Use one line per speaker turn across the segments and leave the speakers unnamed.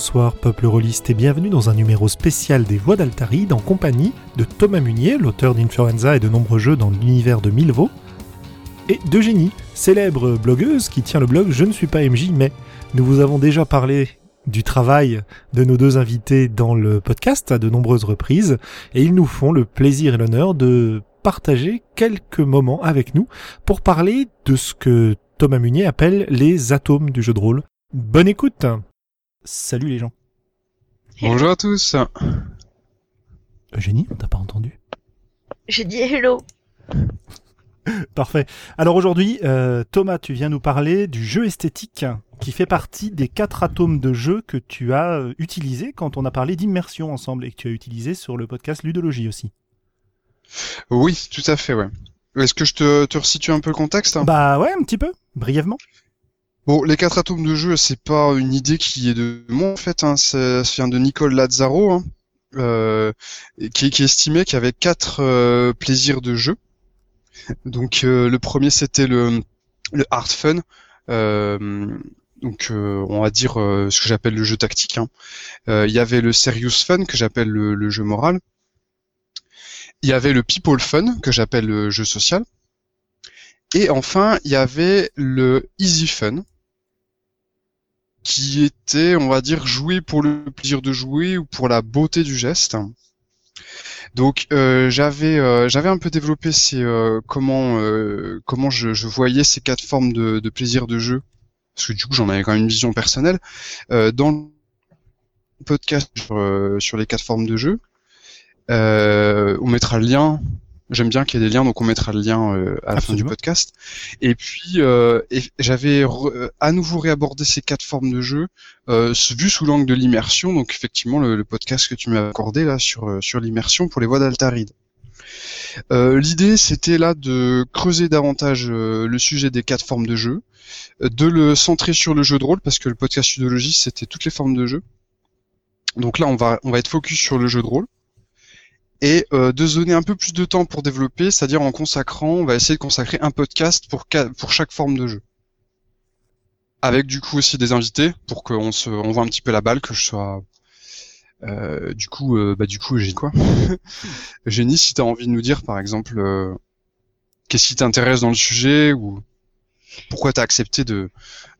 bonsoir peuple rôliste et bienvenue dans un numéro spécial des Voix d'Altaride en compagnie de Thomas Munier, l'auteur d'Influenza et de nombreux jeux dans l'univers de Milvaux, et d'Eugénie, célèbre blogueuse qui tient le blog Je ne suis pas MJ mais nous vous avons déjà parlé du travail de nos deux invités dans le podcast à de nombreuses reprises et ils nous font le plaisir et l'honneur de partager quelques moments avec nous pour parler de ce que Thomas Munier appelle les atomes du jeu de rôle. Bonne écoute Salut les gens.
Bonjour à tous.
Eugénie, on t'a pas entendu?
J'ai dit hello.
Parfait. Alors aujourd'hui, euh, Thomas, tu viens nous parler du jeu esthétique qui fait partie des quatre atomes de jeu que tu as euh, utilisé quand on a parlé d'immersion ensemble et que tu as utilisé sur le podcast Ludologie aussi.
Oui, tout à fait, ouais. Est-ce que je te, te resitue un peu le contexte?
Bah ouais, un petit peu, brièvement.
Bon, les quatre atomes de jeu, c'est pas une idée qui est de moi en fait, hein, ça vient de Nicole Lazzaro, hein, euh, qui, qui estimait qu'il y avait quatre euh, plaisirs de jeu. Donc euh, le premier c'était le, le hard fun, euh, donc on va dire ce que j'appelle le jeu tactique. Hein. Il y avait le serious fun que j'appelle le, le jeu moral. Il y avait le people fun que j'appelle le jeu social. Et enfin, il y avait le easy fun, qui était, on va dire, joué pour le plaisir de jouer ou pour la beauté du geste. Donc euh, j'avais euh, j'avais un peu développé ces euh, comment euh, comment je, je, voyais ces quatre formes de, de, plaisir de jeu parce que du coup j'en avais quand même une vision personnelle euh, dans le podcast sur, sur les quatre formes de jeu. on mettra le lien J'aime bien qu'il y ait des liens, donc on mettra le lien euh, à la fin du podcast. Et puis, euh, j'avais euh, à nouveau réabordé ces quatre formes de jeu, euh, vu sous l'angle de l'immersion. Donc effectivement, le, podcast que tu m'as accordé là sur euh, sur l'immersion pour les voix d'Altaride. L'idée, c'était là de creuser davantage le sujet des quatre formes de jeu, de le centrer sur le jeu de rôle, parce que le podcast Udologie, c'était toutes les formes de jeu. Donc là, on va on va être focus sur le jeu de rôle et euh, de se donner un peu plus de temps pour développer, c'est-à-dire en consacrant, on va essayer de consacrer un podcast pour, pour chaque forme de jeu. Avec du coup aussi des invités pour qu'on se, on voit un petit peu la balle, que je sois, euh, du coup, euh, bah du coup, j'ai quoi Génie, si t'as envie de nous dire, par exemple, euh, qu'est-ce qui t'intéresse dans le sujet ou pourquoi t'as accepté de,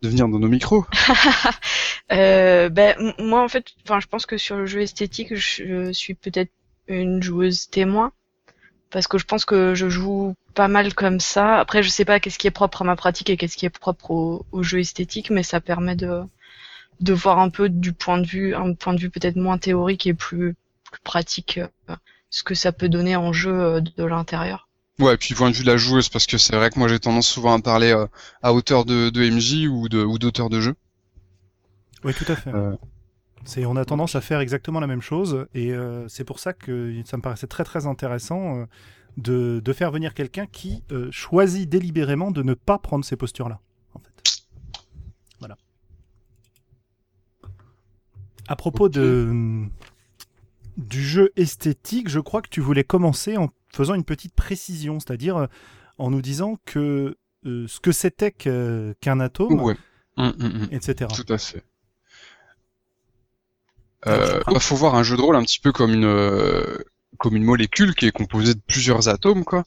de venir dans nos micros?
Euh, ben, moi en fait, enfin, je pense que sur le jeu esthétique, je suis peut-être une joueuse témoin parce que je pense que je joue pas mal comme ça. Après, je sais pas qu'est-ce qui est propre à ma pratique et qu'est-ce qui est propre au, jeu esthétique, mais ça permet de de voir un peu du point de vue, un point de vue peut-être moins théorique et plus, plus pratique, euh, ce que ça peut donner en jeu euh, de, l'intérieur.
Ouais, et puis point de vue de la joueuse, parce que c'est vrai que moi j'ai tendance souvent à parler euh, à hauteur de, de MJ ou de ou d'auteur de jeu.
Oui, tout à fait. C'est, on a tendance à faire exactement la même chose, et euh, c'est pour ça que ça me paraissait très très intéressant euh, de, de, faire venir quelqu'un qui euh, choisit délibérément de ne pas prendre ces postures-là. En fait. Voilà. À propos de du jeu esthétique, je crois que tu voulais commencer en faisant une petite précision, c'est-à-dire en nous disant que ce que c'était qu'un atome,
ouais.
Hum, hum, hum. etc.
Tout à fait. Euh, il faut voir un jeu de rôle un petit peu comme une euh, comme une molécule qui est composée de plusieurs atomes, quoi.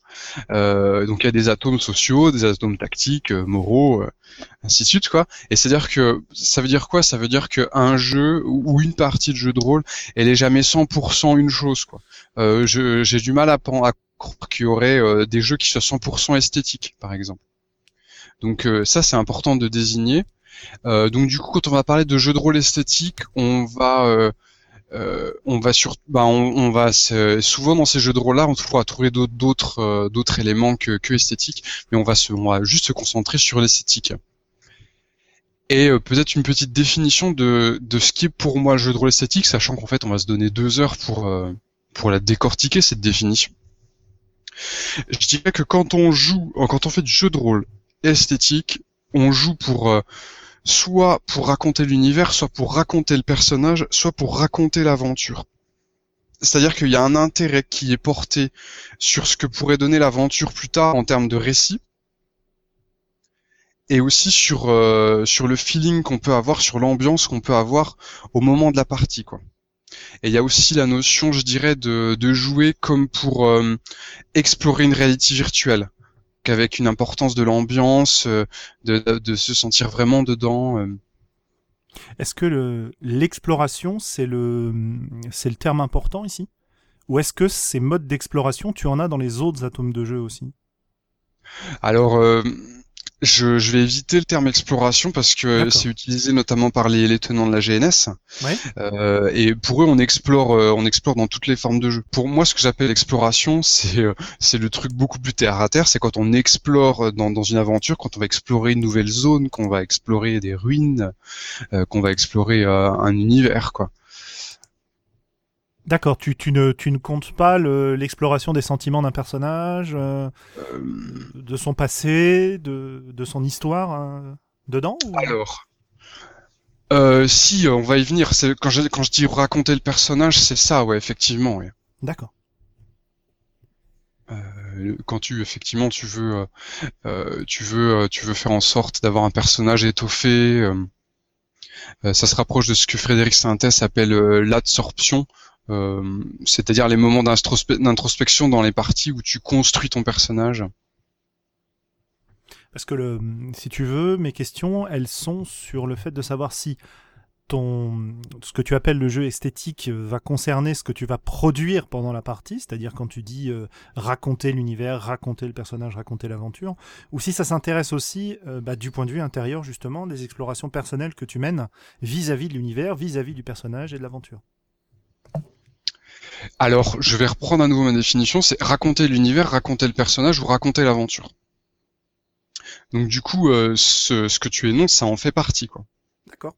Euh, donc il y a des atomes sociaux, des atomes tactiques, euh, moraux, euh, ainsi de suite, quoi. Et c'est-à-dire que ça veut dire quoi? Ça veut dire qu'un jeu ou une partie de jeu de rôle, elle est jamais 100% une chose, quoi. J'ai du mal à, à croire qu'il y aurait des jeux qui soient 100% esthétiques, par exemple. Donc ça, c'est important de désigner. Euh, donc du coup, quand on va parler de jeux de rôle esthétique, on va euh, euh, on va sur, bah, on, va souvent dans ces jeux de rôle-là, on pourra trouver d'autres d'autres éléments que, que esthétiques, mais on va se, on va juste se concentrer sur l'esthétique. Et peut-être une petite définition de, de ce qui est pour moi le jeu de rôle esthétique, sachant qu'en fait on va se donner deux heures pour pour la décortiquer cette définition. Je dirais que quand on joue, quand on fait du jeu de rôle esthétique, on joue pour soit pour raconter l'univers, soit pour raconter le personnage, soit pour raconter l'aventure. C'est-à-dire qu'il y a un intérêt qui est porté sur ce que pourrait donner l'aventure plus tard en termes de récit. et aussi sur sur le feeling qu'on peut avoir, sur l'ambiance qu'on peut avoir au moment de la partie. Et il y a aussi la notion, je dirais, de, de jouer comme pour explorer une réalité virtuelle, qu'avec une importance de l'ambiance, de, de, se sentir vraiment dedans.
Est-ce que l'exploration, c'est le, c'est le terme important ici? Ou est-ce que ces modes d'exploration, tu en as dans les autres atomes de jeu aussi?
Alors, euh, je, je, vais éviter le terme exploration parce que c'est utilisé notamment par les, les, tenants de la GNS.
Ouais.
Euh, et pour eux, on explore, euh, on explore dans toutes les formes de jeu. Pour moi, ce que j'appelle exploration, c'est euh, c'est le truc beaucoup plus terre à terre. C'est quand on explore dans, dans une aventure, quand on va explorer une nouvelle zone, qu'on va explorer des ruines, euh, qu'on va explorer un univers, quoi.
D'accord, tu, tu, ne, tu ne comptes pas l'exploration des sentiments d'un personnage, euh, euh, de son passé, de, de son histoire hein, dedans
Alors, euh, si, on va y venir. Quand je, quand je dis raconter le personnage, c'est ça, ouais, effectivement. Ouais.
D'accord.
quand tu effectivement tu veux tu veux tu veux faire en sorte d'avoir un personnage étoffé ça se rapproche de ce que Frédéric Sintès appelle l'absorption euh, c'est-à-dire les moments d'introspection dans les parties où tu construis ton personnage.
Parce que si tu veux, mes questions, elles sont sur le fait de savoir si ton, ce que tu appelles le jeu esthétique va concerner ce que tu vas produire pendant la partie, c'est-à-dire quand tu dis euh, raconter l'univers, raconter le personnage, raconter l'aventure, ou si ça s'intéresse aussi euh, bah, du point de vue intérieur justement des explorations personnelles que tu mènes vis-à-vis de l'univers, vis-à-vis du personnage et de l'aventure.
Alors, je vais reprendre à nouveau ma définition, c'est raconter l'univers, raconter le personnage ou raconter l'aventure. Donc du coup, euh, ce, que tu énonces, ça en fait partie, quoi.
D'accord.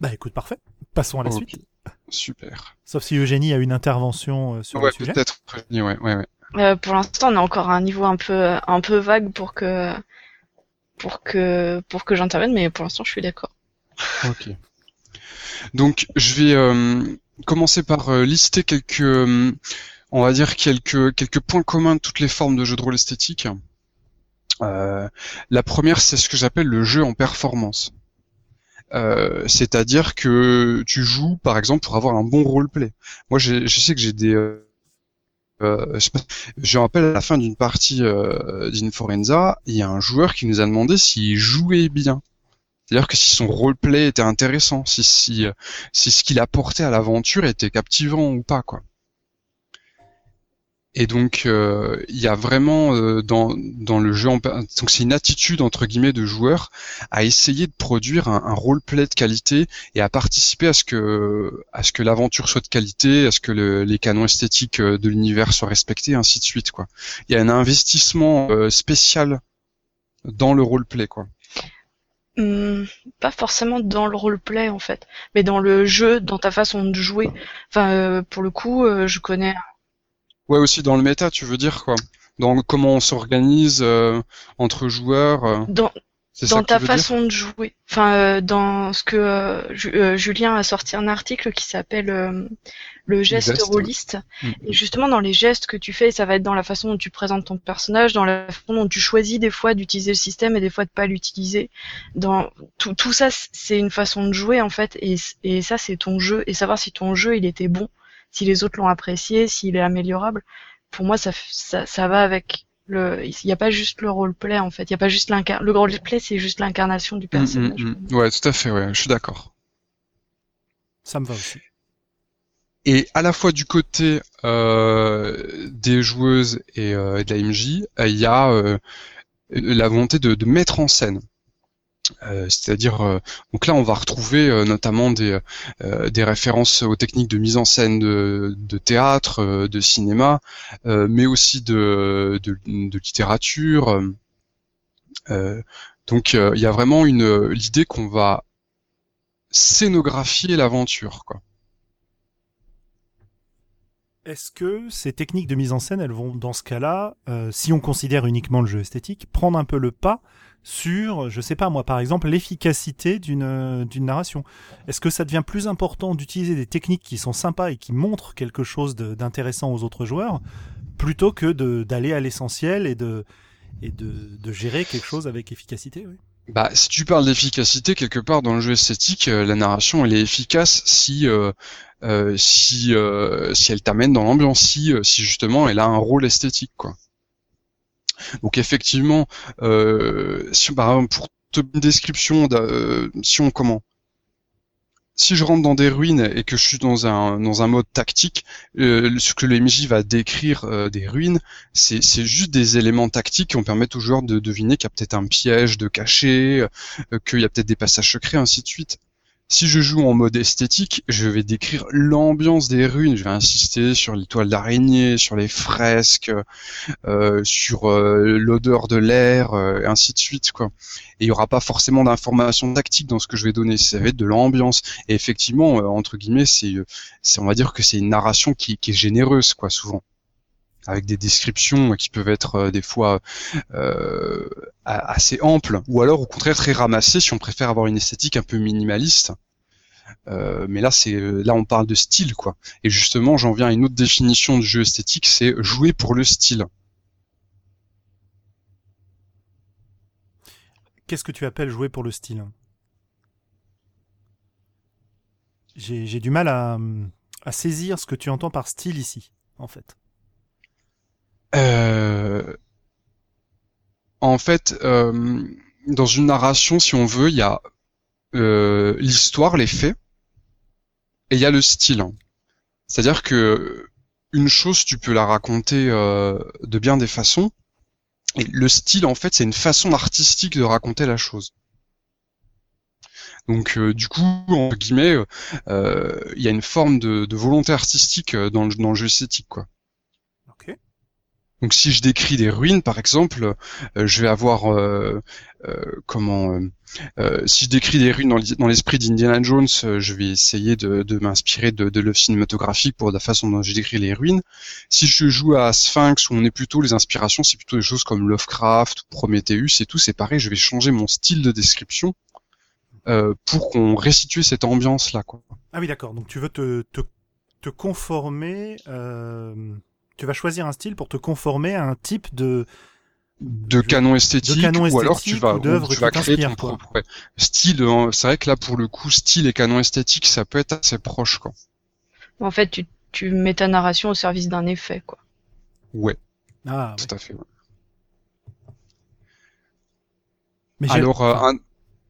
Bah écoute, parfait. Passons à la suite.
Super.
Sauf si Eugénie a une intervention euh, sur le sujet.
peut-être. Ouais, ouais, ouais.
Euh, pour l'instant, on est encore à un niveau un peu, un peu vague pour que, pour que, pour que j'intervienne, mais pour l'instant, je suis d'accord.
Ok. Donc je vais euh, commencer par euh, lister quelques, euh, on va dire quelques quelques points communs de toutes les formes de jeux de rôle esthétique. la première, c'est ce que j'appelle le jeu en performance. c'est-à-dire que tu joues, par exemple, pour avoir un bon roleplay. Moi, je sais que j'ai des, je, je, rappelle à la fin d'une partie euh, d'Inforenza, il y a un joueur qui nous a demandé s'il jouait bien. C'est-à-dire que si son roleplay était intéressant, si, si, si ce qu'il apportait à l'aventure était captivant ou pas, quoi. Et donc euh, il y a vraiment euh, dans, dans le jeu, donc c'est une attitude entre guillemets de joueur à essayer de produire un, un roleplay de qualité et à participer à ce que à ce que l'aventure soit de qualité, à ce que les canons esthétiques euh, de l'univers soient respectés, ainsi de suite quoi. Il y a un investissement spécial dans le roleplay quoi.
Hmm, pas forcément dans le roleplay en fait, mais dans le jeu, dans ta façon de jouer. Enfin, euh, pour le coup, euh, je connais.
Ouais, aussi dans le méta, tu veux dire quoi Dans comment on s'organise euh, entre joueurs.
Dans dans ta façon de jouer. Enfin, dans ce que Julien a sorti un article qui s'appelle le geste rôliste. Mm. Et justement, dans les gestes que tu fais, ça va être dans la façon dont tu présentes ton personnage, dans la façon dont tu choisis des fois d'utiliser le système et des fois de pas l'utiliser. Dans tout, tout ça, c'est une façon de jouer en fait, et, et ça, c'est ton jeu. Et savoir si ton jeu il était bon, si les autres l'ont apprécié, s'il est améliorable. Pour moi, ça, ça, ça va avec le. Il n'y a pas juste le roleplay en fait. Il y a pas juste l'incar. Le roleplay, c'est juste l'incarnation du mm, mm, personnage.
ouais, tout à fait. Ouais, je suis d'accord.
Ça me va aussi
et à la fois du côté euh, des joueuses et, euh, de la MJ, euh, il y a euh, la volonté de, de, mettre en scène. C'est-à-dire, donc là, on va retrouver notamment des, des références aux techniques de mise en scène de, de théâtre, de cinéma, mais aussi de, de, de littérature. donc, il y a vraiment une l'idée qu'on va scénographier l'aventure, quoi.
Est-ce que ces techniques de mise en scène, elles vont, dans ce cas-là, euh, si on considère uniquement le jeu esthétique, prendre un peu le pas sur, je sais pas moi, par exemple, l'efficacité d'une euh, narration? Est-ce que ça devient plus important d'utiliser des techniques qui sont sympas et qui montrent quelque chose d'intéressant aux autres joueurs, plutôt que d'aller à l'essentiel et de et de, de gérer quelque chose avec efficacité.
Bah, si tu parles d'efficacité, quelque part dans le jeu esthétique, euh, la narration elle est efficace si euh, euh, si si elle t'amène dans l'ambiance, si si justement elle a un rôle esthétique quoi. Donc effectivement, si par exemple pour une description, si on comment si je rentre dans des ruines et que je suis dans un dans un mode tactique, euh, ce que l'MJ va décrire euh, des ruines, c'est c'est juste des éléments tactiques qui vont permettre aux joueurs de deviner qu'il y a peut-être un piège de caché, euh, qu'il y a peut-être des passages secrets, ainsi de suite. Si je joue en mode esthétique, je vais décrire l'ambiance des ruines. Je vais insister sur l'étoile d'araignée, sur les fresques, euh, sur euh, l'odeur de l'air, euh, ainsi de suite. Quoi. Et il n'y aura pas forcément d'informations tactiques dans ce que je vais donner. Ça va être de l'ambiance. Et effectivement, entre guillemets, c'est, on va dire que c'est une narration qui, qui est généreuse, quoi, souvent avec des descriptions qui peuvent être des fois euh, assez amples, ou alors au contraire très ramassées si on préfère avoir une esthétique un peu minimaliste. Euh, mais là, on parle de style, quoi. Et justement, j'en viens à une autre définition de jeu esthétique, c'est jouer pour le style.
Qu'est-ce que tu appelles jouer pour le style? J'ai du mal à, saisir ce que tu entends par style ici, en fait.
Euh... En fait, euh, dans une narration, si on veut, il y a euh, l'histoire, les faits, et il y a le style. C'est-à-dire que une chose, tu peux la raconter de bien des façons, et le style, en fait, c'est une façon artistique de raconter la chose. Donc, du coup, en guillemets, il y a une forme de, volonté artistique dans le, dans le jeu esthétique, quoi. Donc si je décris des ruines, par exemple, euh, je vais avoir euh, euh, comment si je décris des ruines dans l'esprit d'Indiana Jones, je vais essayer de, m'inspirer de, de l'œuvre cinématographique pour la façon dont je décris les ruines. Si je joue à Sphinx, où on est plutôt les inspirations, c'est plutôt des choses comme Lovecraft, Prometheus et tout, c'est pareil, je vais changer mon style de description pour qu'on restitue cette ambiance là.
Ah oui, d'accord. Donc tu veux te, te, te conformer tu vas choisir un style pour te conformer à un type de
de canon esthétique, ou alors tu vas, tu vas créer ton propre style. C'est vrai que là, pour le coup, style et canon esthétique, ça peut être assez proche, quoi.
En fait, tu, tu mets ta narration au service d'un effet, quoi.
Ouais. Ah, tout à fait. Mais alors, euh, un,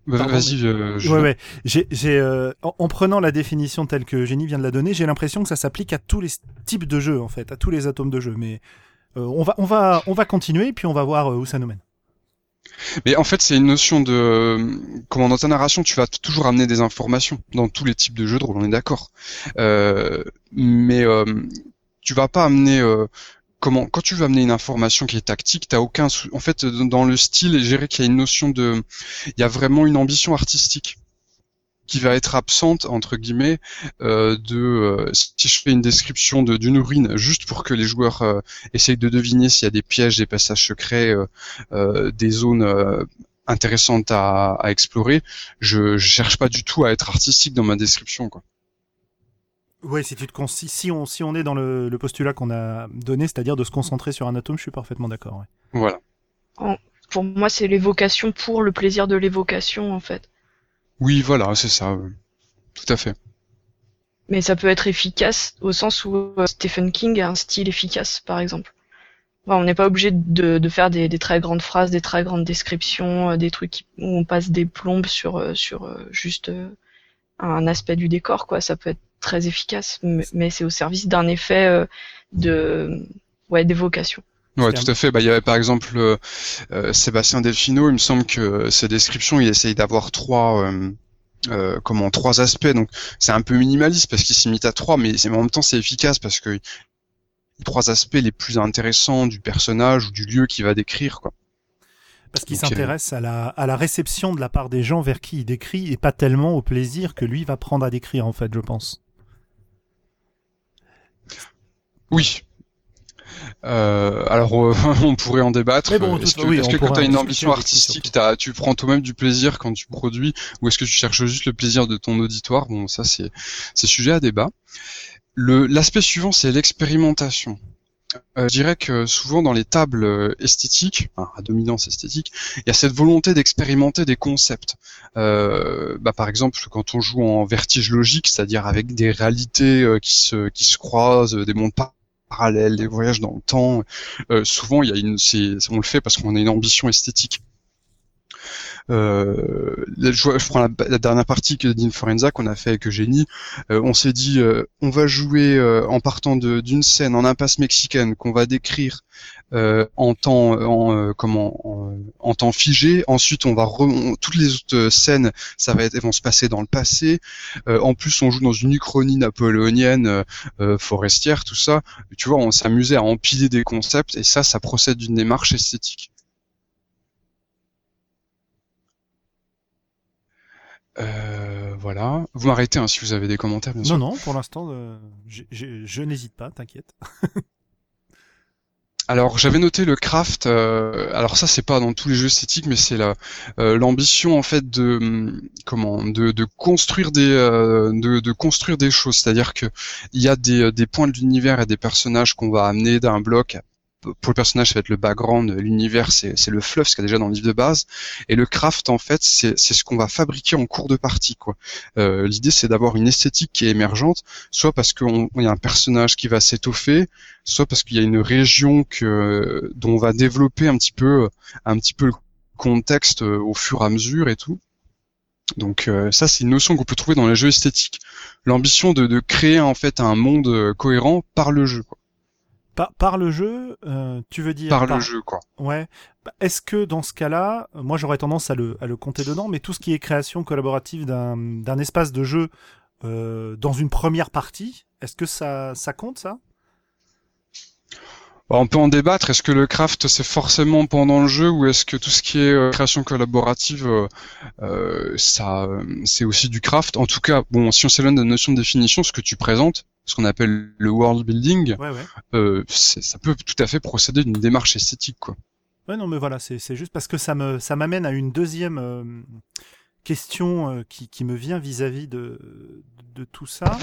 bah, vas-y.
Ouais, ouais. J'ai, euh, en, prenant la définition telle que Jenny vient de la donner, j'ai l'impression que ça s'applique à tous les types de jeux en fait, à tous les atomes de jeu. Mais euh, on va, on va, on va continuer puis on va voir euh, où ça nous mène.
Mais en fait, c'est une notion de comment dans ta narration, tu vas toujours amener des informations dans tous les types de jeux de rôle. On est d'accord. mais tu vas pas amener comment quand tu veux amener une information qui est tactique, t'as aucun en fait dans le style, je dirais qu'il y a une notion de il y a vraiment une ambition artistique qui va être absente entre guillemets euh, de euh, si je fais une description de d'une urine juste pour que les joueurs euh, essayent de deviner s'il y a des pièges, des passages secrets, des zones intéressantes à, à, explorer, je, je cherche pas du tout à être artistique dans ma description quoi.
Oui, si tu te si on si on est dans le, le postulat qu'on a donné, c'est-à-dire de se concentrer sur un atome, je suis parfaitement d'accord. Ouais.
Voilà.
pour moi, c'est l'évocation pour le plaisir de l'évocation, en fait.
Oui, voilà, c'est ça. Tout à fait.
Mais ça peut être efficace au sens où euh, Stephen King a un style efficace, par exemple. on n'est pas obligé de, de faire des, des, très grandes phrases, des très grandes descriptions, euh, des trucs où on passe des plombes sur euh, sur juste un aspect du décor, quoi. Ça peut être très efficace, mais c'est au service d'un effet euh, de ouais d'évocation.
Ouais, tout à fait. Bah, il y avait par exemple euh, euh, Sébastien Delfino. Il me semble que ses descriptions, il essaye d'avoir trois, euh, comment, trois aspects. Donc, c'est un peu minimaliste parce qu'il s'imite à trois, mais en même temps, c'est efficace parce que les trois aspects les plus intéressants du personnage ou du lieu qu'il va décrire, quoi.
Parce qu'il s'intéresse à la, à la réception de la part des gens vers qui il décrit et pas tellement au plaisir que lui va prendre à décrire, en fait, je pense.
Oui. Euh, alors, euh, on pourrait en débattre. est-ce que, quand tu as une ambition artistique, tu prends toi-même du plaisir quand tu produis, ou est-ce que tu cherches juste le plaisir de ton auditoire? Bon, ça c'est c'est sujet à débat. Le l'aspect suivant, c'est l'expérimentation. euh, je dirais que souvent dans les tables esthétiques, à dominance esthétique, il y a cette volonté d'expérimenter des concepts. Euh, bah, par exemple, quand on joue en vertige logique, c'est-à-dire avec des réalités qui se qui se croisent, des mondes parallèles, des voyages dans le temps, souvent il y a une, on le fait parce qu'on a une ambition esthétique. Euh, je, prends la, dernière partie que d'Inforenza qu'on a fait avec Eugénie. Euh, on s'est dit, euh, on va jouer euh, en partant d'une scène en impasse mexicaine qu'on va décrire en temps, en, comment, en, temps figé. Ensuite, on va toutes les autres scènes, ça va être, elles vont se passer dans le passé. en plus, on joue dans une uchronie napoléonienne, forestière, tout ça. Tu vois, on s'amusait à empiler des concepts et ça, ça procède d'une démarche esthétique. Euh, voilà. Vous m'arrêtez hein, si vous avez des commentaires, bien sûr.
Non, non, pour l'instant, euh, je n'hésite pas, t'inquiète.
alors j'avais noté le craft. Euh, alors ça c'est pas dans tous les jeux esthétiques, mais c'est la l'ambition en fait de hum, comment de, de construire des de, de, construire des choses. C'est-à-dire que il y a des, des points de l'univers et des personnages qu'on va amener d'un bloc pour le personnage, ça va être le background, l'univers, c'est le fluff, ce qu'il y a déjà dans le livre de base. Et le craft, en fait, c'est ce qu'on va fabriquer en cours de partie. quoi. Euh, L'idée, c'est d'avoir une esthétique qui est émergente, soit parce qu'il y a un personnage qui va s'étoffer, soit parce qu'il y a une région que, dont on va développer un petit peu, un petit peu le contexte euh, au fur et à mesure et tout. Donc euh, ça, c'est une notion qu'on peut trouver dans les jeux esthétiques. L'ambition de, de, créer en fait un monde euh, cohérent par le jeu. Quoi.
Par, le jeu, euh, tu veux dire
Par, le jeu, quoi.
Ouais. Bah, est-ce que dans ce cas-là, moi j'aurais tendance à le, à le compter dedans, mais tout ce qui est création collaborative d'un espace de jeu euh, dans une première partie, est-ce que ça, ça compte ça?
Bah, on peut en débattre. Est-ce que le craft c'est forcément pendant le jeu ou est-ce que tout ce qui est euh, création collaborative, ça, c'est aussi du craft? En tout cas, bon, si on s'éloigne de la notion de définition, ce que tu présentes, ce qu'on appelle le world building, euh, ça peut tout à fait procéder d'une démarche esthétique, quoi.
Ouais, non, mais voilà, c'est juste parce que ça me ça m'amène à une deuxième euh, question euh, qui, qui, me vient vis-à-vis de, de tout ça.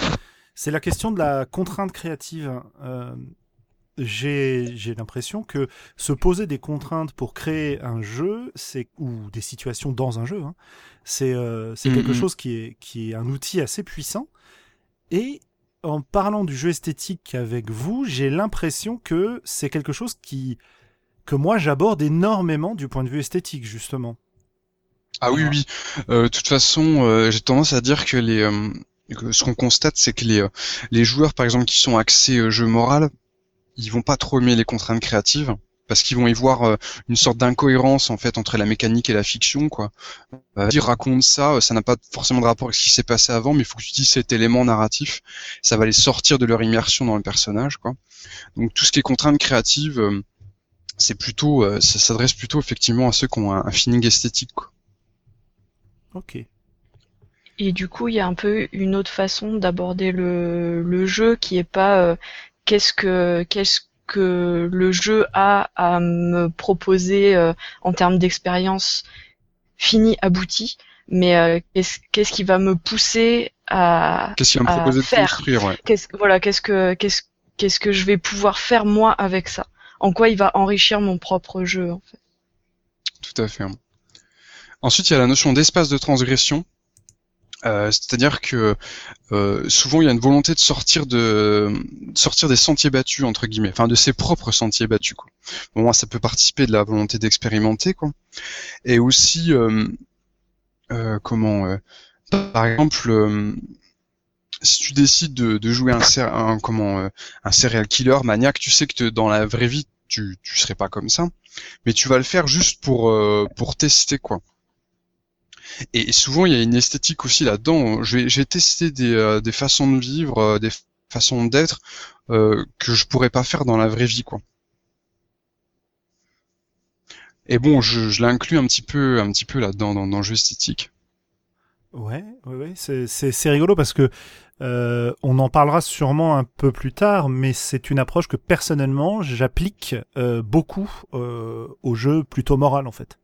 C'est la question de la contrainte créative. j'ai l'impression que se poser des contraintes pour créer un jeu, c'est ou des situations dans un jeu, hein, c'est c'est quelque mm-hmm. chose qui est qui est un outil assez puissant. Et en parlant du jeu esthétique avec vous, j'ai l'impression que c'est quelque chose qui que moi j'aborde énormément du point de vue esthétique justement.
Ah oui oui. Euh, de toute façon, euh, j'ai tendance à dire que les euh, ce qu'on constate, c'est que les les joueurs par exemple qui sont axés jeu moral, ils vont pas trop aimer les contraintes créatives parce qu'ils vont y voir euh, une sorte d'incohérence en fait entre la mécanique et la fiction quoi. Euh, dire raconte ça, euh, ça n'a pas forcément de rapport avec ce qui s'est passé avant, mais il faut que tu dises cet élément narratif, ça va les sortir de leur immersion dans le personnage quoi. Donc tout ce qui est contrainte créative, euh, c'est plutôt, ça s'adresse plutôt effectivement à ceux qui ont un, feeling esthétique quoi.
Ok.
Et du coup, il y a un peu une autre façon d'aborder le, le jeu qui est pas qu'est-ce que qu'est-ce que le jeu a à me proposer euh, en termes d'expérience finie, aboutie, mais euh, qu'est-ce qui va me pousser à,
qu'est-ce qui va me proposer
faire
de construire, ouais.
qu'est-ce, voilà, qu'est-ce que qu'est-ce qu'est-ce que je vais pouvoir faire moi avec ça? En quoi il va enrichir mon propre jeu en fait?
Tout à fait. Ensuite, il y a la notion d'espace de transgression euh, c'est-à-dire que euh, souvent il y a une volonté de sortir de, sortir des sentiers battus entre guillemets, enfin de ses propres sentiers battus. Quoi. Bon, moi, ça peut participer de la volonté d'expérimenter, quoi. Et aussi, euh, comment, par exemple, si tu décides de, jouer un, un comment, un serial killer maniaque, tu sais que dans la vraie vie tu, tu serais pas comme ça, mais tu vas le faire juste pour pour tester quoi. Et souvent, il y a une esthétique aussi là-dedans. J'ai testé des, euh, des, façons de vivre, euh, des façons d'être euh, que je pourrais pas faire dans la vraie vie, quoi. Et bon, je, l'inclus un petit peu, un petit peu là-dedans dans, le jeu esthétique.
Ouais, ouais, ouais. c'est rigolo parce que on en parlera sûrement un peu plus tard, mais c'est une approche que personnellement j'applique beaucoup au jeu plutôt moral en fait.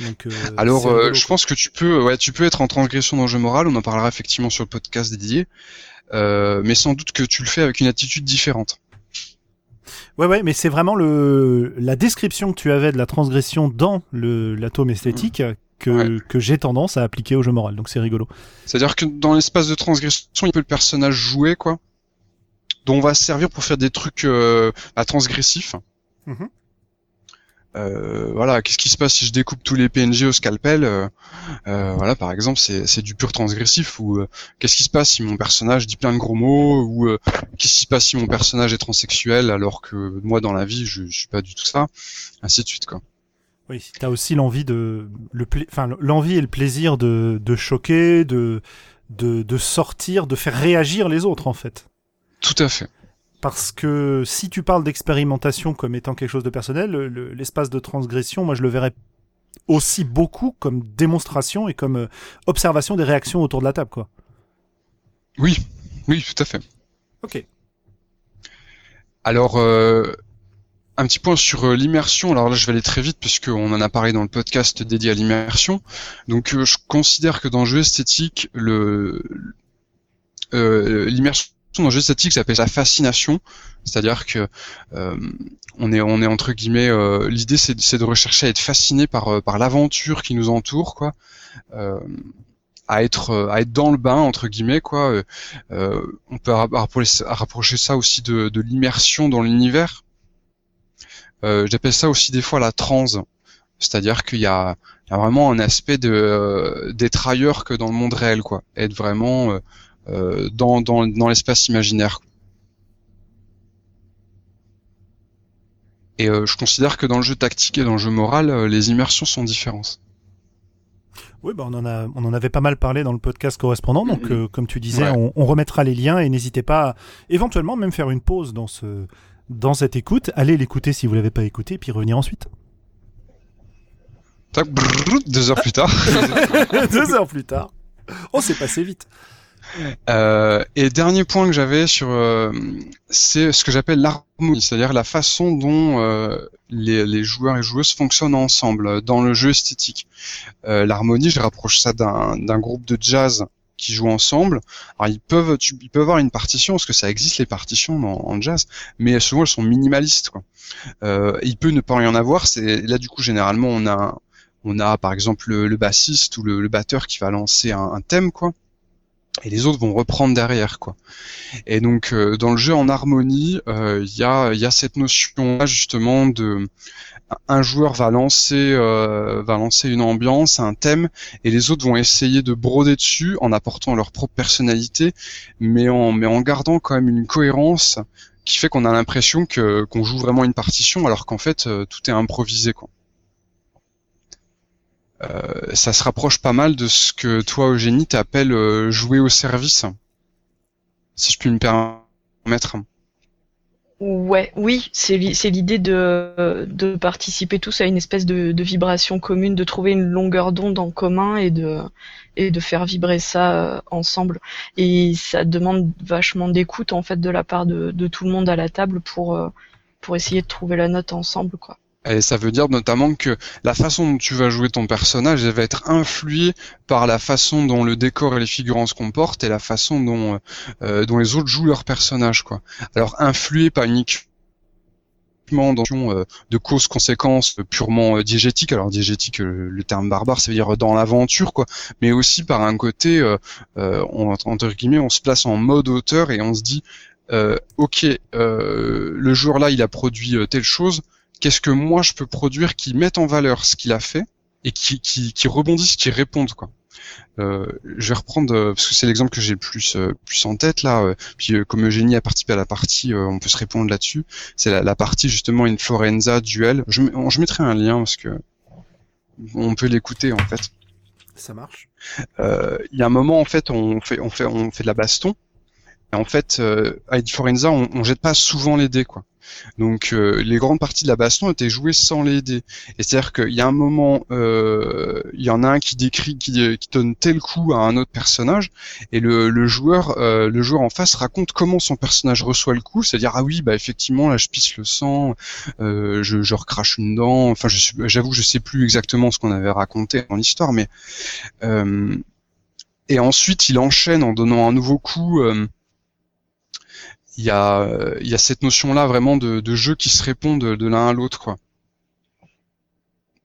Euh, Alors, euh, je pense que tu peux, ouais, tu peux être en transgression dans le jeu moral. On en parlera effectivement sur le podcast dédié, euh, mais sans doute que tu le fais avec une attitude différente.
Ouais, ouais, mais c'est vraiment le la description que tu avais de la transgression dans le l'atome esthétique que, que j'ai tendance à appliquer au jeu moral. Donc c'est rigolo.
C'est-à-dire que dans l'espace de transgression, il peut le personnage jouer, quoi, dont on va se servir pour faire des trucs euh, à transgressifs. Mhm. Euh, voilà, qu'est-ce qui se passe si je découpe tous les PNG au scalpel euh, euh, Voilà, par exemple, c'est du pur transgressif. Ou qu'est-ce qui se passe si mon personnage dit plein de gros mots Ou qu'est-ce qui se passe si mon personnage est transsexuel alors que moi dans la vie je, je suis pas du tout ça Ainsi de suite, quoi.
Oui, tu as aussi l'envie de le enfin l'envie et le plaisir de, de choquer, de, de de sortir, de faire réagir les autres en fait.
Tout à fait.
Parce que si tu parles d'expérimentation comme étant quelque chose de personnel, l'espace de transgression, moi je le verrais aussi beaucoup comme démonstration et comme euh, observation des réactions autour de la table, quoi.
Oui, oui, tout à fait.
Ok.
Alors, euh, un petit point sur euh, l'immersion. Alors là, je vais aller très vite puisqu'on en a parlé dans le podcast dédié à l'immersion. Donc, je considère que dans le jeu esthétique, le l'immersion dans le jeu statique ça s'appelle la fascination, c'est-à-dire que euh, on est on est entre guillemets euh, l'idée c'est de rechercher à être fasciné par euh, par l'aventure qui nous entoure quoi. à être à être dans le bain entre guillemets quoi. On peut rapprocher, ça aussi de, de l'immersion dans l'univers. J'appelle ça aussi des fois la transe. C'est-à-dire qu'il y a, y a, vraiment un aspect de d'être ailleurs que dans le monde réel quoi. Être vraiment euh, dans, dans, dans l'espace imaginaire. Et euh, je considère que dans le jeu tactique et dans le jeu moral, euh, les immersions sont différentes.
Oui, bah on, en a, on en avait pas mal parlé dans le podcast correspondant, donc mm-hmm. comme tu disais, on, on, remettra les liens et n'hésitez pas à éventuellement même faire une pause dans, ce, dans cette écoute. Allez l'écouter si vous l'avez pas écouté, puis revenir ensuite.
Tac, deux heures plus tard.
deux heures plus tard. Oh, c'est passé vite.
Euh, et dernier point que j'avais sur, euh, c'est ce que j'appelle l'harmonie, c'est-à-dire la façon dont euh, les, les, joueurs et joueuses fonctionnent ensemble dans le jeu esthétique. L'harmonie, je rapproche ça d'un groupe de jazz qui jouent ensemble. Alors ils peuvent, tu, ils peuvent avoir une partition parce que ça existe les partitions en, jazz, mais souvent elles sont minimalistes. Quoi. Euh, il peut ne pas y en avoir. C'est là du coup généralement on a, on a par exemple le, bassiste ou le, batteur qui va lancer un, un thème quoi et les autres vont reprendre derrière quoi. Et donc euh, dans le jeu en harmonie, il euh, y, a, y a cette notion là justement de un joueur va lancer euh, va lancer une ambiance, un thème, et les autres vont essayer de broder dessus en apportant leur propre personnalité, mais en mais en gardant quand même une cohérence qui fait qu'on a l'impression que qu'on joue vraiment une partition alors qu'en fait tout est improvisé quoi. Euh, ça se rapproche pas mal de ce que toi, Eugénie, t'appelles euh, jouer au service, si je puis me permettre.
Ouais, oui, c'est l'idée de, de participer tous à une espèce de, de vibration commune, de trouver une longueur d'onde en commun et de, et de faire vibrer ça euh, ensemble. Et ça demande vachement d'écoute en fait de la part de, de tout le monde à la table pour, pour essayer de trouver la note ensemble, quoi.
Et ça veut dire notamment que la façon dont tu vas jouer ton personnage, elle va être influée par la façon dont le décor et les figurants se comportent et la façon dont, euh, dont les autres jouent leur personnage. Quoi. Alors influée pas uniquement dans euh, de causes-conséquences purement euh, diégétique. Alors diégétique, le, terme barbare, ça veut dire dans l'aventure, quoi. Mais aussi par un côté, euh, on, entre guillemets, on se place en mode auteur et on se dit, ok, le joueur là, il a produit telle chose qu'est-ce que moi je peux produire qui mette en valeur ce qu'il a fait et qui, qui, qui rebondisse, qui réponde quoi. Euh, je vais reprendre euh, parce que c'est l'exemple que j'ai le plus euh, plus en tête là. Euh, puis comme Eugénie a participé à la partie, on peut se répondre là-dessus. C'est la, la, partie justement une Florenza duel. Je, je mettrai un lien parce que on peut l'écouter en fait.
Ça marche.
Il y a un moment en fait on fait on fait on fait de la baston. Et en fait, à Forenza, on, on jette pas souvent les dés quoi. Donc euh, les grandes parties de la baston étaient jouées sans les dés. Et c'est-à-dire qu'il y a un moment, euh, il y en a un qui décrit, qui, qui, donne tel coup à un autre personnage, et le, joueur, euh, le joueur en face raconte comment son personnage reçoit le coup, c'est-à-dire ah oui, bah effectivement là je pisse le sang, je, je recrache une dent. Enfin, j'avoue, je sais plus exactement ce qu'on avait raconté dans l'histoire, mais et ensuite il enchaîne en donnant un nouveau coup il y a, il y a cette notion-là vraiment de, de jeu qui se répondent de, l'un à l'autre, quoi.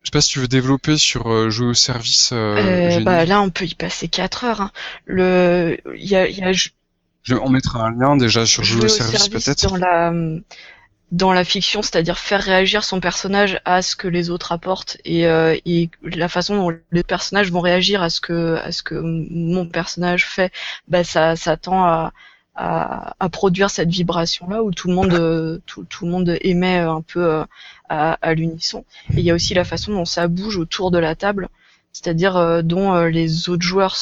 Je sais pas si tu veux développer sur euh, jouer au service.
Euh, bah là, on peut y passer 4 heures. Hein. Le, il y a, y a... Je...
On mettra un lien déjà sur jouer, au service, peut-être.
Dans la, dans la fiction, c'est-à-dire faire réagir son personnage à ce que les autres apportent et, euh, et, la façon dont les personnages vont réagir à ce que à ce que mon personnage fait, bah ça, ça tend à, à, produire cette vibration là où tout le monde tout, tout le monde émet un peu euh, à, à l'unisson. Il y a aussi la façon dont ça bouge autour de la table, c'est-à-dire euh, dont les autres joueurs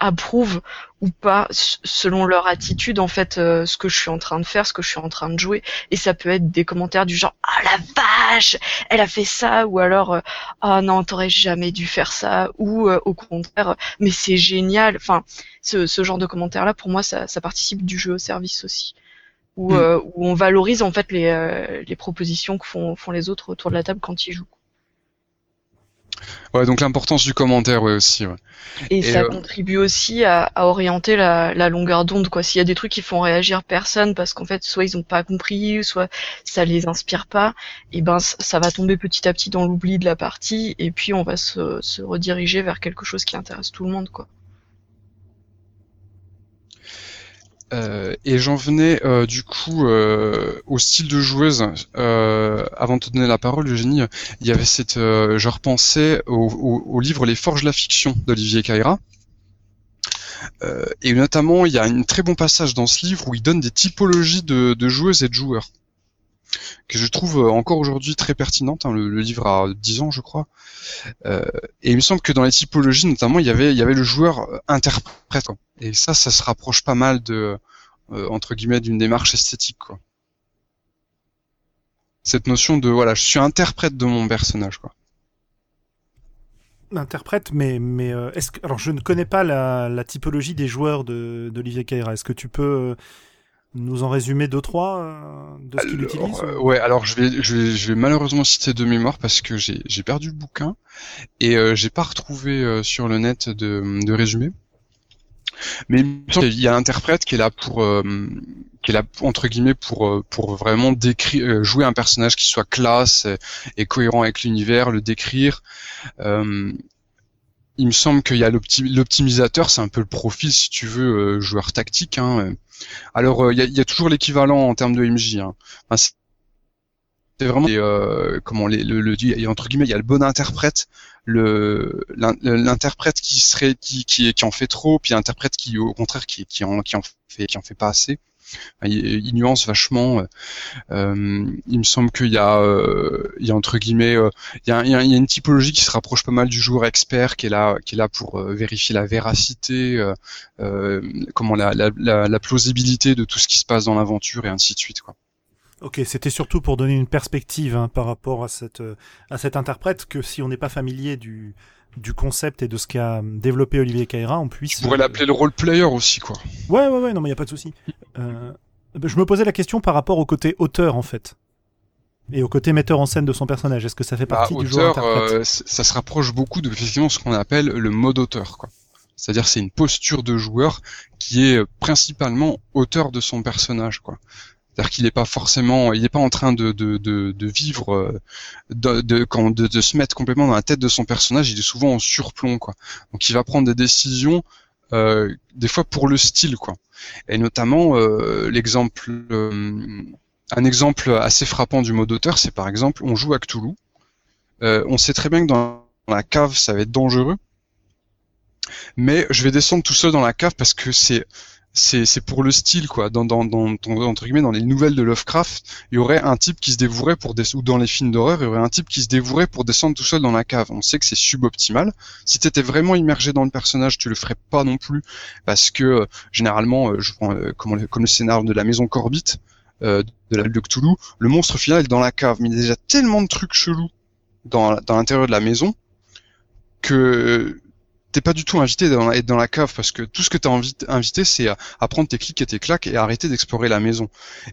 approuvent ou pas selon leur attitude en fait euh, ce que je suis en train de faire, ce que je suis en train de jouer et ça peut être des commentaires du genre ah la vache, elle a fait ça ou alors euh, ah non, t'aurais jamais dû faire ça ou euh, au contraire mais c'est génial. Enfin ce, ce genre de commentaires là pour moi ça, ça participe du jeu au service aussi. Où, hmm. où on valorise en fait les, les propositions que font, font les autres autour de la table quand ils jouent.
Ouais, donc l'importance du commentaire, ouais, aussi. Ouais.
Et, ça euh, contribue aussi à, à orienter la, la longueur d'onde, quoi. S'il y a des trucs qui font réagir personne parce qu'en fait, soit ils ont pas compris, soit ça les inspire pas, et ben ça va tomber petit à petit dans l'oubli de la partie, et puis on va se, se rediriger vers quelque chose qui intéresse tout le monde, quoi.
Euh, et j'en venais euh, du coup euh, au style de joueuse. avant de te donner la parole, Eugénie, il y avait cette, je repensais au, livre Les Forges de la fiction d'Olivier Caïra. et notamment, il y a un très bon passage dans ce livre où il donne des typologies de, de joueuses et de joueurs que je trouve encore aujourd'hui très pertinente. Hein, le, livre a 10 ans, je crois. Euh, et il me semble que dans les typologies, notamment, il y avait, le joueur interprète. Et ça, ça se rapproche pas mal de, euh, entre d'une démarche esthétique. Cette notion de, voilà, je suis interprète de mon personnage.
Interprète, mais, euh, est-ce que, alors je ne connais pas la, la typologie des joueurs de d'Olivier Caïra. Est-ce que tu peux nous en résumer deux trois euh, de ce qu'il utilise
euh, Ouais, alors je vais, je vais, je vais malheureusement citer de mémoire parce que j'ai, j'ai perdu le bouquin et euh, j'ai pas retrouvé euh, sur le net de, de résumé. Mais il y a l'interprète qui est là pour, qui est là entre guillemets pour pour vraiment décrire, jouer un personnage qui soit classe et, cohérent avec l'univers, le décrire. il me semble qu'il y a l'optimisateur, c'est un peu le profil si tu veux joueur tactique. Hein, alors, euh, il y, a, toujours l'équivalent en termes de MJ. Hein. c'est vraiment euh, comment les, le, le entre guillemets il y a le bon interprète le l'interprète qui serait qui, qui qui en fait trop puis l'interprète qui au contraire qui qui en qui en fait qui en fait pas assez il, nuance vachement. Euh, il me semble qu'il y a, euh, il y a entre guillemets, euh, il y a, une typologie qui se rapproche pas mal du joueur expert, qui est là, qui est là pour vérifier la véracité, comment la, la, la, plausibilité de tout ce qui se passe dans l'aventure et ainsi de suite.
Ok, c'était surtout pour donner une perspective hein, par rapport à cette à cet interprète que si on n'est pas familier du du concept et de ce qu'a développé Olivier Caïra, on puisse.
Tu pourrais l'appeler le role player aussi, quoi.
Ouais, ouais, ouais, non, mais il y a pas de souci. Euh, je me posais la question par rapport au côté auteur, en fait. Et au côté metteur en scène de son personnage. Est-ce que ça fait bah, partie du joueur euh,
Ça se rapproche beaucoup de effectivement ce qu'on appelle le mode auteur, quoi. C'est-à-dire c'est une posture de joueur qui est principalement auteur de son personnage, quoi. C'est-à-dire qu'il n'est pas forcément, il n'est pas en train de, vivre, euh, de, se mettre complètement dans la tête de son personnage. Il est souvent en surplomb, quoi. Donc il va prendre des décisions, euh, des fois pour le style, quoi. Et notamment euh, l'exemple, un exemple assez frappant du mode auteur, c'est par exemple, on joue à Cthulhu. On sait très bien que dans la cave, ça va être dangereux. Mais je vais descendre tout seul dans la cave parce que c'est c'est pour le style quoi. Dans dans dans entre guillemets dans les nouvelles de Lovecraft il y aurait un type qui se dévouerait pour des ou dans les films d'horreur il y aurait un type qui se dévouerait pour descendre tout seul dans la cave. On sait que c'est suboptimal. Si t'étais vraiment immergé dans le personnage tu le ferais pas non plus parce que euh, généralement euh, je prends euh, comme, comme le scénario de la maison Corbett de la de Cthulhu le monstre final est dans la cave. Mais il y a déjà tellement de trucs chelous dans dans l'intérieur de la maison que t'es pas du tout invité à être dans la cave parce que tout ce que t'as invité c'est à, prendre tes clics et tes claques et arrêter d'explorer la maison.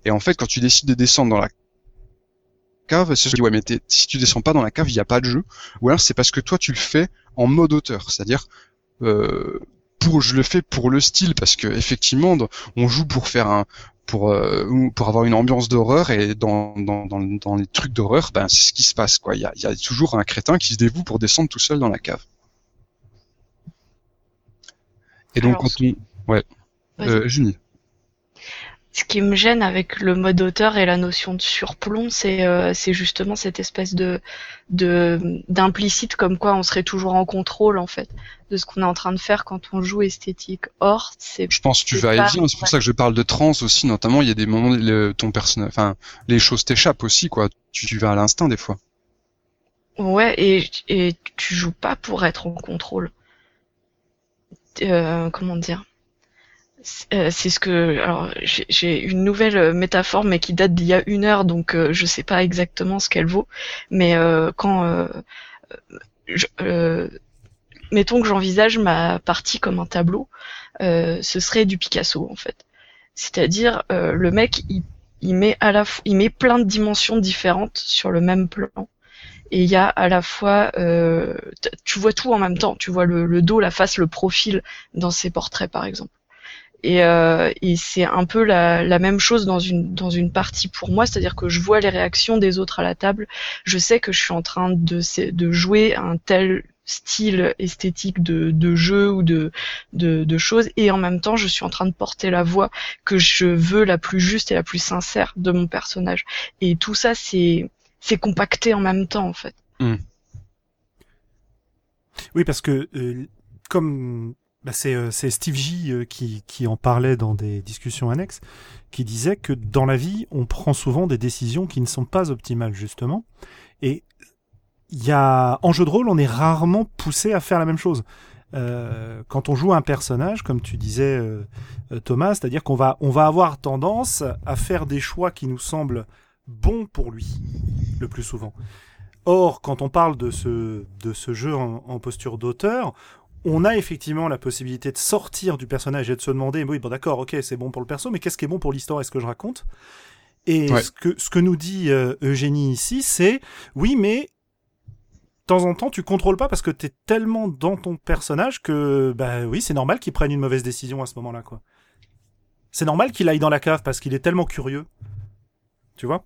Et en fait quand tu décides de descendre dans la cave, c'est ouais mais si tu descends pas dans la cave il a pas de jeu. Ou alors c'est parce que toi tu le fais en mode auteur, c'est-à-dire euh, pour je le fais pour le style parce que effectivement on joue pour faire un pour euh, pour avoir une ambiance d'horreur et dans dans, dans, dans les trucs d'horreur ben c'est ce qui se passe quoi il y a, y a toujours un crétin qui se dévoue pour descendre tout seul dans la cave et donc
Alors,
quand on ouais. euh, Junie
Ce qui me gêne avec le mode auteur et la notion de surplomb, c'est euh, justement cette espèce de de d'implicite comme quoi on serait toujours en contrôle en fait de ce qu'on est en train de faire quand on joue esthétique. Or, c'est
je pense que tu vas y venir c'est pour ça que je parle de trans aussi. Notamment il y a des moments le, ton personnage enfin les choses t'échappent aussi quoi. Tu, tu vas à l'instinct des fois.
Ouais et et tu joues pas pour être en contrôle. Euh, comment dire? C'est euh, c'est ce que alors j'ai une nouvelle euh, métaphore mais qui date d'il y a une heure donc euh, je sais pas exactement ce qu'elle vaut. Mais quand mettons que j'envisage ma partie comme un tableau ce serait du Picasso en fait. C'est-à-dire le mec il met à la fois il met plein de dimensions différentes sur le même plan et il y a à la fois euh, tu vois tout en même temps. Tu vois le, le dos la face le profil dans ses portraits par exemple. Et, euh, et c'est un peu la, la même chose dans une dans une partie pour moi. C'est-à-dire que je vois les réactions des autres à la table. Je sais que je suis en train de de jouer un tel style esthétique de, de jeu ou de, de de choses. Et en même temps je suis en train de porter la voix que je veux la plus juste et la plus sincère de mon personnage. Et tout ça c'est c'est compacté en même temps en fait.
Oui, parce que euh, comme bah, c'est euh, c'est Steve J euh, qui, qui en parlait dans des discussions annexes, qui disait que dans la vie, on prend souvent des décisions qui ne sont pas optimales justement, et il y a en jeu de rôle, on est rarement poussé à faire la même chose. Euh, quand on joue un personnage, comme tu disais Thomas, c'est-à-dire qu'on va on va avoir tendance à faire des choix qui nous semblent bons pour lui le plus souvent. Or, quand on parle de ce, de ce jeu en, en posture d'auteur, on a effectivement la possibilité de sortir du personnage et de se demander, oui, bon d'accord, ok, c'est bon pour le perso, mais qu'est-ce qui est bon pour l'histoire Est-ce que je raconte? Et
Ouais.
ce, que, ce que nous dit euh, Eugénie ici, c'est, oui, mais de temps en temps, tu contrôles pas parce que t'es tellement dans ton personnage que, bah oui, c'est normal qu'il prenne une mauvaise décision à ce moment-là, quoi. C'est normal qu'il aille dans la cave parce qu'il est tellement curieux. Tu vois?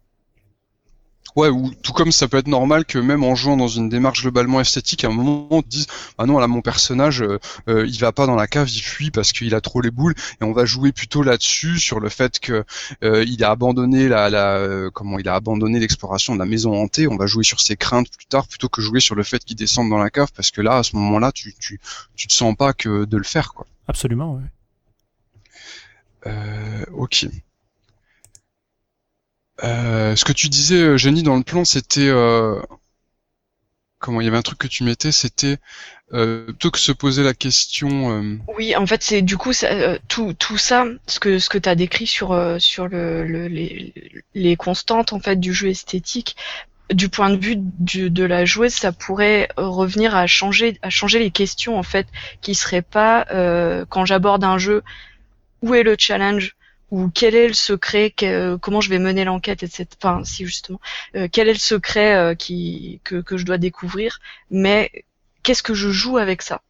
Ouais, ou tout comme ça peut être normal que même en jouant dans une démarche globalement esthétique, à un moment on te dise ah non là mon personnage euh, euh, il va pas dans la cave, il fuit parce qu'il a trop les boules et on va jouer plutôt là-dessus sur le fait que euh, il a abandonné la, la euh, comment il a abandonné l'exploration de la maison hantée, on va jouer sur ses craintes plus tard plutôt que jouer sur le fait qu'il descende dans la cave parce que là à ce moment-là tu tu tu te sens pas que de le faire quoi.
Absolument, ouais.
Euh, ok. Euh, ce que tu disais, euh, Jenny, dans le plan, c'était euh, comment il y avait un truc que tu mettais, c'était euh, plutôt que se poser la question. euh,
Oui, en fait, c'est du coup ça, tout tout ça, ce que ce que t'as décrit sur sur le, le- les les constantes en fait du jeu esthétique, du point de vue du, de la joueuse, ça pourrait revenir à changer à changer les questions en fait, qui seraient pas quand j'aborde un jeu, où est le challenge? Ou quel est le secret, que- comment je vais mener l'enquête, etc. Enfin, si justement, euh, quel est le secret euh, qui que que je dois découvrir, mais qu'est-ce que je joue avec ça?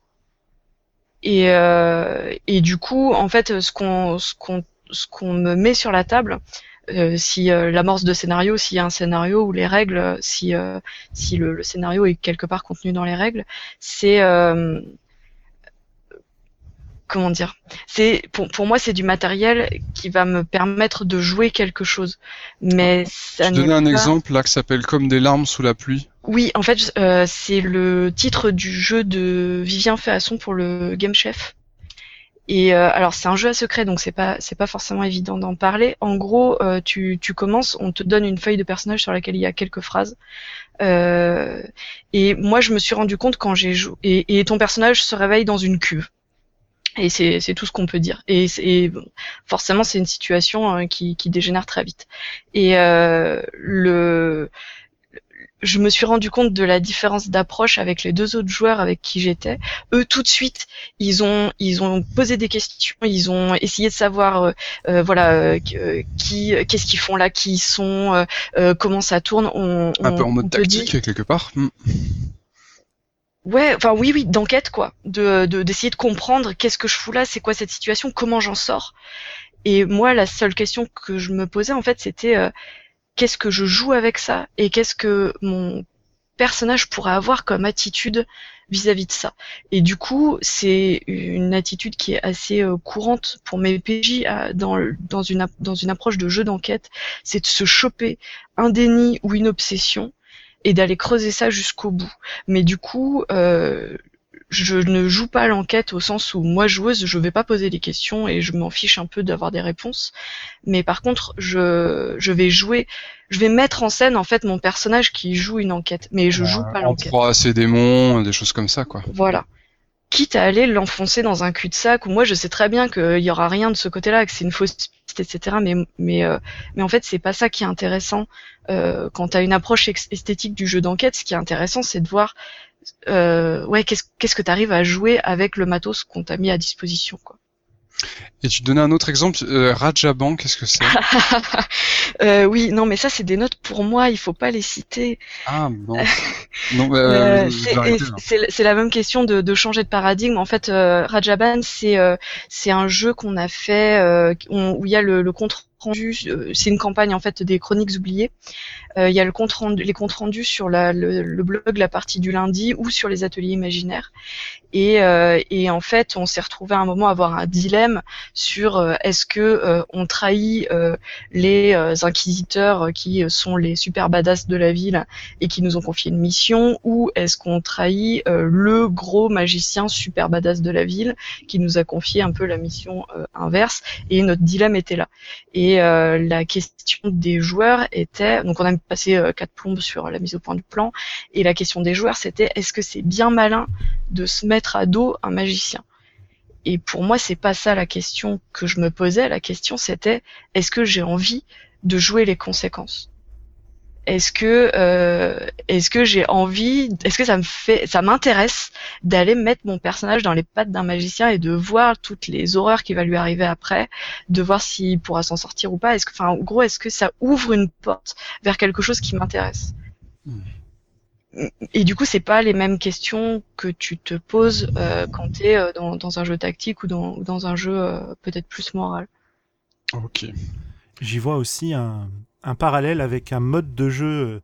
Et, euh, et du coup, en fait, ce qu'on ce qu'on ce qu'on me met sur la table, euh, si euh, l'amorce de scénario, s'il y a un scénario ou les règles, si euh, si le, le scénario est quelque part contenu dans les règles, c'est comment dire C'est pour pour moi c'est du matériel qui va me permettre de jouer quelque chose, mais ça
tu
n'est
donnais un
pas-
exemple là qui s'appelle Comme des larmes sous la pluie.
oui, en fait, euh, c'est le titre du jeu de Vivien Féasson pour le Game Chef. Et euh, alors c'est un jeu à secret, donc c'est pas c'est pas forcément évident d'en parler. En gros, euh, tu tu commences, on te donne une feuille de personnage sur laquelle il y a quelques phrases. Euh, et moi, je me suis rendu compte quand j'ai joué et, et ton personnage se réveille dans une cuve. Et c'est tout ce qu'on peut dire. Et, et bon, forcément, c'est une situation euh, qui qui dégénère très vite. Et euh, le je me suis rendu compte de la différence d'approche avec les deux autres joueurs avec qui j'étais. Eux, tout de suite, ils ont ils ont posé des questions, ils ont essayé de savoir, euh, euh, voilà, euh, euh, qui, qu'est-ce qu'ils font là, qui ils sont, euh, euh, comment ça tourne. On,
Un
on-
peu en mode
dit-
tactique quelque part.
Ouais, enfin oui, oui, d'enquête quoi, de de- d'essayer de comprendre qu'est-ce que je fous là, c'est quoi cette situation, comment j'en sors. Et moi, la seule question que je me posais, en fait, c'était euh, qu'est-ce que je joue avec ça et qu'est-ce que mon personnage pourrait avoir comme attitude vis-à-vis de ça. Et du coup, c'est une attitude qui est assez euh, courante pour mes PJ dans, dans, une, dans une approche de jeu d'enquête, c'est de se choper un déni ou une obsession et d'aller creuser ça jusqu'au bout. Mais du coup, euh, je ne joue pas l'enquête au sens où moi joueuse je vais pas poser des questions et je m'en fiche un peu d'avoir des réponses mais par contre je je vais jouer je vais mettre en scène en fait mon personnage qui joue une enquête mais je joue pas l'enquête.
On ses démons des choses comme ça quoi.
Voilà. Quitte à aller l'enfoncer dans un cul-de-sac où moi je sais très bien qu'il y aura rien de ce côté-là que c'est une fausse piste etc mais mais euh, mais en fait c'est pas ça qui est intéressant euh, quand tu as une approche esthétique du jeu d'enquête ce qui est intéressant c'est de voir euh, ouais, qu'est-ce qu'est-ce que tu arrives à jouer avec le matos qu'on t'a mis à disposition, quoi.
Et tu donnais un autre exemple, euh, Rajaban, qu'est-ce que c'est?
Euh, Oui, non, mais ça c'est des notes pour moi, il faut pas les citer.
Ah bon. non, bah, euh,
c'est la même question de, de, changer de paradigme. En fait, euh, Rajaban, c'est c'est un jeu qu'on a fait où il y a le, le compte rendu. C'est une campagne en fait des chroniques oubliées. Euh, il y a le compte rendu, les comptes rendus sur la, le, le, blog la partie du lundi ou sur les ateliers imaginaires. Et, euh, et en fait, on s'est retrouvé à un moment à avoir un dilemme sur euh, est-ce que on trahit les inquisiteurs qui sont les super badass de la ville et qui nous ont confié une mission ou est-ce qu'on trahit le gros magicien super badass de la ville qui nous a confié un peu la mission inverse et notre dilemme était là. La question des joueurs était donc on a passer euh, quatre plombes sur la mise au point du plan. Et la question des joueurs, c'était est-ce que c'est bien malin de se mettre à dos un magicien? Et pour moi, c'est pas ça la question que je me posais. La question, c'était est-ce que j'ai envie de jouer les conséquences? Est-ce que euh, est-ce que j'ai envie est-ce que ça me fait ça m'intéresse d'aller mettre mon personnage dans les pattes d'un magicien et de voir toutes les horreurs qui va lui arriver après de voir s'il pourra s'en sortir ou pas? Est-ce que enfin en gros est-ce que ça ouvre une porte vers quelque chose qui m'intéresse? Hmm. et du coup c'est pas les mêmes questions que tu te poses euh, quand tu es euh, dans, dans, un jeu tactique ou dans, dans un jeu euh, peut-être plus moral.
Ok.
J'y vois aussi un un parallèle avec un mode de jeu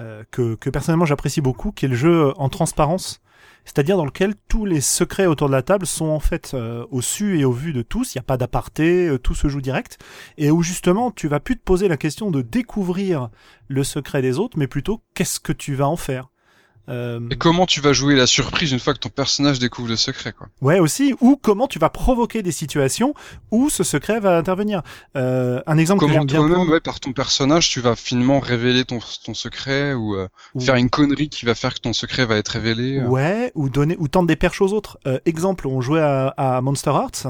euh, que, personnellement j'apprécie beaucoup, qui est le jeu en transparence, c'est-à-dire dans lequel tous les secrets autour de la table sont en fait euh, au su et au vu de tous, il n'y a pas d'aparté, euh, tout se joue direct, et où justement tu vas plus te poser la question de découvrir le secret des autres, mais plutôt qu'est-ce que tu vas en faire.
Euh... Et comment tu vas jouer la surprise une fois que ton personnage découvre le secret, quoi.
Ouais, aussi. Ou comment tu vas provoquer des situations où ce secret va intervenir. Euh, un exemple
comment
que j'aime bien.
Même, ouais, par ton personnage, tu vas finement révéler ton, ton secret ou, euh, faire une connerie qui va faire que ton secret va être révélé.
Euh. Ouais, ou donner, ou tendre des perches aux autres. Euh, exemple, on jouait à, à Monster Hearts.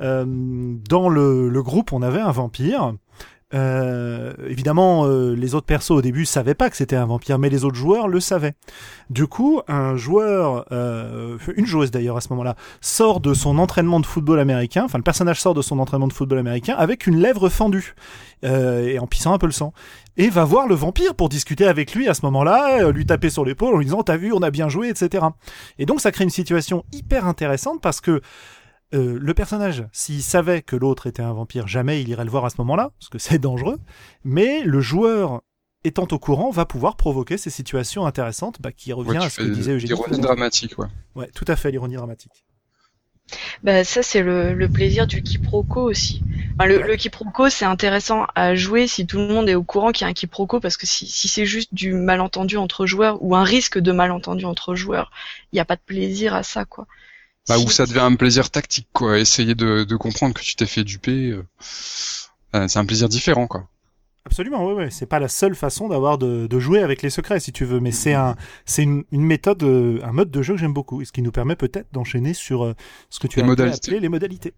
dans le, le groupe, on avait un vampire. Euh, évidemment, euh, les autres persos au début savaient pas que c'était un vampire, mais les autres joueurs le savaient. Du coup, un joueur, euh, une joueuse d'ailleurs à ce moment-là, sort de son entraînement de football américain, enfin le personnage sort de son entraînement de football américain avec une lèvre fendue et en pissant un peu le sang, et va voir le vampire pour discuter avec lui à ce moment-là, lui taper sur l'épaule en lui disant t'as vu, on a bien joué, etc. Et donc ça crée une situation hyper intéressante parce que euh, le personnage, s'il savait que l'autre était un vampire, jamais il irait le voir à ce moment-là, parce que c'est dangereux. Mais le joueur, étant au courant, va pouvoir provoquer ces situations intéressantes bah, qui revient à ce que disait Eugénie.
L'ironie dramatique, ouais.
Ouais, tout à fait, l'ironie dramatique.
Bah, ça, c'est le, plaisir du quiproquo aussi. le, quiproquo, c'est intéressant à jouer si tout le monde est au courant qu'il y a un quiproquo, parce que si, si c'est juste du malentendu entre joueurs ou un risque de malentendu entre joueurs, il n'y a pas de plaisir à ça, quoi.
Bah, où ça devient un plaisir tactique, quoi. Essayer de, comprendre que tu t'es fait duper, euh, euh, c'est un plaisir différent, quoi.
Absolument, oui. C'est pas la seule façon d'avoir de, de, jouer avec les secrets, si tu veux, mais c'est un, c'est une, une, méthode, euh, un mode de jeu que j'aime beaucoup, et ce qui nous permet peut-être d'enchaîner sur euh, ce que tu
as
appelé les modalités.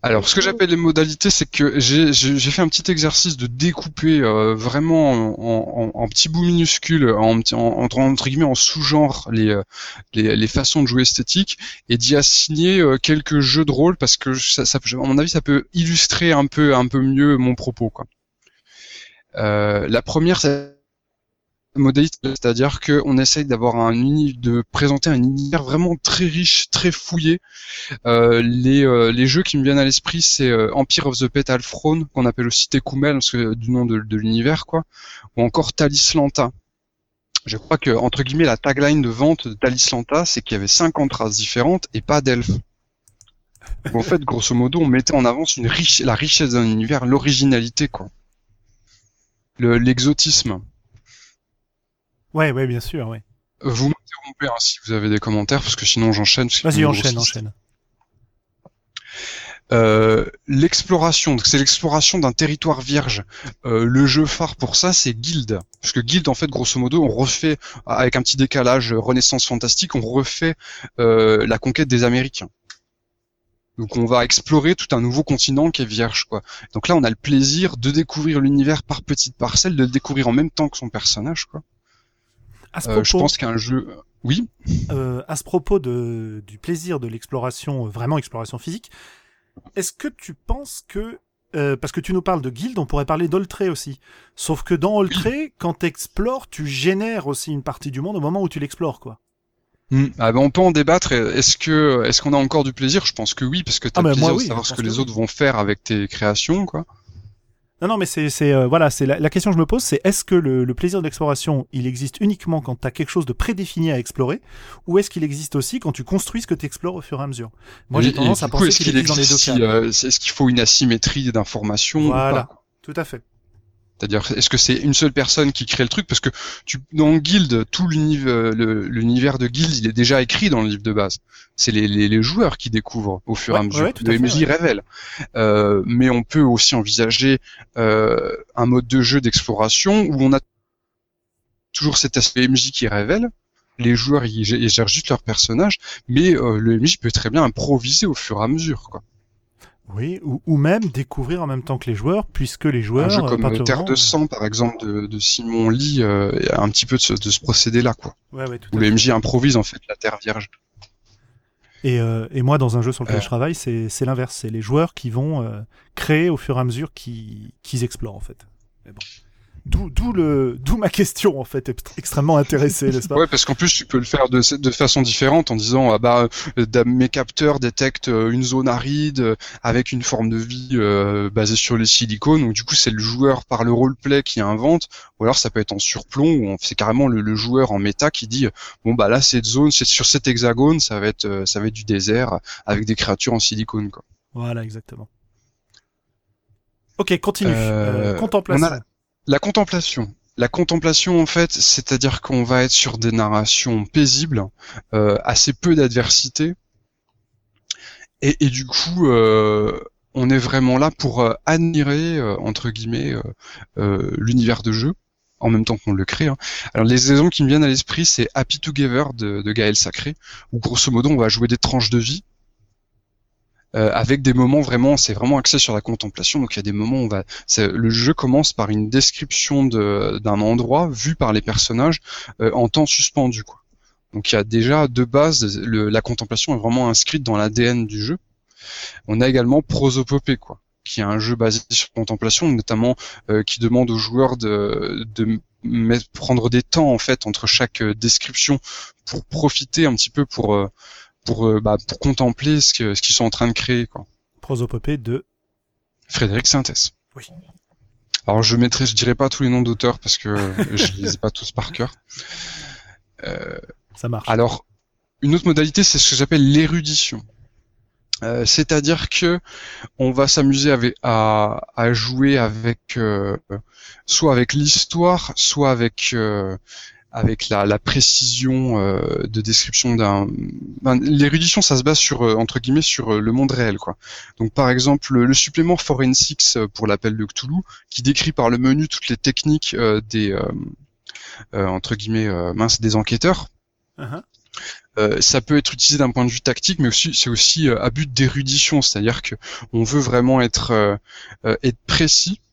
Alors, ce que j'appelle les modalités, c'est que j'ai, j'ai fait un petit exercice de découper euh, vraiment en, en, en, petits bouts minuscules, en, en, entre guillemets en sous-genre les, les, les façons de jouer esthétiques, et d'y assigner quelques jeux de rôle parce que ça, ça, à mon avis, ça peut illustrer un peu, un peu mieux mon propos, quoi. Euh, la première, c'est modalité, c'est-à-dire qu'on essaye d'avoir un de présenter un univers vraiment très riche, très fouillé. Euh, les, euh, les jeux qui me viennent à l'esprit, c'est euh, Empire of the Petal Throne, qu'on appelle aussi Tekumel, parce que, du nom de, de l'univers, quoi, ou encore Talislanta. Je crois que entre guillemets la tagline de vente de Talislanta, c'est qu'il y avait 50 races différentes et pas d'elfes. en fait, grosso modo, on mettait en avance une riche, la richesse d'un univers, l'originalité, quoi. L'exotisme.
Ouais, ouais, bien sûr, ouais.
Vous m'interrompez hein, si vous avez des commentaires, parce que sinon j'enchaîne.
Vas-y, enchaîne, enchaîne.
Euh, l'exploration, c'est l'exploration d'un territoire vierge. Euh, le jeu phare pour ça, c'est Guild, parce que Guild, en fait, grosso modo, on refait avec un petit décalage Renaissance fantastique, on refait euh, la conquête des Américains. Donc on va explorer tout un nouveau continent qui est vierge, quoi. Donc là, on a le plaisir de découvrir l'univers par petites parcelles, de le découvrir en même temps que son personnage, quoi. Euh, je pense qu'un jeu, oui.
Euh, à ce propos de, du plaisir de l'exploration, euh, vraiment exploration physique, est-ce que tu penses que parce que tu nous parles de guild, on pourrait parler d'Oltré aussi. Sauf que dans Oltré, quand tu explores, tu génères aussi une partie du monde au moment où tu l'explores, quoi.
Hmm. Ah ben on peut en débattre. Est-ce que est-ce qu'on a encore du plaisir? Je pense que oui, parce que tu as ah ben plaisir de savoir ce que, les autres vont faire avec tes créations, quoi.
Non, non, mais c'est, euh, voilà, c'est la, question que je me pose, c'est est-ce que le, le plaisir d'exploration, il existe uniquement quand tu as quelque chose de prédéfini à explorer, ou est-ce qu'il existe aussi quand tu construis ce que tu explores au fur et à mesure?
Moi, j'ai tendance à penser qu'il existe dans les deux cas. Euh, est-ce qu'il faut une asymétrie d'informations
Voilà, tout à fait.
C'est-à-dire, est-ce que c'est une seule personne qui crée le truc? Parce que tu, dans Guild, tout l'univers, de Guild, il est déjà écrit dans le livre de base. C'est les, les, les, joueurs qui découvrent au fur et à mesure. le MJ révèle. Euh, mais on peut aussi envisager euh, un mode de jeu d'exploration où on a toujours cet aspect MJ qui révèle. Les joueurs ils, gèrent juste leur personnage, mais euh, le MJ peut très bien improviser au fur et à mesure, quoi.
Oui, ou, ou, même découvrir en même temps que les joueurs, puisque les joueurs. Un
jeu comme euh, Terre de sang, par exemple, de, de Simon Lee, euh, a un petit peu de ce, de ce procédé-là, quoi.
Ouais, ouais, tout
où le MJ improvise en fait la Terre vierge.
Et, euh, et moi, dans un jeu sur lequel je travaille, c'est l'inverse. C'est les joueurs qui vont euh, créer au fur et à mesure qu'ils explorent, en fait. Mais bon. D'où le d'où ma question en fait extrêmement intéressée, n'est-ce pas
Ouais, parce qu'en plus tu peux le faire de, de façon différente en disant ah bah euh, mes capteurs détectent euh, une zone aride euh, avec une forme de vie euh, basée sur les silicones, donc du coup c'est le joueur par le roleplay qui invente, ou alors ça peut être en surplomb ou c'est carrément le, le, joueur en méta qui dit bon bah là cette zone, c'est sur cet hexagone, ça va être ça va être du désert avec des créatures en silicone quoi.
Voilà exactement. Ok, continue. contemplation.
La contemplation. La contemplation, en fait, c'est-à-dire qu'on va être sur des narrations paisibles, euh, assez peu d'adversité, et, du coup, euh, on est vraiment là pour euh, admirer, euh, entre guillemets, l'univers de jeu, en même temps qu'on le crée. Hein. Alors les exemples qui me viennent à l'esprit, c'est Happy Together de, de Gaël Sacré, où grosso modo, on va jouer des tranches de vie, euh, avec des moments vraiment, c'est vraiment axé sur la contemplation. Donc il y a des moments où on va, le jeu commence par une description d'un endroit vu par les personnages euh, en temps suspendu. Quoi. Donc il y a déjà de base, le, la contemplation est vraiment inscrite dans l'ADN du jeu. On a également Prosopopée, quoi, qui est un jeu basé sur contemplation, notamment euh, qui demande aux joueurs de, de prendre des temps en fait entre chaque description pour profiter un petit peu pour pour, euh, bah, pour contempler ce qu'ils ce qu'ils sont en train de créer. Quoi.
Prosopopée de
Frédéric Sintès.
Oui.
Alors je mettrai, je dirai pas tous les noms d'auteurs parce que je les ai pas tous par cœur.
Euh, Ça marche.
Alors, une autre modalité, c'est ce que j'appelle l'érudition. Euh, c'est-à-dire que on va s'amuser à, à, jouer avec euh, soit avec l'histoire, soit avec euh, avec la, la précision euh, de description d'un. Ben, L'érudition, ça se base sur euh, entre guillemets sur euh, le monde réel, quoi. Donc par exemple le, supplément Forensics pour l'appel de Cthulhu, qui décrit par le menu toutes les techniques des entre guillemets mince des enquêteurs. Uh-huh. ça peut être utilisé d'un point de vue tactique, mais aussi c'est aussi à but d'érudition, c'est-à-dire que on veut vraiment être être précis euh,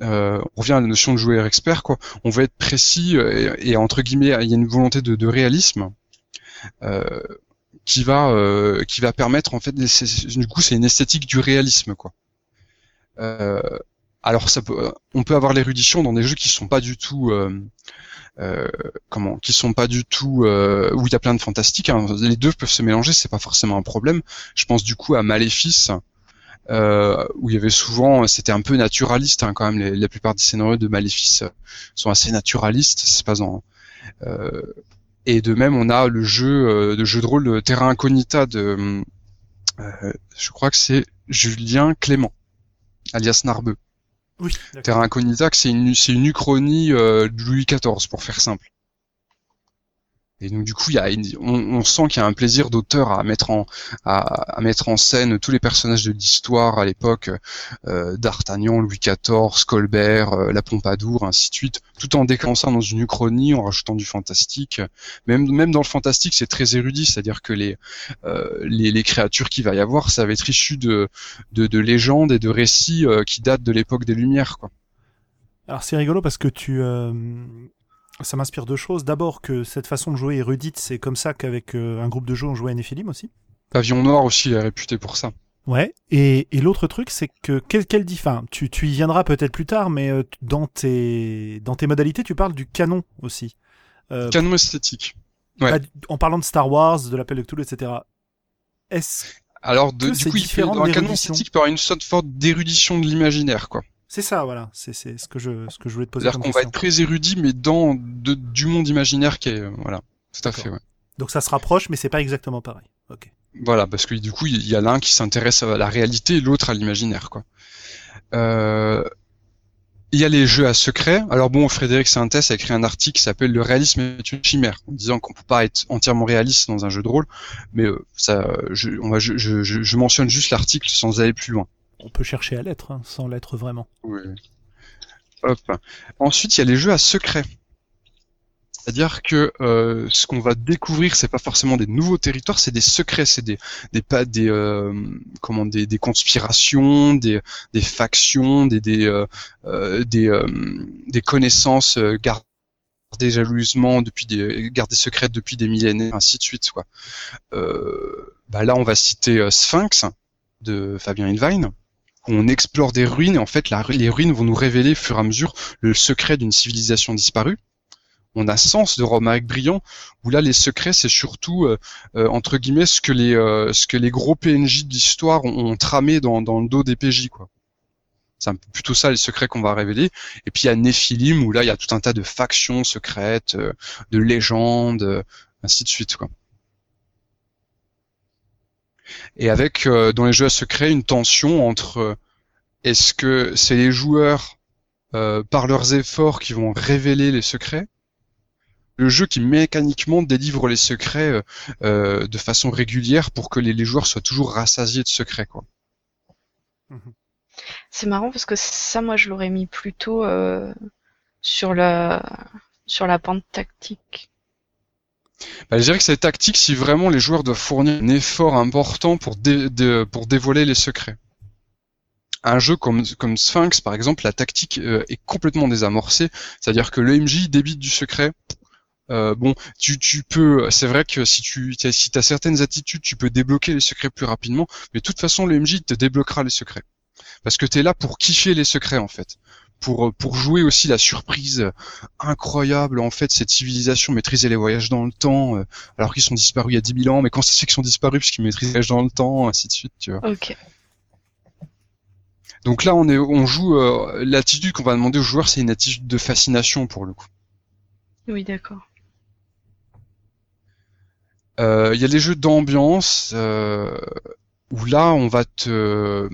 on revient à la notion de joueur expert, quoi. On veut être précis euh, et, entre guillemets, il y a une volonté de, réalisme euh, qui va qui va permettre en fait, du coup, c'est une esthétique du réalisme, quoi. alors ça peut, on peut avoir l'érudition dans des jeux qui sont pas du tout euh, comment, qui sont pas du tout euh, où il y a plein de fantastiques. Hein. Les deux peuvent se mélanger, c'est pas forcément un problème. Je pense du coup à Maléfice, euh, où il y avait souvent, c'était un peu naturaliste hein, quand même. la plupart des scénarios de Maléfice sont assez naturalistes. C'est pas en euh, et de même, on a le jeu de jeu de rôle Terra Incognita de, je crois que c'est Julien Clément, alias Narbeux.
Oui,
Terra Incognita, c'est une, c'est une uchronie euh, de Louis XIV, pour faire simple. Et donc du coup, y a on, sent qu'il y a un plaisir d'auteur à mettre en à, mettre en scène tous les personnages de l'histoire à l'époque, euh, d'Artagnan, Louis XIV, Colbert, euh, la Pompadour, ainsi de suite, tout en déclenchant dans une uchronie, en rajoutant du fantastique. Même même dans le fantastique, c'est très érudit, c'est-à-dire que les, euh, les, les créatures qu'il va y avoir, ça va être issu de de, de légendes et de récits euh, qui datent de l'époque des Lumières, quoi.
Alors c'est rigolo parce que tu ça m'inspire deux choses. D'abord que cette façon de jouer érudite, c'est comme ça qu'avec euh, un groupe de jeux on jouait à Nephilim aussi.
Pavillon Noir aussi est réputé pour ça.
Ouais, et, et l'autre truc, c'est que quel, quel dit, tu, tu y viendras peut-être plus tard, mais euh, dans tes dans tes modalités, tu parles du canon aussi.
Euh, canon esthétique. Ouais.
Bah, en parlant de Star Wars, de l'appel de Cthulhu, etc. Est-ce
alors de, du coup, il un canon esthétique par une sorte forte d'érudition de l'imaginaire, quoi.
C'est ça, voilà. C'est ce que je ce que je voulais te poser.
C'est-à-dire qu'on va être très érudit, mais dans de, du monde imaginaire qui est voilà. Tout à fait. Ouais.
Donc ça se rapproche, mais c'est pas exactement pareil. Ok.
Voilà, parce que du coup, il y a l'un qui s'intéresse à la réalité et l'autre à l'imaginaire, quoi. Euh... Il y a les jeux à secret. Alors bon, Frédéric Sintès a écrit un article qui s'appelle Le réalisme est une chimère, en disant qu'on peut pas être entièrement réaliste dans un jeu de rôle, mais euh, ça, je, on va, je, je, je mentionne juste l'article sans aller plus loin
on peut chercher à l'être, hein, sans l'être vraiment.
Hop. Ensuite, il y a les jeux à secret. C'est-à-dire que euh, ce qu'on va découvrir, c'est pas forcément des nouveaux territoires, c'est des secrets, c'est des des pas des euh, comment des, conspirations, des factions, des des euh, des, des connaissances gardées jalousement depuis des gardées secrètes depuis des millénaires, ainsi de suite quoi. bah là, on va citer Sphinx de Fabien Ilvine on explore des ruines et en fait les ruines vont nous révéler au fur et à mesure le secret d'une civilisation disparue. On a Sens de Romaric Briand où là les secrets c'est surtout euh, euh, entre guillemets ce que les euh, gros PNJ d'histoire ont, ont, tramé dans, dans le dos des PJ quoi. C'est plutôt ça les secrets qu'on va révéler. Et puis il y a Nephilim où là il y a tout un tas de factions secrètes, de légendes, ainsi de suite quoi et avec euh, dans les jeux à secret une tension entre euh, est-ce que c'est les joueurs euh, par leurs efforts qui vont révéler les secrets le jeu qui mécaniquement délivre les secrets de façon régulière pour que les, joueurs soient toujours rassasiés de secrets quoi.
Mhm. C'est marrant parce que ça moi je l'aurais mis plutôt sur la sur la pente tactique.
Bah, je dirais que c'est tactique si vraiment les joueurs doivent fournir un effort important pour, dévoiler les secrets. Un jeu comme, Sphinx, par exemple, la tactique euh, est complètement désamorcée, c'est-à-dire que le MJ débite du secret. Euh, bon, tu, peux, c'est vrai que si tu si as certaines attitudes, tu peux débloquer les secrets plus rapidement, mais de toute façon, le MJ te débloquera les secrets. Parce que tu es là pour kiffer les secrets, en fait pour euh, pour jouer aussi la surprise incroyable en fait cette civilisation maîtriser les voyages dans le temps euh, alors qu'ils sont disparus il y a 10 000 ans. Mais quand c'est qu'ils sont disparus parce qu'ils maîtrisent les voyages dans le temps ainsi de suite tu vois.
Ok.
Donc là on est on joue euh, l'attitude qu'on va demander aux joueurs c'est une attitude de fascination pour le coup.
Oui d'accord.
Il y a les jeux d'ambiance où là on va te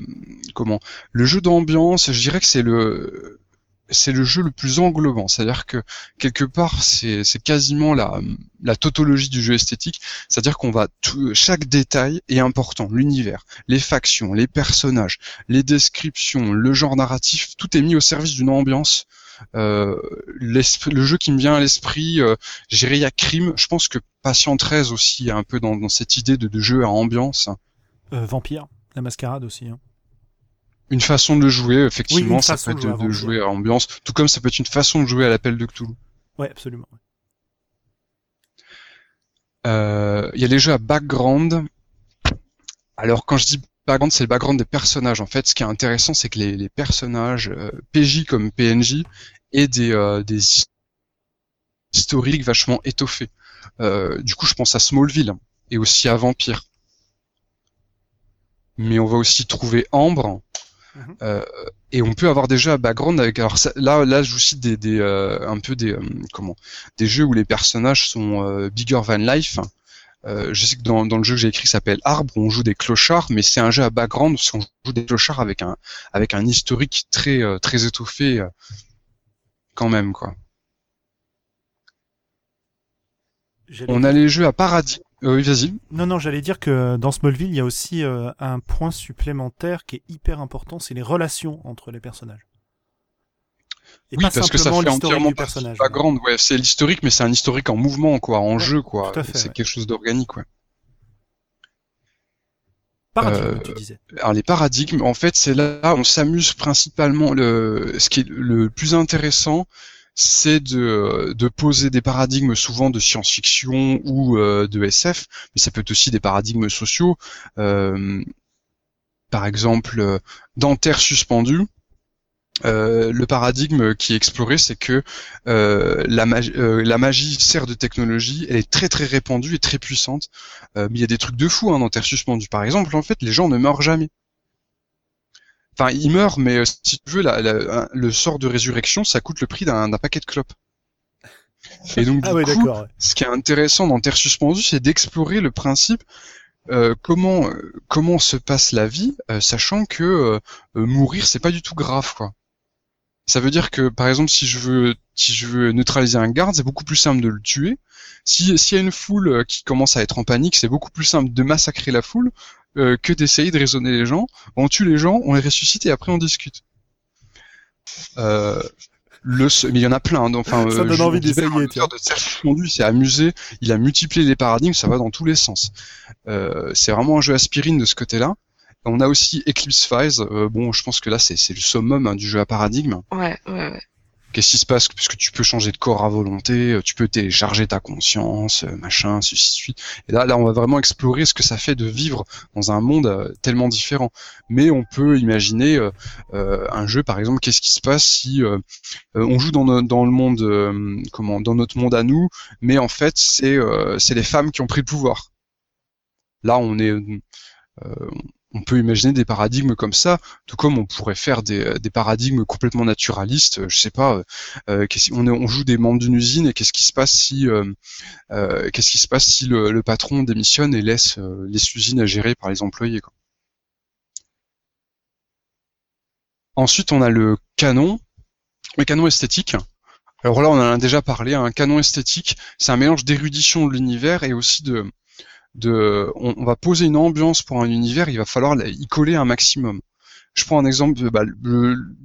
comment le jeu d'ambiance je dirais que c'est le c'est le jeu le plus englobant c'est-à-dire que quelque part c'est quasiment la la tautologie du jeu esthétique c'est-à-dire qu'on va tout, chaque détail est important l'univers les factions les personnages les descriptions le genre narratif tout est mis au service d'une ambiance euh, le jeu qui me vient à l'esprit, euh, y a Crime. Je pense que Patient 13 aussi est un peu dans, dans cette idée de, de jeu à ambiance.
Euh, Vampire, la mascarade aussi. Hein.
Une façon de le jouer, effectivement, ça peut être de, jouer, à ambiance, tout comme ça peut être une façon de jouer à l'appel de Cthulhu.
Ouais, absolument.
Euh, il y a les jeux à background. Alors quand je dis background, c'est le background des personnages. En fait, ce qui est intéressant, c'est que les, personnages, euh, PJ comme PNJ, et des, des historique vachement étoffé. Euh, du coup, je pense à Smallville et aussi à Vampire. Mais on va aussi trouver Ambre.
Mhm.
euh, et on peut avoir déjà un background avec alors ça- là là je vous cite des, des euh, un peu des euh, comment des jeux où les personnages sont euh, bigger than life euh, je sais que dans, dans le jeu que j'ai écrit s'appelle Arbre, on joue des clochards, mais c'est un jeu à background parce qu'on joue des clochards avec un avec un historique très euh, très étoffé euh, quand même quoi. On a les jeux à paradis. Euh, oui, vas-y.
Non, non, j'allais dire que dans Smallville, il y a aussi euh, un point supplémentaire qui est hyper important, c'est les relations entre les personnages. Et
oui,
pas
parce que ça fait entièrement partie du background. Ouais, c'est l'historique, mais c'est un historique en mouvement, quoi, en
Ouais,
jeu, quoi. c'est
ouais.
quelque chose d'organique, ouais.
Paradigme,
Euh,
tu disais.
Alors les paradigmes, en fait, c'est là où on s'amuse principalement. Le, ce qui est le plus intéressant, c'est de, de poser des paradigmes souvent de science-fiction ou euh, de SF, mais ça peut être aussi des paradigmes sociaux. Euh, par exemple, euh, dans Terre suspendue, euh, le paradigme qui est exploré, c'est que euh, la, magie, euh, sert de technologie, elle est très très répandue et très puissante. Euh, mais il y a des trucs de fou hein, dans Terre suspendue. Par exemple, en fait, les gens ne meurent jamais. Enfin, ils meurent, mais euh, si tu veux, la- la- le sort de résurrection, ça coûte le prix d'un paquet de clopes. Et donc,
Ah
du coup,
d'accord. ouais.
ce qui est intéressant dans Terre suspendue, c'est d'explorer le principe euh, comment euh, comment se passe la vie, euh, sachant que euh, mourir c'est pas du tout grave quoi. Ça veut dire que par exemple si je veux si je veux neutraliser un garde, c'est beaucoup plus simple de le tuer. Si s'il y a une foule qui commence à être en panique, c'est beaucoup plus simple de massacrer la foule euh, que d'essayer de raisonner les gens. On tue les gens, on les ressuscite et après on discute. Euh, le, mais il y en a plein. hein, donc, Enfin,
Ça donne
Julien
envie
Guibert,
d'essayer,
l'auteur de suspendue, s'est amusé. Il a multiplié les paradigmes, ça va dans tous les sens. Euh, c'est vraiment un jeu aspirine de ce côté-là. On a aussi Eclipse Files. Euh, bon, je pense que là, c'est c'est le summum hein, du jeu à paradigme.
Ouais, ouais, ouais.
Qu'est-ce qui se passe Puisque tu peux changer de corps à volonté, euh, tu peux télécharger ta conscience, euh, machin, de suite. Et là, là, on va vraiment explorer ce que ça fait de vivre dans un monde euh, tellement différent. Mais on peut imaginer euh, un jeu, par exemple, qu'est-ce qui se passe si euh, on joue dans, dans le monde, euh, comment, dans notre monde à nous, mais en fait, c'est c'est les femmes qui ont pris le pouvoir. Là, on est euh, on peut imaginer des paradigmes comme ça, tout comme on pourrait faire des, des paradigmes complètement naturalistes. euh, Je sais pas, euh, on, joue des membres d'une usine et qu'est-ce qui se passe si, euh, euh, le, patron démissionne et laisse euh, laisse l'usine gérée par les employés. Ensuite, on a le canon, le canon esthétique. Alors là, on en a déjà parlé. Un canon esthétique, c'est un mélange d'érudition de l'univers et aussi de on, va poser une ambiance pour un univers, il va falloir y coller un maximum. Je prends un exemple, bah, le-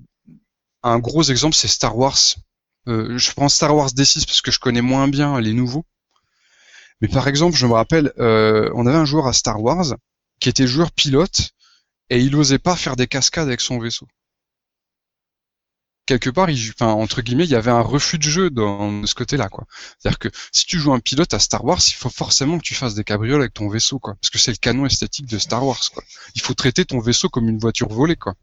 un gros exemple, c'est Star Wars. Euh, je prends Star Wars D6 parce que je connais moins bien les nouveaux. Mais par exemple, je me rappelle, euh, on avait un joueur à Star Wars qui était joueur pilote et il osait pas faire des cascades avec son vaisseau. Quelque part, il, enfin, entre guillemets, il y avait un refus de jeu dans de ce côté-là, quoi. C'est-à-dire que si tu joues un pilote à Star Wars, il faut forcément que tu fasses des cabrioles avec ton vaisseau, quoi. Parce que c'est le canon esthétique de Star Wars, quoi. Il faut traiter ton vaisseau comme une voiture volée, quoi.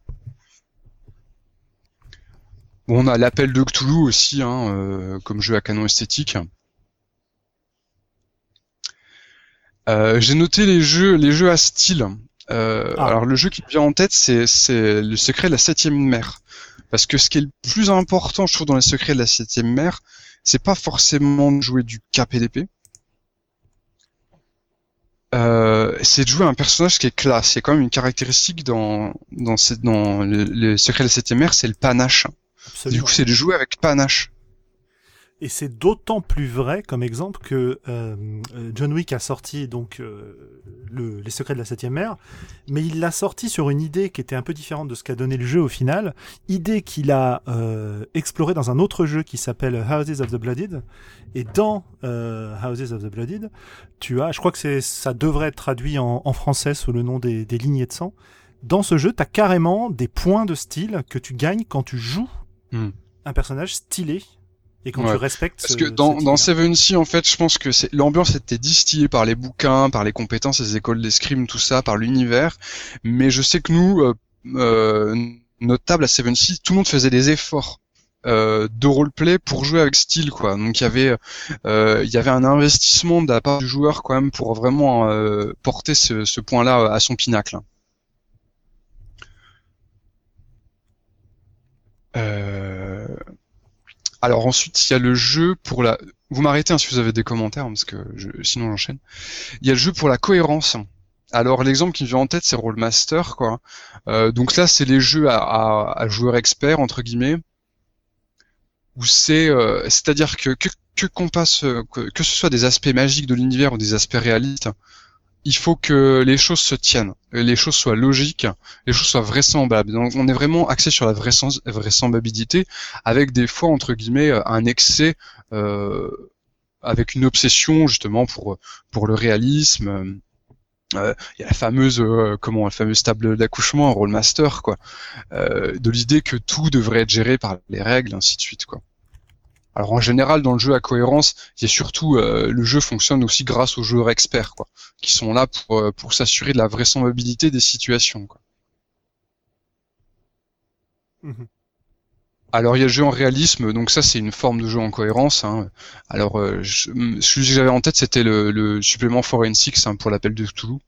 Bon, on a l'appel de Cthulhu aussi, hein, euh, comme jeu à canon esthétique. Euh, J'ai noté les jeux, les jeux à style. Euh,
Ah.
Alors le jeu qui me vient en tête, c'est c'est le secret de la septième mer. Parce que ce qui est le plus important, je trouve, dans les secrets de la septième mer, c'est pas forcément de jouer du KPDP. Euh, c'est de jouer un personnage qui est classe. Il y a quand même une caractéristique dans dans, ces- dans le, le secret de la septième mer, c'est le panache. Du coup, c'est de jouer avec panache.
Et c'est d'autant plus vrai comme exemple que euh, John Wick a sorti donc euh, le, les secrets de la septième mer, mais il l'a sorti sur une idée qui était un peu différente de ce qu'a donné le jeu au final, idée qu'il a euh, explorée dans un autre jeu qui s'appelle Houses of the Blooded. Et dans euh, Houses of the Blooded, tu as, je crois que c'est, ça devrait être traduit en, en français sous le nom des, des lignées de sang. Dans ce jeu, tu as carrément des points de style que tu gagnes quand tu joues
Hmm.
un personnage stylé et quand
Ouais.
tu respectes.
Parce
ce-
que dans, dans. Seven Sea, en fait, je pense que c'est l'ambiance était distillée par les bouquins, par les compétences des écoles d'escrime, tout ça, par l'univers. Mais je sais que nous, euh, euh, notre table à Seven Sea, tout le monde faisait des efforts euh, de roleplay pour jouer avec style quoi. Donc il y avait euh, il y avait un investissement de la part du joueur quand même pour vraiment euh, porter ce, ce point-là à son pinacle. Euh, alors ensuite il y a le jeu pour la. Vous m'arrêtez hein, si vous avez des commentaires parce que je... sinon j'enchaîne. Il y a le jeu pour la cohérence. Alors l'exemple qui me vient en tête c'est Rollmaster quoi. Euh, donc là c'est les jeux à, à, à joueurs experts entre guillemets où c'est euh, c'est-à-dire que que qu'on passe que, que, ce soit des aspects magiques de l'univers ou des aspects réalistes, il faut que les choses se tiennent, les choses soient logiques, les choses soient vraisemblables. Donc on est vraiment axé sur la vraisemblabilité avec des fois entre guillemets un excès euh, avec une obsession justement pour pour le réalisme euh, il y a la fameuse euh, comment la fameuse table d'accouchement, role master quoi, euh, de l'idée que tout devrait être géré par les règles, ainsi de suite quoi. Alors en général dans le jeu à cohérence, il y a surtout euh, le jeu fonctionne aussi grâce aux joueurs experts quoi, qui sont là pour euh, pour s'assurer de la vraisemblabilité des situations quoi. Mmh. Alors il y a le jeu en réalisme, donc ça c'est une forme de jeu en cohérence. Hein. Alors euh, je, celui que j'avais en tête c'était le, le, supplément Forensics hein, pour l'appel de Cthulhu.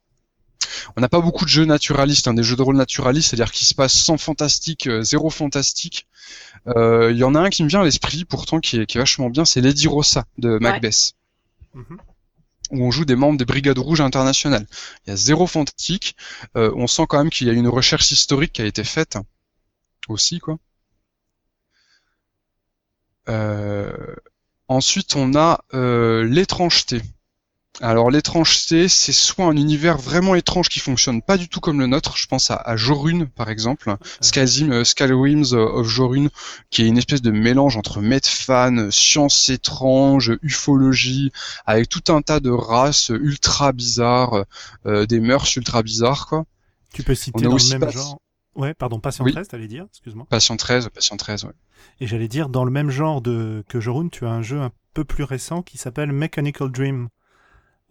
On n'a pas beaucoup de jeux naturalistes, hein, des jeux de rôle naturalistes, c'est-à-dire qui se passent sans fantastique, euh, zéro fantastique. Euh, il y en a un qui me vient à l'esprit pourtant qui est, qui est vachement bien, c'est Lady Rossa de Macbeth. Mm-hmm. où on joue des membres des Brigades Rouges internationales. Il y a zéro fantastique. Euh, on sent quand même qu'il y a une recherche historique qui a été faite aussi, quoi. Euh, ensuite, on a euh, l'étrangeté. Alors l'étrangeté, c'est soit un univers vraiment étrange qui fonctionne pas du tout comme le nôtre. Je pense à, à Jorun par exemple, Skazim, euh, of Jorun, qui est une espèce de mélange entre Medfan, science étrange, ufologie, avec tout un tas de races ultra bizarres, euh, des mœurs ultra bizarres quoi.
Tu peux citer dans le même genre? Ouais, pardon, Patient 13, t'allais dire, excuse-moi.
Patient 13, Patient 13, ouais.
Et j'allais dire, dans le même genre de que Jorun, tu as un jeu un peu plus récent qui s'appelle Mechanical Dream.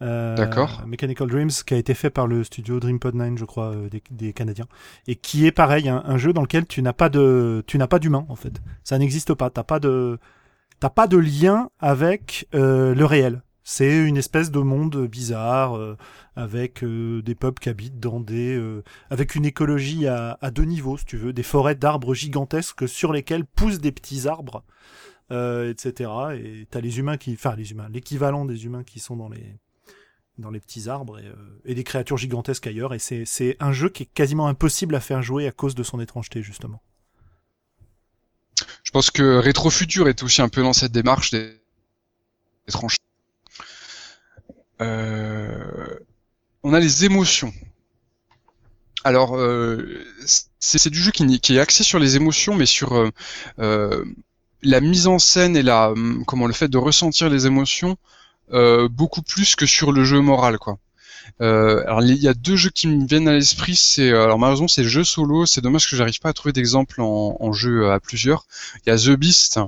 Euh, D'accord.
Mechanical Dreams, qui a été fait par le studio DreamPod 9, je crois, euh, des, des, Canadiens, et qui est pareil, un, jeu dans lequel tu n'as pas de, tu n'as pas d'humain en fait. Ça n'existe pas. T'as pas de, t'as pas de lien avec euh, le réel. C'est une espèce de monde bizarre euh, avec euh, des peuples qui habitent dans des, euh, avec une écologie à, à, deux niveaux, si tu veux, des forêts d'arbres gigantesques sur lesquels poussent des petits arbres, etc. Et t'as les humains qui, enfin les humains, l'équivalent des humains qui sont dans les dans les petits arbres et, et des créatures gigantesques ailleurs. Et c'est un jeu qui est quasiment impossible à faire jouer à cause de son étrangeté justement.
Je pense que Rétro Futur est aussi un peu dans cette démarche d'étrangeté. Euh, on a les émotions. Alors, euh, c'est du jeu qui, est axé sur les émotions, mais sur euh, euh la mise en scène et la comment le fait de ressentir les émotions euh, beaucoup plus que sur le jeu moral, quoi. Euh, alors il y a deux jeux qui me viennent à l'esprit. C'est alors malheureusement c'est le jeu solo. C'est dommage que j'arrive pas à trouver d'exemple en, jeu à plusieurs. Il y a The Beast,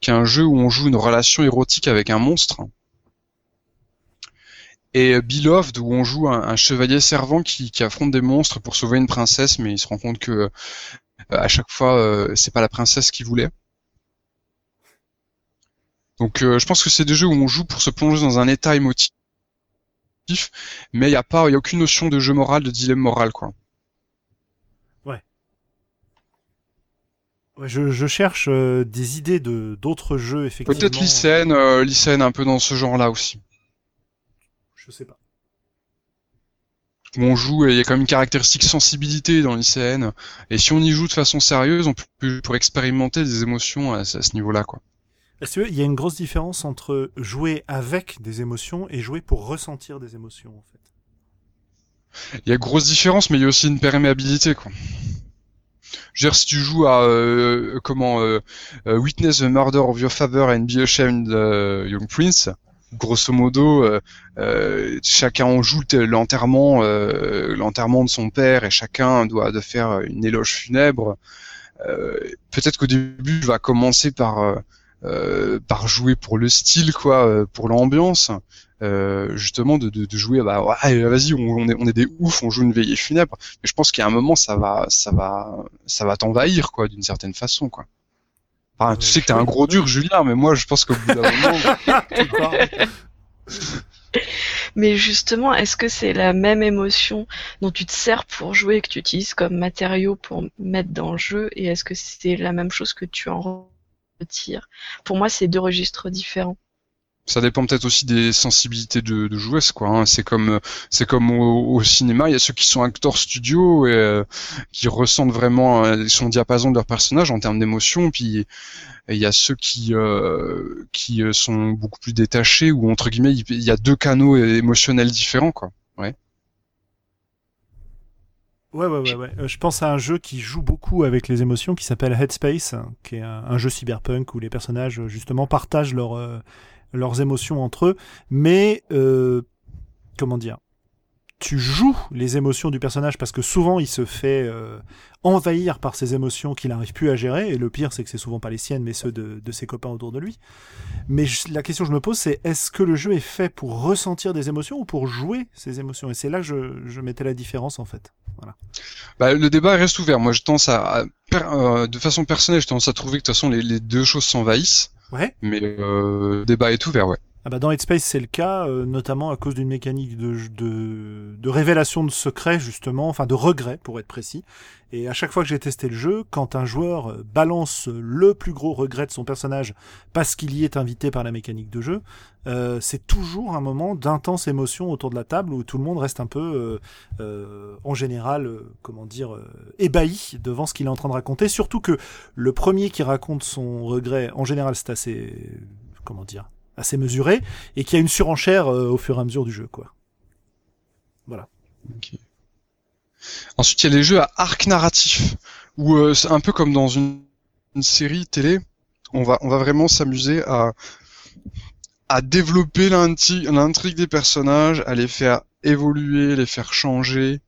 qui est un jeu où on joue une relation érotique avec un monstre et Beloved où on joue un, chevalier servant qui, affronte des monstres pour sauver une princesse, mais il se rend compte que euh, à chaque fois euh, c'est pas la princesse qu'il voulait. Donc euh, je pense que c'est des jeux où on joue pour se plonger dans un état émotif, mais il n'y a pas, il y a aucune notion de jeu moral, de dilemme moral quoi.
Ouais. ouais je, je, cherche des idées de d'autres jeux effectivement.
Peut-être Lycène, euh, un peu dans ce genre-là aussi.
Je sais pas.
Où on joue, il y a quand même une caractéristique sensibilité dans l'ICN. Et si on y joue de façon sérieuse, on peut pour expérimenter des émotions à, ce niveau-là, quoi.
Est-ce qu'il y a une grosse différence entre jouer avec des émotions et jouer pour ressentir des émotions, en fait?
Il y a grosse différence, mais il y a aussi une perméabilité, quoi. Je veux dire, si tu joues à euh, comment euh, euh, Witness the Murder of Your Father and Be Ashamed, Young Prince, grosso modo, euh, euh, chacun en joue l'enterrement, euh, l'enterrement de son père et chacun doit de faire une éloge funèbre. Peut-être qu'au début, va commencer par par jouer pour le style, quoi, pour l'ambiance. justement de, de, de, jouer bah ouais, vas-y on, est on est des oufs on joue une veillée funèbre mais je pense qu'il y a un moment ça va ça va ça va t'envahir quoi d'une certaine façon quoi Enfin, tu sais que t'es un gros dur, Julien, mais moi, je pense qu'au bout d'un moment.
mais justement, est-ce que c'est la même émotion dont tu te sers pour jouer que tu utilises comme matériau pour mettre dans le jeu et est-ce que c'est la même chose que tu en Pour moi, c'est deux registres différents.
Ça dépend peut-être aussi des sensibilités de, de joueuses quoi hein. c'est comme c'est comme au, cinéma il y a ceux qui sont acteurs studio et euh, qui ressentent vraiment euh, son diapason de leur personnage en termes d'émotion puis il y a ceux qui euh, qui sont beaucoup plus détachés ou entre guillemets il y a deux canaux émotionnels différents quoi. Ouais
Ouais, ouais, ouais, ouais. je pense à un jeu qui joue beaucoup avec les émotions, qui s'appelle Headspace, qui est un, jeu cyberpunk où les personnages justement partagent leur, leurs émotions entre eux, mais euh, comment dire? Tu joues les émotions du personnage parce que souvent il se fait euh, envahir par ses émotions qu'il n'arrive plus à gérer et le pire c'est que c'est souvent pas les siennes mais ceux de, ses copains autour de lui. Mais la question que je me pose c'est est-ce que le jeu est fait pour ressentir des émotions ou pour jouer ces émotions? Et c'est là que je, mettais la différence en fait. Voilà.
Bah, le débat reste ouvert. Moi je tends à, euh, de façon personnelle je tendance à trouver que de toute façon les, les deux choses s'envahissent.
Ouais.
Mais euh, débat est ouvert, ouais.
Ah bah dans Headspace c'est le cas, euh, notamment à cause d'une mécanique de, de, de, révélation de secrets justement, enfin de regrets pour être précis. Et à chaque fois que j'ai testé le jeu, quand un joueur euh, balance le plus gros regret de son personnage parce qu'il y est invité par la mécanique de jeu, euh, c'est toujours un moment d'intense émotion autour de la table où tout le monde reste un peu, euh, en général, comment dire, ébahi devant ce qu'il est en train de raconter. Surtout que le premier qui raconte son regret, en général, c'est assez, comment dire, assez mesuré et qui a une surenchère euh, au fur et à mesure du jeu, quoi. Voilà.
Ensuite, il y a les jeux à arc narratif où euh, c'est un peu comme dans une, série télé, on va on va vraiment s'amuser à à développer l'intrigue des personnages, à les faire évoluer, les faire changer.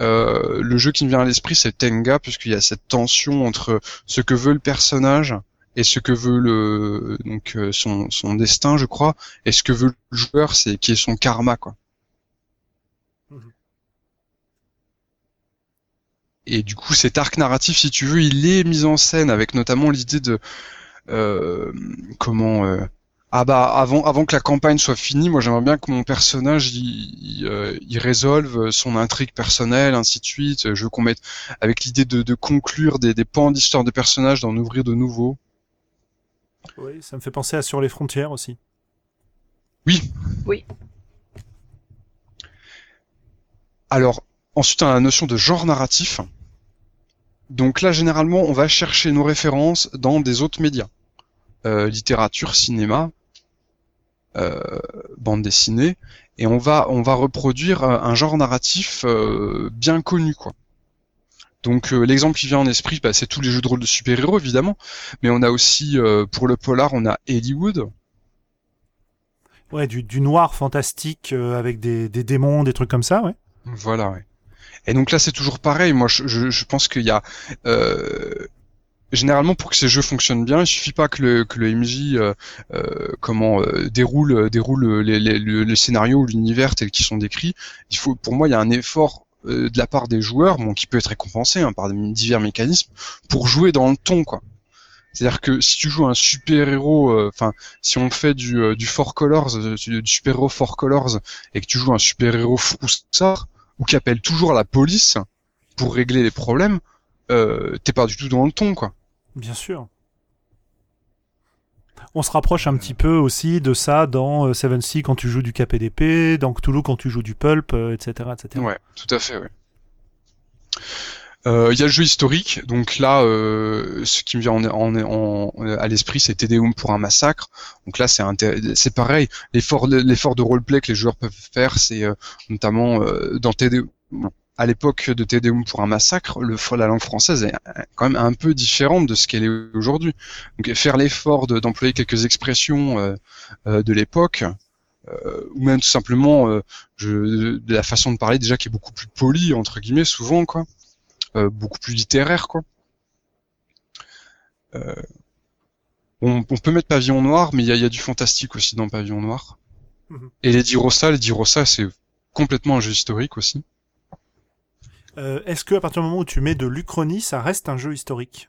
Euh, le jeu qui me vient à l'esprit, c'est Tenga, puisqu'il y a cette tension entre ce que veut le personnage et ce que veut le donc euh, son, son destin je crois et ce que veut le joueur c'est qui est son karma quoi. Mhm. et du coup cet arc narratif si tu veux il est mis en scène avec notamment l'idée de euh, comment euh, ah bah avant avant que la campagne soit finie moi j'aimerais bien que mon personnage il, il, résolve son intrigue personnelle ainsi de suite. Je veux qu'on mette avec l'idée de, de conclure des, des pans d'histoire de personnages d'en ouvrir de nouveaux
oui, ça me fait penser à Sur les frontières aussi.
Oui.
Oui.
Alors, ensuite, on a la notion de genre narratif. Donc là, généralement, on va chercher nos références dans des autres médias. Euh, littérature, cinéma, euh, bande dessinée, et on va on va reproduire un genre narratif euh, bien connu, quoi. Donc euh, l'exemple qui vient en esprit, bah, c'est tous les jeux de rôle de super-héros évidemment, mais on a aussi euh, pour le polar, on a Hollywood.
Ouais, du, du noir fantastique euh, avec des, des, démons, des trucs comme ça, ouais.
Voilà, ouais. Et donc là, c'est toujours pareil. Moi, je, je, je pense qu'il y a généralement pour que ces jeux fonctionnent bien, il suffit pas que le que le MJ comment déroule déroule les, les, le, scénario ou l'univers tel qu'ils sont décrits. Il faut, pour moi, il y a un effort euh, de la part des joueurs, bon, qui peut être récompensé hein, par divers mécanismes, pour jouer dans le ton, quoi. C'est-à-dire que si tu joues un super héros, euh, enfin, si on fait du, euh, du Four Colors, du, super héros Four Colors, et que tu joues un super héros froussard, ou qui appelle toujours la police pour régler les problèmes, t'es pas du tout dans le ton, quoi.
Bien sûr on se rapproche un petit peu aussi de ça dans euh, Seven Sea quand tu joues du KPDP, dans Cthulhu quand tu joues du Pulp, etc., euh, etc.
Ouais, tout à fait, ouais. Euh, il y a le jeu historique, donc là, ce qui me vient en, à l'esprit, c'est Tedeum pour un massacre. Donc là, c'est c'est pareil. L'effort, de roleplay que les joueurs peuvent faire, c'est notamment dans Tedeum à l'époque de Tédéum pour un massacre, le, la langue française est quand même un peu différente de ce qu'elle est aujourd'hui. Donc faire l'effort d'employer quelques expressions euh, euh, de l'époque, euh, ou même tout simplement je, de la façon de parler déjà qui est beaucoup plus polie entre guillemets souvent quoi, beaucoup plus littéraire quoi. On, on, peut mettre Pavillon Noir, mais il y a, y a, du fantastique aussi dans Pavillon Noir. Mhm. Et les Rossa, les Rossa c'est complètement un jeu historique aussi.
Euh, est-ce que à partir du moment où tu mets de l'Uchronie, ça reste un jeu historique?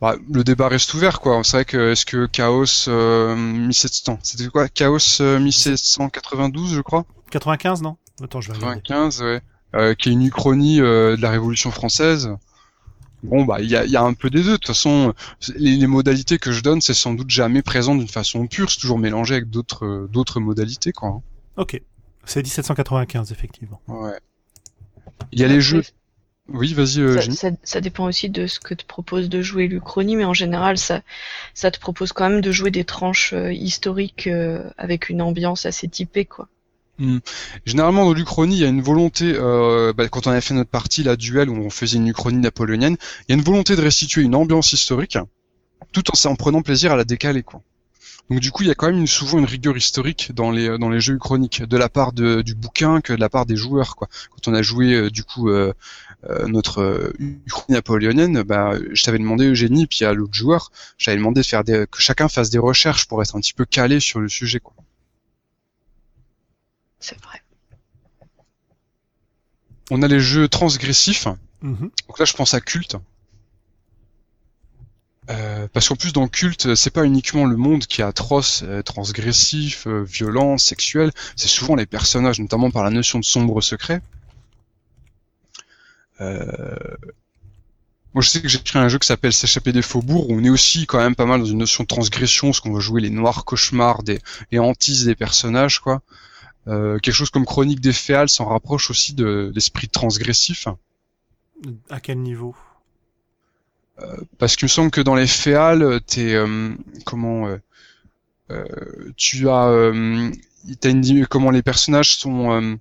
Bah, le débat reste ouvert, quoi. C'est vrai que est-ce que Chaos euh, 1700, c'était quoi? Chaos euh, 1792, je crois?
95, non? Attends, je vais regarder.
95, ouais. Euh, qui est une uchronie euh, de la Révolution française. Bon, bah, il y a, y a un peu des deux. De toute façon, les, les modalités que je donne, c'est sans doute jamais présent d'une façon pure. C'est toujours mélangé avec d'autres, euh, d'autres modalités, quoi.
Ok. C'est 1795, effectivement.
Ouais. Il y a les jeux. Oui, vas-y, euh,
Ça, ça- ça dépend aussi de ce que te propose de jouer l'Uchronie, mais en général, ça, ça te propose quand même de jouer des tranches euh, historiques euh, avec une ambiance assez typée, quoi.
Généralement, dans l'Uchronie, il y a une volonté, euh, bah, quand on a fait notre partie, la duel, où on faisait une Uchronie napoléonienne, il y a une volonté de restituer une ambiance historique, tout en, en prenant plaisir à la décaler, quoi. Donc du coup, il y a quand même une- souvent une rigueur historique dans les dans les jeux uchroniques, de la part de, du bouquin que de la part des joueurs, quoi. Quand on a joué euh, du coup euh, euh, notre Uchronie napoléonienne, bah, je t'avais demandé Eugénie, puis à l'autre joueur, j'avais demandé de faire des, que chacun fasse des recherches pour être un petit peu calé sur le sujet, quoi.
C'est vrai.
On a les jeux transgressifs.
Mhm.
Donc là, je pense à culte. Euh, parce qu'en plus dans culte, c'est pas uniquement le monde qui est atroce, euh, transgressif, euh, violent, sexuel, c'est souvent les personnages, notamment par la notion de sombre secret. Euh... Moi je sais que j'ai écrit un jeu qui s'appelle S'échapper des faubourgs, où on est aussi quand même pas mal dans une notion de transgression, parce qu'on va jouer les noirs cauchemars, des, les hantises des personnages, quoi. Euh, quelque chose comme Chronique des Féales s'en rapproche aussi de l'esprit transgressif.
À quel niveau?
Parce qu'il me semble que dans les féales, t'es euh, comment euh, euh, tu as euh, t'as une comment les personnages sont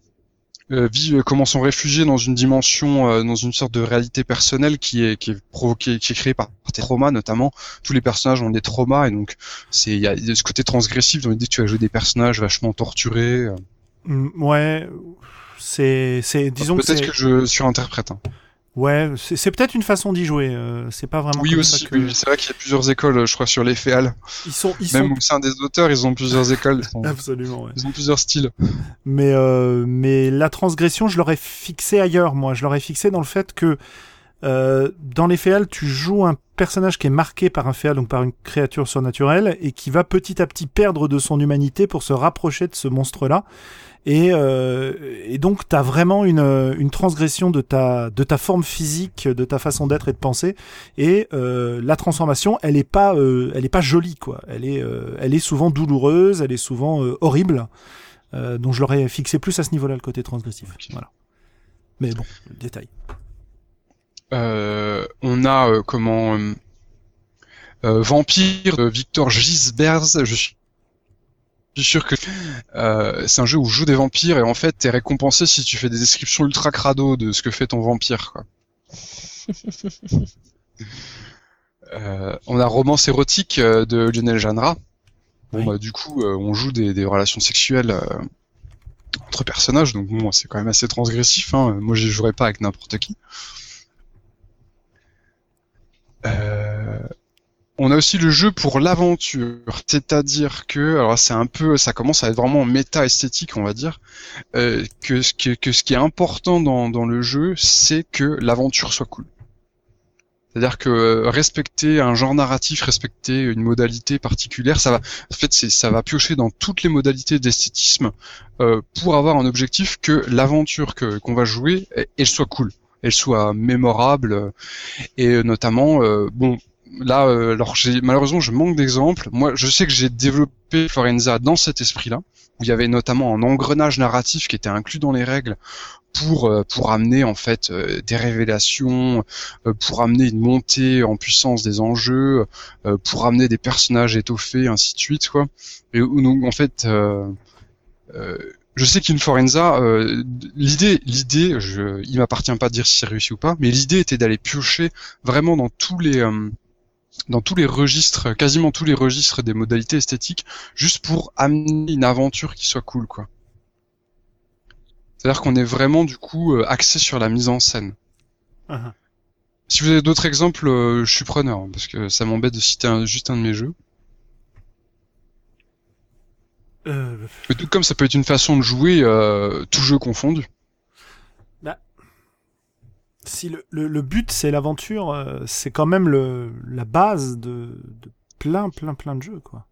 euh, vivent comment sont réfugiés dans une dimension euh, dans une sorte de réalité personnelle qui est qui est provoquée qui est créée par, par tes traumas notamment tous les personnages ont des traumas et donc c'est il y a ce côté transgressif dans l'idée que tu vas jouer des personnages vachement torturés euh.
Mm, Ouais, c'est, c'est, disons que
peut-être
c'est,
que je surinterprète hein.
Ouais, c'est, c'est peut-être une façon d'y jouer. euh, c'est pas vraiment.
oui
comme
aussi
ça que-
oui, c'est vrai qu'il y a plusieurs écoles je crois sur les féales
Ils sont, ils
même
sont.
au sein des auteurs ils ont plusieurs écoles ils
Absolument. Ouais.
ils ont plusieurs styles
Mais, euh, mais la transgression, je l'aurais fixé ailleurs, moi. Je l'aurais fixé dans le fait que euh, dans les féales, tu joues un personnage qui est marqué par un féal, donc par une créature surnaturelle, et qui va petit à petit perdre de son humanité pour se rapprocher de ce monstre-là. Et, euh, et donc, tu as vraiment une, une transgression de ta, de ta forme physique, de ta façon d'être et de penser. Et euh, la transformation, elle est pas, euh, elle est pas jolie, quoi. Elle est, euh, elle est souvent douloureuse, elle est souvent euh, horrible. Euh, donc je l'aurais fixé plus à ce niveau-là, le côté transgressif. Voilà. Mais bon, détail.
Euh, on a euh, comment euh, Vampire de Victor Gisbers. Je suis suis sûr que euh, c'est un jeu où joue des vampires et en fait t'es récompensé si tu fais des descriptions ultra crado de ce que fait ton vampire. Quoi. Euh, on a Romance érotique euh, de Lionel Janra. Bon
Oui.
bah du coup euh, on joue des, des relations sexuelles entre personnages donc bon c'est quand même assez transgressif. Hein. Moi j'y jouerais pas avec n'importe qui. Euh, on a aussi le jeu pour l'aventure, c'est-à-dire que, alors c'est un peu, ça commence à être vraiment méta esthétique, on va dire, euh, que, ce qui- est important dans, le jeu, c'est que l'aventure soit cool. C'est-à-dire que euh, respecter un genre narratif, respecter une modalité particulière, ça va, en fait, ça va piocher dans toutes les modalités d'esthétisme euh, pour avoir un objectif que l'aventure qu'on va jouer, elle, soit cool, elle soit mémorable, et notamment, bon, là, euh, alors malheureusement je manque d'exemples. Moi, je sais que j'ai développé Florenza dans cet esprit-là, où il y avait notamment un engrenage narratif qui était inclus dans les règles pour euh, pour amener en fait euh, des révélations, euh, pour amener une montée en puissance des enjeux, pour amener des personnages étoffés, ainsi de suite, quoi. Et donc en fait. je sais qu'une Forenza, l'idée, l'idée, je, il m'appartient pas de dire si c'est réussi ou pas, mais l'idée était d'aller piocher vraiment dans tous les, dans tous les registres, quasiment tous les registres des modalités esthétiques, juste pour amener une aventure qui soit cool, quoi. C'est-à-dire qu'on est vraiment du coup euh, axé sur la mise en scène.
Uh-huh.
Si vous avez d'autres exemples, euh, je suis preneur, hein, parce que ça m'embête de citer un- juste un de mes jeux.
Euh,
Mais tout comme ça peut être une façon de jouer, euh, tout jeu confondu.
Si le, le, but c'est l'aventure, euh, c'est quand même le, la base de, de, plein, plein, plein de jeux, quoi.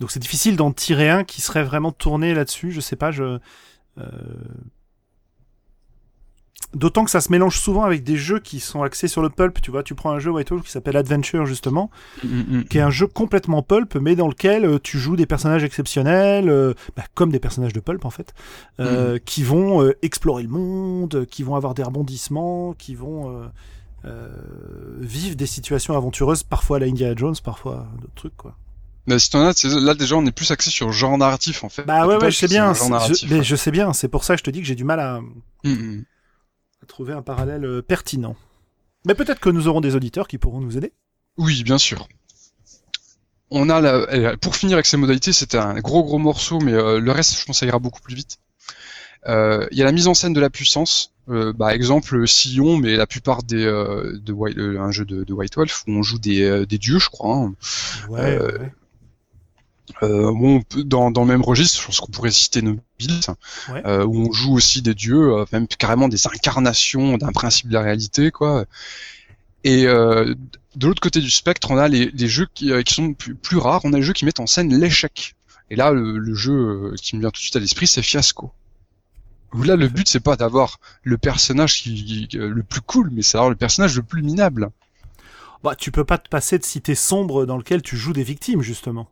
Donc c'est difficile d'en tirer un qui serait vraiment tourné là-dessus. Je sais pas, je. Euh, D'autant que ça se mélange souvent avec des jeux qui sont axés sur le pulp. Tu vois, tu prends un jeu White qui s'appelle Adventure justement, mm, mm, mm. qui est un jeu complètement pulp, mais dans lequel euh, tu joues des personnages exceptionnels, euh, bah, comme des personnages de pulp en fait, euh, qui vont explorer le monde, qui vont avoir des rebondissements, qui vont vivre des situations aventureuses, parfois à la Indiana Jones, parfois d'autres trucs quoi.
Mais si as, là déjà on est plus axé sur le genre narratif en fait.
Bah ouais, ouais, je sais bien. Je, mais je sais bien. C'est pour ça que je te dis que j'ai du mal à trouver un parallèle euh, pertinent. Mais peut-être que nous aurons des auditeurs qui pourront nous aider.
Oui, bien sûr. On a la... pour finir avec ces modalités, c'était un gros gros morceau, mais euh, le reste, je pense, ça ira beaucoup plus vite. Euh, il y a la mise en scène de la puissance. bah, exemple Sillon, mais la plupart des de White, un jeu de, White Wolf où on joue des, des dieux, je crois. Hein.
Ouais, ouais.
Euh, bon, dans, dans le même registre, je pense qu'on pourrait citer Nobilis, euh, où on joue aussi des dieux, euh, même carrément des incarnations d'un principe de la réalité, quoi. Et euh, de l'autre côté du spectre, on a les, les jeux qui, euh, qui sont plus, plus, rares. On a les jeux qui mettent en scène l'échec. Et là, le, le, jeu qui me vient tout de suite à l'esprit, c'est Fiasco. Où là, le but, c'est pas d'avoir le personnage qui, le plus cool, mais c'est d'avoir le personnage le plus minable.
Bah, tu peux pas te passer de cité sombre dans lequel tu joues des victimes, justement.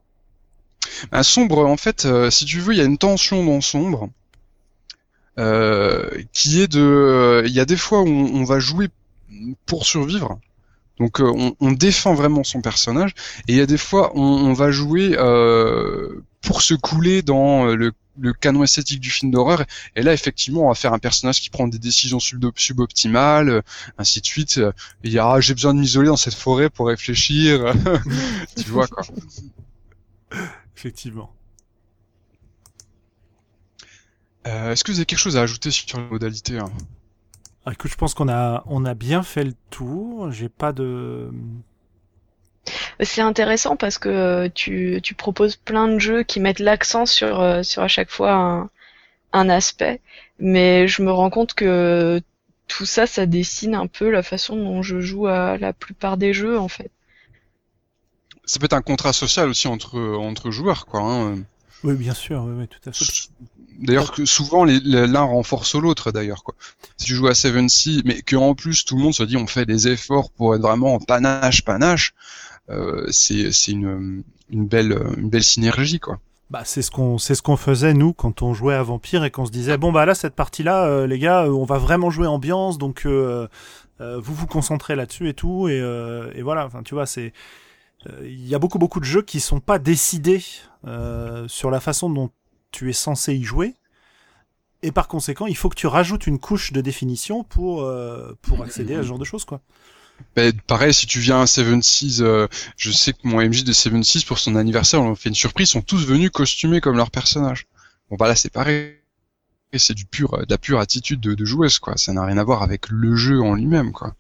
Un sombre, en fait, euh, si tu veux, il y a une tension dans sombre. Euh, qui est de, euh, il y a des fois où on, va jouer pour survivre, donc on, défend vraiment son personnage, et il y a des fois où on va jouer pour se couler dans le, canon esthétique du film d'horreur, et là effectivement on va faire un personnage qui prend des décisions suboptimales, ainsi de suite. Il y a ah, j'ai besoin de m'isoler dans cette forêt pour réfléchir, tu vois quoi
effectivement.
Euh, est-ce que vous avez quelque chose à ajouter sur les modalités hein?
Ah, Écoute, je pense qu'on a, on a bien fait le tour. J'ai pas de.
C'est intéressant parce que euh, tu, tu, proposes plein de jeux qui mettent l'accent sur, euh, sur à chaque fois un, un, aspect, mais je me rends compte que tout ça, ça dessine un peu la façon dont je joue à la plupart des jeux en fait
ça peut être un contrat social aussi entre entre joueurs, quoi. Hein.
Oui, bien sûr, oui, oui, tout à fait.
D'ailleurs, que souvent l'un renforce l'autre, d'ailleurs, quoi. Si tu joues à Seven Sea, mais que en plus tout le monde se dit on fait des efforts pour être vraiment en panache, panache, euh, c'est c'est une une belle une belle synergie, quoi.
Bah, c'est ce qu'on c'est ce qu'on faisait nous quand on jouait à Vampire et qu'on se disait bon bah là cette partie là euh, les gars euh, on va vraiment jouer ambiance donc euh, vous vous concentrez là-dessus et tout et, et voilà enfin tu vois c'est euh, il y a beaucoup beaucoup de jeux qui sont pas décidés euh, sur la façon dont tu es censé y jouer. Et par conséquent, il faut que tu rajoutes une couche de définition pour, euh, pour accéder à ce genre de choses, quoi.
Ben, pareil, si tu viens à Seven Seas, je sais que mon MJ de Seven Seas, pour son anniversaire, on a fait une surprise, ils sont tous venus costumés comme leur personnage. Bon, bah là, c'est pareil. C'est du pur, de la pure attitude de, de joueuse, quoi. Ça n'a rien à voir avec le jeu en lui-même, quoi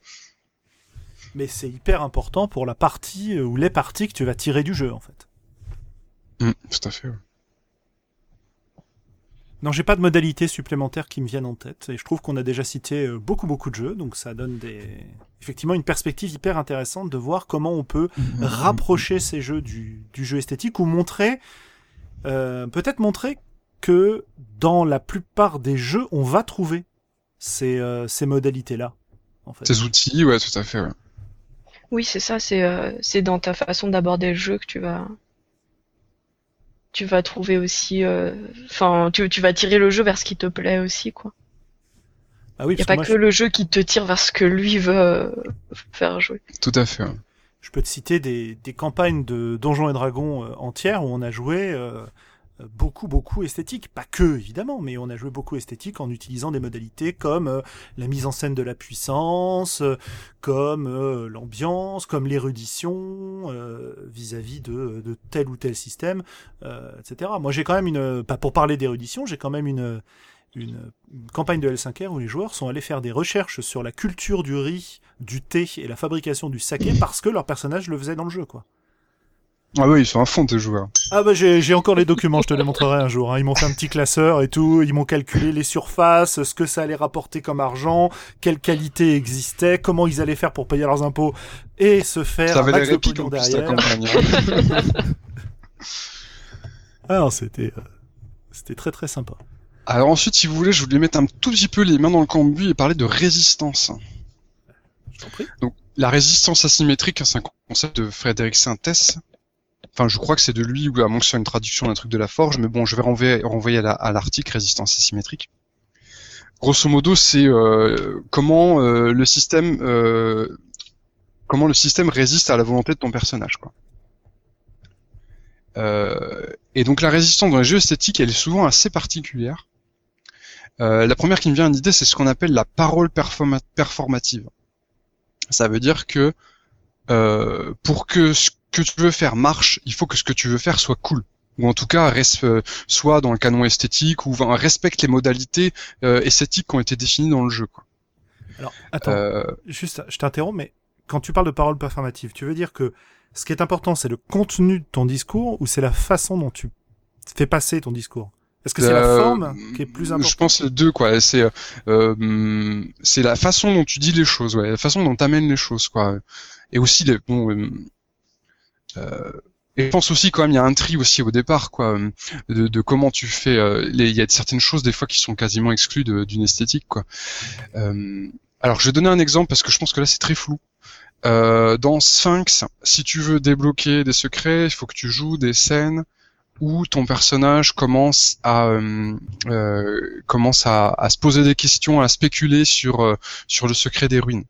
mais c'est hyper important pour la partie euh, ou les parties que tu vas tirer du jeu en fait.
Mmh, tout à fait.
Non, j'ai pas de modalités supplémentaires qui me viennent en tête et je trouve qu'on a déjà cité euh, beaucoup beaucoup de jeux, donc ça donne des effectivement une perspective hyper intéressante de voir comment on peut mmh, mmh, rapprocher ces jeux du, du, jeu esthétique ou montrer euh, peut-être montrer que dans la plupart des jeux on va trouver ces, euh, ces modalités là.
En fait. Ces outils, ouais, tout à fait. Ouais.
Oui, c'est ça, c'est euh, c'est dans ta façon d'aborder le jeu que tu vas tu vas trouver aussi euh, enfin tu, tu vas tirer le jeu vers ce qui te plaît aussi quoi. Ah oui, Il n'y a pas que le jeu qui te tire vers ce que lui veut euh, faire jouer.
Tout à fait.
Je peux te citer des, des campagnes de Donjons et Dragons entières où on a joué beaucoup, beaucoup esthétique. Pas que, évidemment, mais on a joué beaucoup esthétique en utilisant des modalités comme euh, la mise en scène de la puissance, euh, comme euh, l'ambiance, comme l'érudition vis-à-vis de, tel ou tel système, etc. Moi, j'ai quand même une... Pas pour parler d'érudition, j'ai quand même une... Une, une, campagne de L5R où les joueurs sont allés faire des recherches sur la culture du riz, du thé et la fabrication du saké parce que leur personnage le faisait dans le jeu, quoi.
Ah oui, ils sont à fond tes joueurs.
Ah bah j'ai encore les documents, je te les montrerai un jour. Hein. Ils m'ont fait un petit classeur et tout, ils m'ont calculé les surfaces, ce que ça allait rapporter comme argent, quelle qualité existait, comment ils allaient faire pour payer leurs impôts et se faire
ça
un max de pognon derrière.
campagne. hein.
Ah c'était euh, c'était très très sympa.
Alors ensuite, si vous voulez, je voulais mettre un tout petit peu les mains dans le cambouis et parler de résistance.
Je t'en prie.
La résistance asymétrique, hein, c'est un concept de Frédéric Sintès. Enfin, je crois que c'est de lui, ou à moins que ce soit une traduction d'un truc de la forge, mais bon, je vais renvoyer, à la- à l'article résistance asymétrique. Grosso modo, c'est euh, comment euh, le système euh, comment le système résiste à la volonté de ton personnage, quoi. Euh, et donc la résistance dans les jeux esthétiques, elle est souvent assez particulière. Euh, la première qui me vient à l'idée, c'est ce qu'on appelle la parole performa- performative. Ça veut dire que euh, pour que ce que tu veux faire marche, il faut que ce que tu veux faire soit cool. Ou en tout cas, res- euh, soit dans le canon esthétique, ou enfin, respecte les modalités euh, esthétiques qui ont été définies dans le jeu. Quoi.
Alors, attends,
Euh,
juste, je t'interromps, mais quand tu parles de parole performative, tu veux dire que ce qui est important, c'est le contenu de ton discours ou c'est la façon dont tu fais passer ton discours? Est-ce que c'est la
Euh,
forme qui est plus
Je
importante?
pense les deux, quoi. C'est euh, hum, c'est la façon dont tu dis les choses, ouais, la façon dont tu amènes les choses, quoi. Et aussi les bon. Euh, et je pense aussi quand même il y a un tri aussi au départ, quoi, euh, de, comment tu fais. euh, Il y a certaines choses des fois qui sont quasiment exclues d'une esthétique, quoi. Euh, alors je vais donner un exemple parce que je pense que là c'est très flou. Dans Sphinx, si tu veux débloquer des secrets, il faut que tu joues des scènes où ton personnage commence à commence à, se poser des questions, à spéculer sur sur le secret des ruines.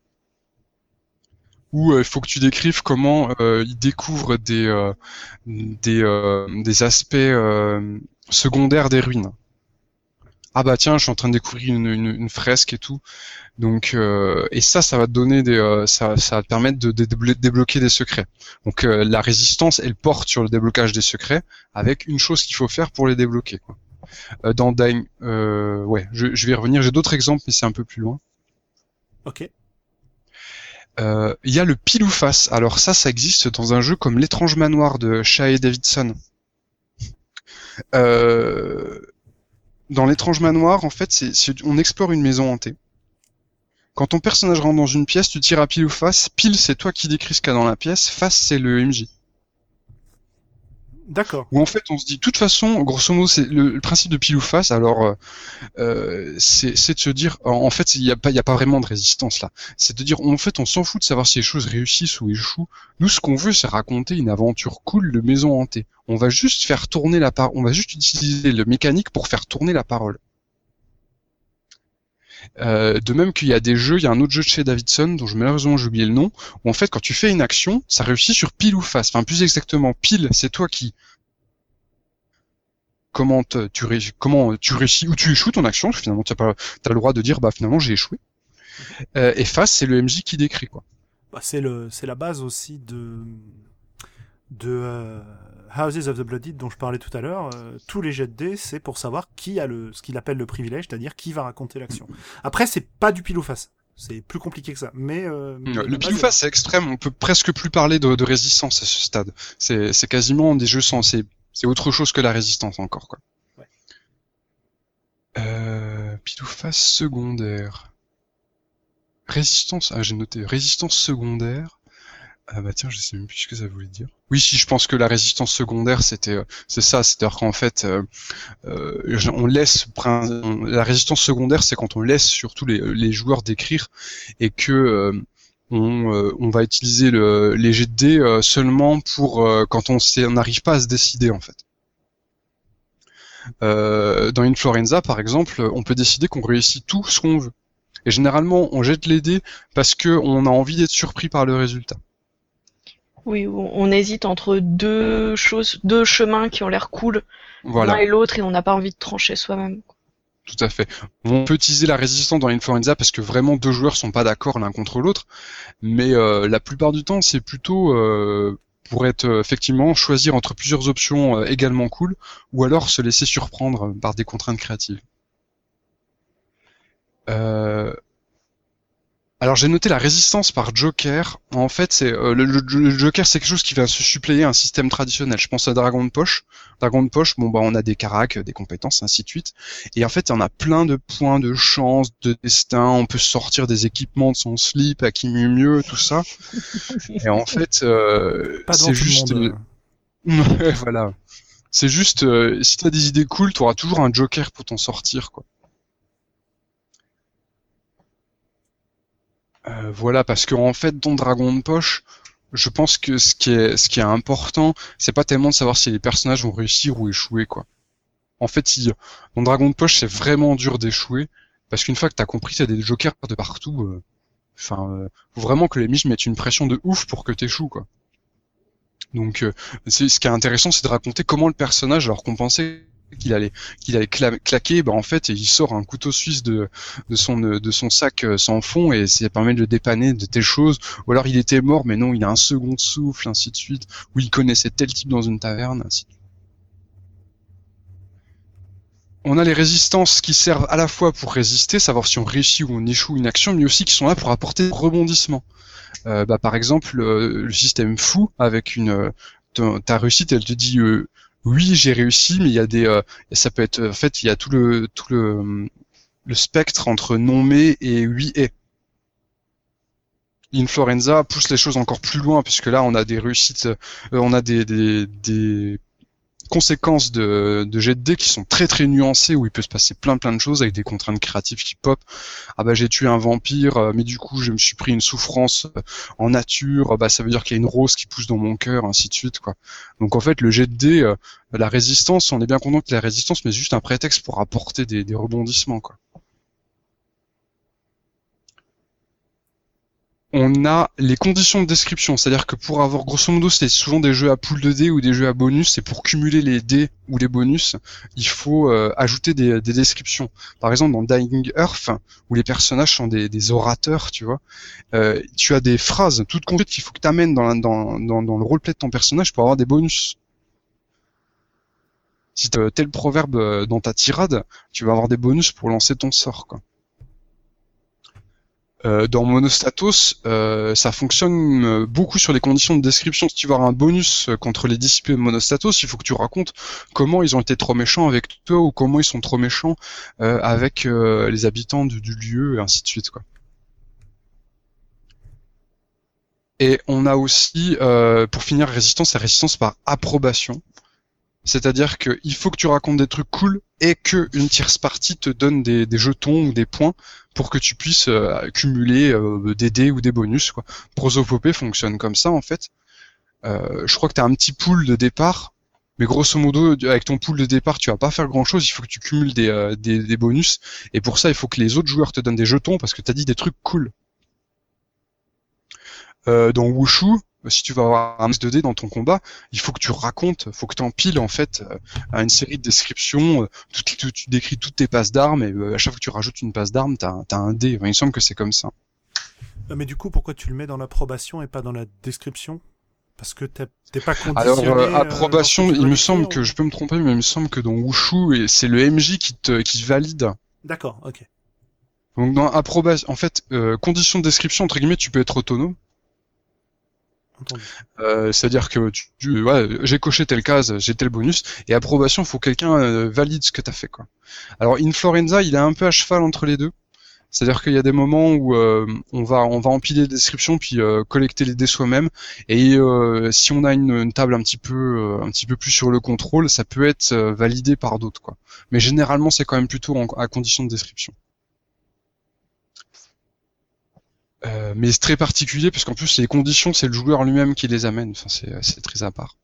Ou euh, il faut que tu décrives comment euh, il découvre des euh, des des aspects secondaires des ruines. Ah bah tiens, je suis en train de découvrir une, une, une fresque et tout. Donc euh, et ça, ça va te donner des, euh, ça, ça va te permettre de, de déblo- débloquer des secrets. Donc euh, la résistance, elle porte sur le déblocage des secrets, avec une chose qu'il faut faire pour les débloquer. Quoi. Dans euh, ouais, je, je vais y revenir. J'ai d'autres exemples, mais c'est un peu plus loin.
Ok.
Euh, Il y a le pile ou face. Alors ça, ça existe dans un jeu comme l'étrange manoir de Shea Davidson. Euh, dans l'étrange manoir, en fait, c'est- on explore une maison hantée. Quand ton personnage rentre dans une pièce, tu tires à pile ou face. Pile, c'est toi qui décris ce qu'il y a dans la pièce. Face, c'est le MJ.
D'accord.
Où en fait, on se dit, de toute façon, grosso modo, c'est le, principe de pile ou face. Alors, euh, euh, c'est, de se dire, en, fait, il n'y a pas vraiment de résistance là. C'est de dire, en fait, on s'en fout de savoir si les choses réussissent ou échouent. Nous, ce qu'on veut, c'est raconter une aventure cool de maison hantée. On va juste faire tourner la parole. On va juste utiliser le mécanique pour faire tourner la parole. Euh, de même qu'il y a des jeux, il y a un autre jeu de chez Davidson dont je malheureusement j'ai oublié le nom, où en fait quand tu fais une action, ça réussit sur pile ou face. Enfin plus exactement, pile, c'est toi qui comment tu réussis, comment tu réussis ou tu échoues ton action. Finalement, tu as pas, t'as le droit de dire bah finalement j'ai échoué. Euh, et face, c'est le MJ qui décrit quoi.
Bah, c'est le, c'est la base aussi de de euh, Houses of the Blooded dont je parlais tout à l'heure. Euh, tous les jets de dés, c'est pour savoir qui a le, ce qu'il appelle le privilège, c'est-à-dire qui va raconter l'action. Après, c'est pas du pile ou face. C'est plus compliqué que ça. Mais euh,
Le pile ou face c'est extrême. On peut presque plus parler de, de résistance à ce stade. C'est, c'est quasiment des jeux sans, c'est, c'est autre chose que la résistance encore quoi.
Ouais.
Euh, pile ou face secondaire. Résistance, ah j'ai noté, résistance secondaire. Ah bah tiens, je sais même plus ce que ça voulait dire. Oui, si, je pense que la résistance secondaire, c'était, euh, c'est ça, c'est-à-dire qu'en fait, euh, euh, on laisse, la résistance secondaire, c'est quand on laisse surtout les, les joueurs décrire et que euh, on, euh, on va utiliser le, les jets de dés euh, seulement pour euh, quand on n'arrive pas à se décider en fait. Euh, dans Influenza, par exemple, on peut décider qu'on réussit tout ce qu'on veut. Et généralement, on jette les dés parce que on a envie d'être surpris par le résultat.
Oui, on hésite entre deux choses, deux chemins qui ont l'air cool,
Voilà.
l'un et l'autre, et on n'a pas envie de trancher soi-même.
Tout à fait. On peut utiliser la résistance dans Influenza parce que vraiment deux joueurs sont pas d'accord l'un contre l'autre, mais euh, la plupart du temps c'est plutôt euh, pour être euh, effectivement choisir entre plusieurs options euh, également cool, ou alors se laisser surprendre par des contraintes créatives. Alors j'ai noté la résistance par Joker. En fait, c'est euh, le, le- le Joker, c'est quelque chose qui vient se suppléer à un système traditionnel. Je pense à Dragon de poche. Dragon de poche, bon bah on a des caracs, des compétences, ainsi de suite. Et en fait, en a plein de points de chance, de destin. On peut sortir des équipements de son slip, à qui mieux mieux, tout ça. Et en fait, euh, c'est juste,
monde.
euh, voilà. C'est juste, euh, si t'as des idées cool, t'auras toujours un Joker pour t'en sortir, quoi. Euh, voilà, parce que en fait, dans Dragon de poche, je pense que ce qui est, ce qui important, c'est pas tellement de savoir si les personnages vont réussir ou échouer, quoi. En fait, il, dans Dragon de poche, c'est vraiment dur d'échouer, parce qu'une fois que t'as compris a des jokers de partout, euh, enfin, euh, faut vraiment que les miches mettent une pression de ouf pour que t'échoues, quoi. Donc, euh, ce qui est intéressant, c'est de raconter comment le personnage, alors qu'on pensait qu'il allait qu'il allait cla- claquer, bah en fait, il sort un couteau suisse de de son de son sac euh, sans fond et ça permet de le dépanner de telles choses. Ou alors il était mort, mais non, il a un second souffle, ainsi de suite. Ou il connaissait tel type dans une taverne, ainsi de. On a les résistances qui servent à la fois pour résister, savoir si on réussit ou on échoue une action, mais aussi qui sont là pour apporter des rebondissements. Euh, bah, par exemple, euh, le système fou avec une euh, ta- réussite, elle te dit oui j'ai réussi, mais il y a des, euh, ça peut être en fait il y a tout le tout le spectre entre non mais et oui et. Influenza pousse les choses encore plus loin puisque là on a des réussites, euh, on a des, des conséquences de, de jet de dés qui sont très très nuancées où il peut se passer plein plein de choses avec des contraintes créatives qui pop. Ah bah j'ai tué un vampire, euh, mais du coup je me suis pris une souffrance euh, en nature, bah ça veut dire qu'il y a une rose qui pousse dans mon cœur, ainsi de suite quoi. Donc en fait le jet de dés, euh, la résistance, on est bien content que la résistance, mais juste un prétexte pour apporter des, des rebondissements quoi. On a les conditions de description, c'est-à-dire que pour avoir grosso modo, c'est souvent des jeux à poule de dés ou des jeux à bonus, et pour cumuler les dés ou les bonus, il faut euh, ajouter des, des descriptions. Par exemple, dans Dying Earth, où les personnages sont des, orateurs, tu vois, euh, tu as des phrases toutes concrètes qu'il faut que tu amènes dans, la- dans, dans, le roleplay de ton personnage pour avoir des bonus. Si tu as tel proverbe euh, dans ta tirade, tu vas avoir des bonus pour lancer ton sort. Euh, dans Monostatos, euh, ça fonctionne euh, beaucoup sur les conditions de description. Si tu veux avoir un bonus contre les disciples de Monostatos, il faut que tu racontes comment ils ont été trop méchants avec toi ou comment ils sont trop méchants avec les habitants du, lieu, et ainsi de suite. Quoi. Et on a aussi, pour finir, résistance, la résistance par approbation. C'est-à-dire qu'il faut que tu racontes des trucs cool et que une tierce partie te donne des, jetons ou des points pour que tu puisses euh, cumuler euh, des dés ou des bonus. Quoi. Prosopopée fonctionne comme ça en fait. Euh, je crois que tu as un petit pool de départ, mais grosso modo, avec ton pool de départ, tu vas pas faire grand-chose. Il faut que tu cumules des, euh, des, des bonus, et pour ça, il faut que les autres joueurs te donnent des jetons parce que tu as dit des trucs cool. Euh, dans Wushu, si tu vas avoir un max de dés dans ton combat, il faut que tu racontes, faut que tu empiles en fait euh, à une série de descriptions, euh, tout- tout- tu décris toutes tes passes d'armes et euh, à chaque fois que tu rajoutes une passe d'armes, t'as as un dé. Enfin, il me semble que c'est comme ça.
Mais du coup, pourquoi tu le mets dans l'approbation et pas dans la description? Parce que t'es pas conditionné.
Alors
euh,
approbation,
tu
il me semble que je peux me tromper, mais il me semble que dans Wushu, c'est le MJ qui te qui valide.
D'accord, ok.
Donc dans approbation, en fait, euh, condition de description entre guillemets, tu peux être autonome. Euh, C'est-à-dire que tu, tu- ouais, j'ai coché telle case, j'ai tel bonus, et approbation, faut que quelqu'un euh, valide ce que t'as fait, quoi. Alors Inflorenza, il est un peu à cheval entre les deux. C'est-à-dire qu'il y a des moments où euh, on va on va empiler les descriptions puis collecter les dés soi-même, et si on a une, table un petit peu un petit peu plus sur le contrôle, ça peut être validé par d'autres, quoi. Mais généralement, c'est quand même plutôt en- à condition de description. Euh, mais c'est très particulier parce qu'en plus les conditions c'est le joueur lui-même qui les amène. Enfin c'est c'est très à part.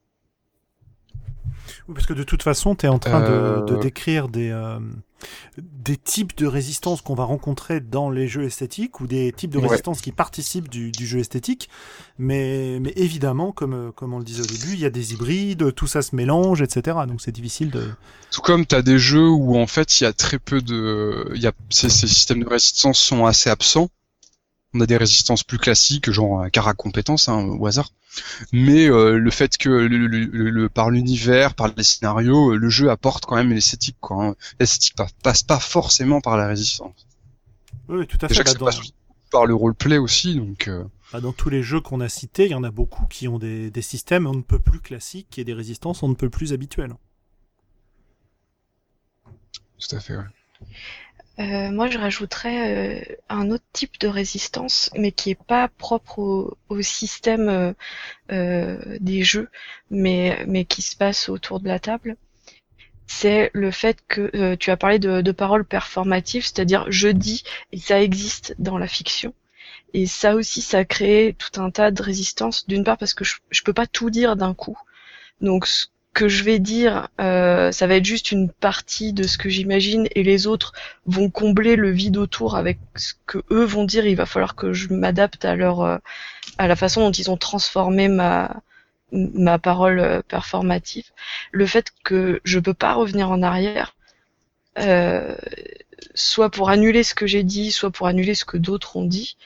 Oui, parce que de toute façon, tu es en train
Euh,
de, de décrire des, euh, des types de résistance qu'on va rencontrer dans les jeux esthétiques ou des types de
Ouais.
résistance qui participent du, du jeu esthétique. Mais, mais évidemment, comme, euh, comme on le disait au début, il y a des hybrides, tout ça se mélange, etc. Donc c'est difficile de.
Tout comme t'as des jeux où en fait il y a très peu de, il y a ces, ces systèmes de résistance sont assez absents. On a des résistances plus classiques, genre un compétence hein, au hasard. Mais euh, le fait que le, le- le- le- par l'univers, par les scénarios, euh, le jeu apporte quand même l'esthétique. Quoi, hein. L'esthétique pa- passe pas forcément par la résistance.
Oui, tout à
Déjà
fait.
que
Bah, dans,
par le roleplay aussi, donc. Euh.
Bah, dans tous les jeux qu'on a cités, il y en a beaucoup qui ont des, des systèmes on ne peut plus classiques et des résistances on ne peut plus habituelles.
Tout à fait. Ouais.
Euh, moi, je rajouterais euh, un autre type de résistance, mais qui est pas propre au, au système euh, euh, des jeux, mais, mais qui se passe autour de la table. C'est le fait que tu as parlé de, de paroles performatives, c'est-à-dire je dis et ça existe dans la fiction. Et ça aussi, ça crée tout un tas de résistances. D'une part parce que je, je peux pas tout dire d'un coup. Donc que je vais dire, euh, ça va être juste une partie de ce que j'imagine et les autres vont combler le vide autour avec ce que eux vont dire. Il va falloir que je m'adapte à leur, euh, à la façon dont ils ont transformé ma ma parole euh, performative. Le fait que je peux pas revenir en arrière, euh, soit pour annuler ce que j'ai dit, soit pour annuler ce que d'autres ont dit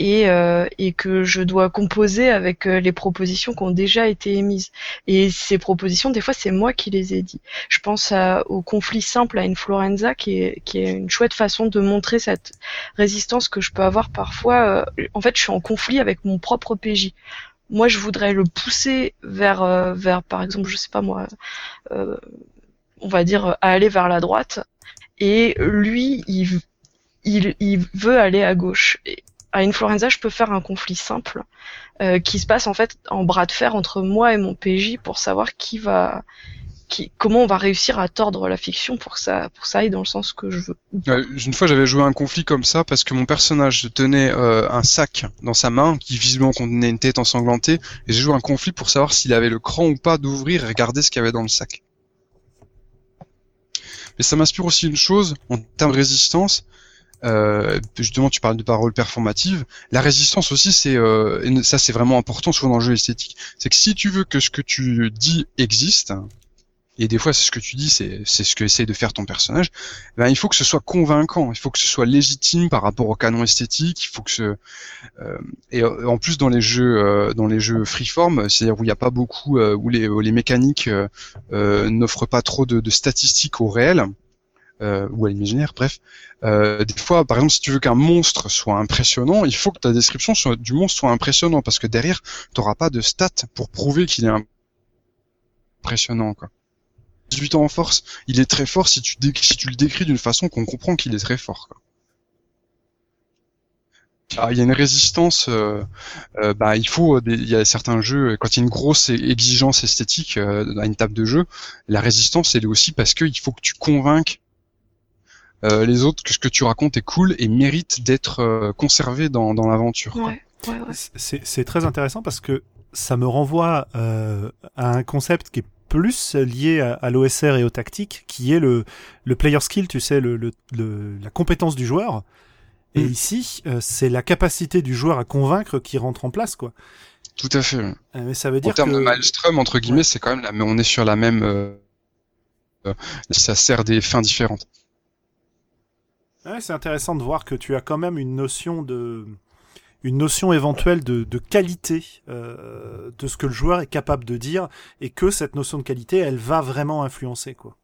et, euh, et que je dois composer avec euh, les propositions qui ont déjà été émises. Et ces propositions, des fois, c'est moi qui les ai dit. Je pense au conflit simple à Influenza, qui est, qui est une chouette façon de montrer cette résistance que je peux avoir parfois. Euh, en fait, je suis en conflit avec mon propre PJ. Moi, je voudrais le pousser vers, euh, vers par exemple, je sais pas moi, on va dire, à aller vers la droite. Et lui, il, il, il veut aller à gauche. À Influenza, je peux faire un conflit simple euh, qui se passe en fait en bras de fer entre moi et mon PJ pour savoir qui va, qui, comment on va réussir à tordre la fiction pour que ça, pour ça aille dans le sens que je veux.
une fois, j'avais joué un conflit comme ça parce que mon personnage tenait euh, un sac dans sa main qui visiblement contenait une tête ensanglantée et j'ai joué un conflit pour savoir s'il avait le cran ou pas d'ouvrir et regarder ce qu'il y avait dans le sac. Mais ça m'inspire aussi une chose en termes de résistance, euh, justement, tu parles de paroles performatives. La résistance aussi, c'est euh, ça, c'est vraiment important souvent dans le jeu esthétique. C'est que si tu veux que ce que tu dis existe, et des fois c'est ce que tu dis, c'est ce que essaye de faire ton personnage, ben il faut que ce soit convaincant, il faut que ce soit légitime par rapport au canon esthétique, il faut que ce euh, et en plus dans les jeux euh, dans les jeux freeform, c'est-à-dire où il n'y a pas beaucoup où les les mécaniques n'offrent pas trop de, de statistiques au réel euh, ou à l'imaginaire, bref. Euh, des fois, par exemple, si tu veux qu'un monstre soit impressionnant, il faut que ta description du monstre soit impressionnant, parce que derrière, tu n'auras pas de stats pour prouver qu'il est impressionnant. Quoi. 18 ans en force, il est très fort si tu, le décris d'une façon qu'on comprend qu'il est très fort. Quoi. Ah, il y a une résistance. Euh, euh, bah, il faut. il y a certains jeux quand il y a une grosse exigence esthétique euh, à une table de jeu, la résistance elle est aussi parce qu'il faut que tu convainques euh, les autres que ce que tu racontes est cool et mérite d'être euh, conservé dans, dans l'aventure.
Ouais, ouais,
C'est très intéressant parce que ça me renvoie euh, à un concept qui est plus lié à, l'OSR et au tactique, qui est le, le player skill, tu sais, le, le, la compétence du joueur. Et mm. ici, c'est la capacité du joueur à convaincre qui rentre en place, quoi.
Tout à fait.
mais ça veut dire
en termes de maelstrom, entre guillemets, c'est quand même là, mais on est sur la même. ça sert des fins différentes.
Ouais, c'est intéressant de voir que tu as quand même une notion de une notion éventuelle de, de qualité euh, de ce que le joueur est capable de dire et que cette notion de qualité elle va vraiment influencer quoi.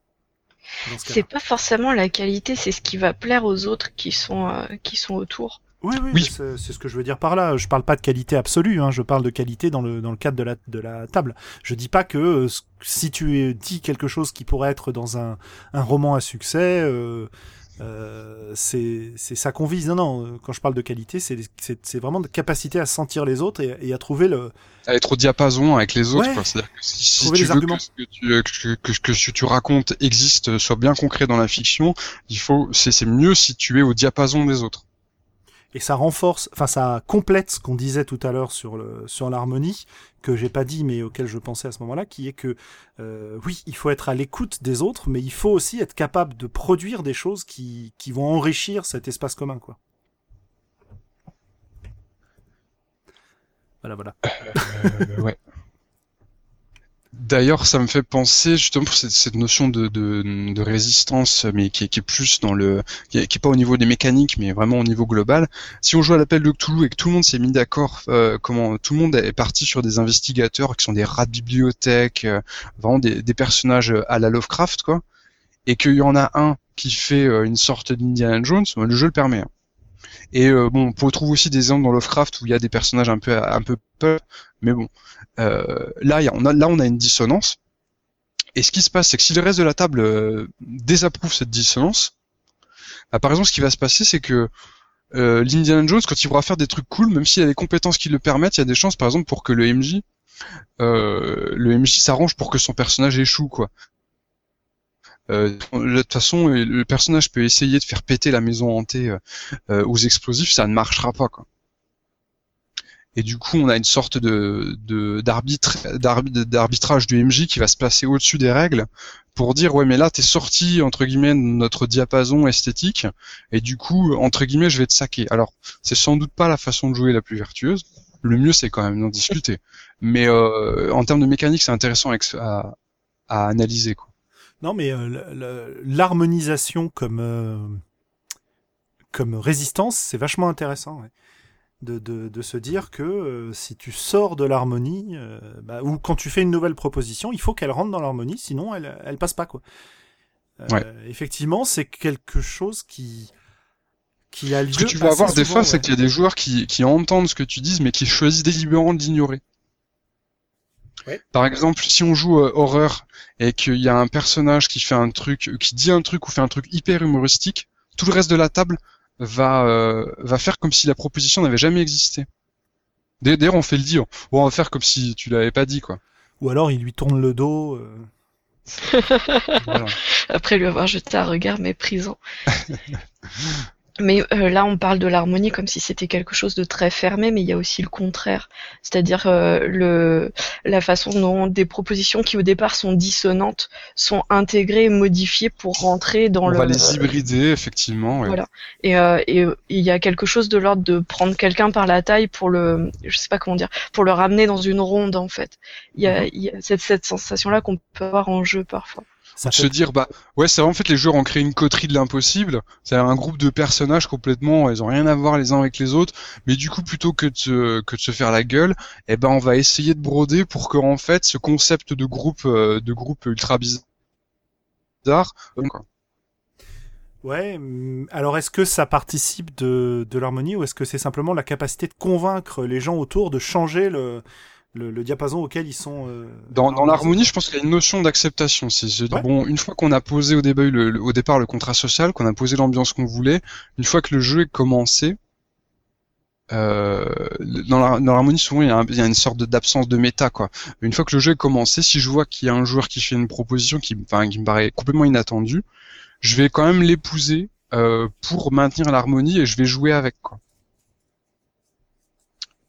C'est pas forcément la qualité, c'est ce qui va plaire aux autres qui sont euh, qui sont autour.
Oui, oui, oui. c'est ce que je veux dire par là. Je parle pas de qualité absolue, hein. je parle de qualité dans le, dans le cadre de la, de la table. Je dis pas que euh, si tu dis quelque chose qui pourrait être dans un, un roman à succès, euh, euh, c'est ça qu'on vise. Non, non, quand je parle de qualité, c'est vraiment de capacité à sentir les autres et, à trouver le.
À être au diapason avec les autres. C'est-à-dire que si, tu veux que ce que tu, que, que, ce que tu racontes existe, soit bien concret dans la fiction, il faut, c'est mieux si tu es au diapason des autres
et ça renforce, enfin ça complète ce qu'on disait tout à l'heure sur le sur l'harmonie que j'ai pas dit mais auquel je pensais à ce moment-là, qui est que euh, oui, il faut être à l'écoute des autres, mais il faut aussi être capable de produire des choses qui qui vont enrichir cet espace commun, quoi. Voilà, voilà.
Euh, ouais. D'ailleurs, ça me fait penser justement pour cette, notion de, résistance, mais qui, est plus dans le, qui est, pas au niveau des mécaniques, mais vraiment au niveau global. Si on joue à l'appel de Cthulhu et que tout le monde s'est mis d'accord, euh, comment tout le monde est parti sur des investigateurs qui sont des rats de bibliothèque, euh, vraiment des, des, personnages à la Lovecraft, quoi, et qu'il y en a un qui fait euh, une sorte d'Indiana Jones, le jeu le permet. Hein. Et euh, bon, on retrouver aussi des exemples dans Lovecraft où il y a des personnages un peu un peu peur, mais bon, euh, là, on a, là on a une dissonance. Et ce qui se passe, c'est que si le reste de la table euh, désapprouve cette dissonance, bah, par exemple, ce qui va se passer, c'est que euh, l'Indiana Jones, quand il pourra faire des trucs cool, même s'il a des compétences qui le permettent, il y a des chances, par exemple, pour que le MJ, le MJ s'arrange pour que son personnage échoue, quoi. Euh, de toute façon, le personnage peut essayer de faire péter la maison hantée euh, aux explosifs, ça ne marchera pas, quoi. Et du coup, on a une sorte de d'arbitre d'arbitrage du MJ qui va se placer au-dessus des règles pour dire ouais mais là t'es sorti entre guillemets de notre diapason esthétique et du coup entre guillemets je vais te saquer. Alors c'est sans doute pas la façon de jouer la plus vertueuse. Le mieux c'est quand même d'en discuter. Mais euh, en termes de mécanique c'est intéressant à, à, analyser quoi.
Non mais euh, l'harmonisation comme euh, comme résistance c'est vachement intéressant. Ouais de, de, de, se dire que euh, si tu sors de l'harmonie, bah, ou quand tu fais une nouvelle proposition, il faut qu'elle rentre dans l'harmonie, sinon elle, elle passe pas quoi. Euh, Effectivement, c'est quelque chose qui qui a lieu. Ce
que tu vas avoir des fois, c'est qu'il y a des joueurs qui, qui entendent ce que tu dis, mais qui choisissent délibérément d'ignorer. Ouais. Par exemple, si on joue horreur et qu'il y a un personnage qui fait un truc, qui dit un truc ou fait un truc hyper humoristique, tout le reste de la table va euh, va faire comme si la proposition n'avait jamais existé. D'ailleurs, on fait le dire. on va faire comme si tu l'avais pas dit, quoi.
Ou alors, il lui tourne le dos.
Euh... Après lui avoir jeté un regard méprisant. Mais euh, là, on parle de l'harmonie comme si c'était quelque chose de très fermé, mais il y a aussi le contraire, c'est-à-dire euh, le la façon dont des propositions qui au départ sont dissonantes sont intégrées et modifiées pour rentrer dans le.
On va les hybrider effectivement. Ouais.
Voilà. Et euh, et il y a quelque chose de l'ordre de prendre quelqu'un par la taille pour le, je sais pas comment dire, pour le ramener dans une ronde en fait. Il y a, mhm. il y a cette, cette sensation là qu'on peut avoir en jeu parfois
se dire bah ouais c'est vrai en fait les joueurs ont créé une coterie de l'impossible. C'est un groupe de personnages complètement ils ont rien à voir les uns avec les autres. Mais du coup plutôt que de se, que de se faire la gueule eh ben on va essayer de broder pour que en fait ce concept de groupe euh, de groupe ultra bizarre
Ouais, mm, alors est-ce que ça participe de, de l'harmonie ou est-ce que c'est simplement la capacité de convaincre les gens autour de changer le, le, diapason auquel ils sont. Euh,
dans, dans l'harmonie, je pense qu'il y a une notion d'acceptation. C'est bon, une fois qu'on a posé au, début, le, au départ le contrat social, qu'on a posé l'ambiance qu'on voulait, une fois que le jeu est commencé, euh, dans l'harmonie souvent il y, a il y, a une sorte d'absence de méta quoi. Une fois que le jeu est commencé, si je vois qu'il y a un joueur qui fait une proposition qui, enfin, qui me paraît complètement inattendue, je vais quand même l'épouser euh, pour maintenir l'harmonie et je vais jouer avec quoi.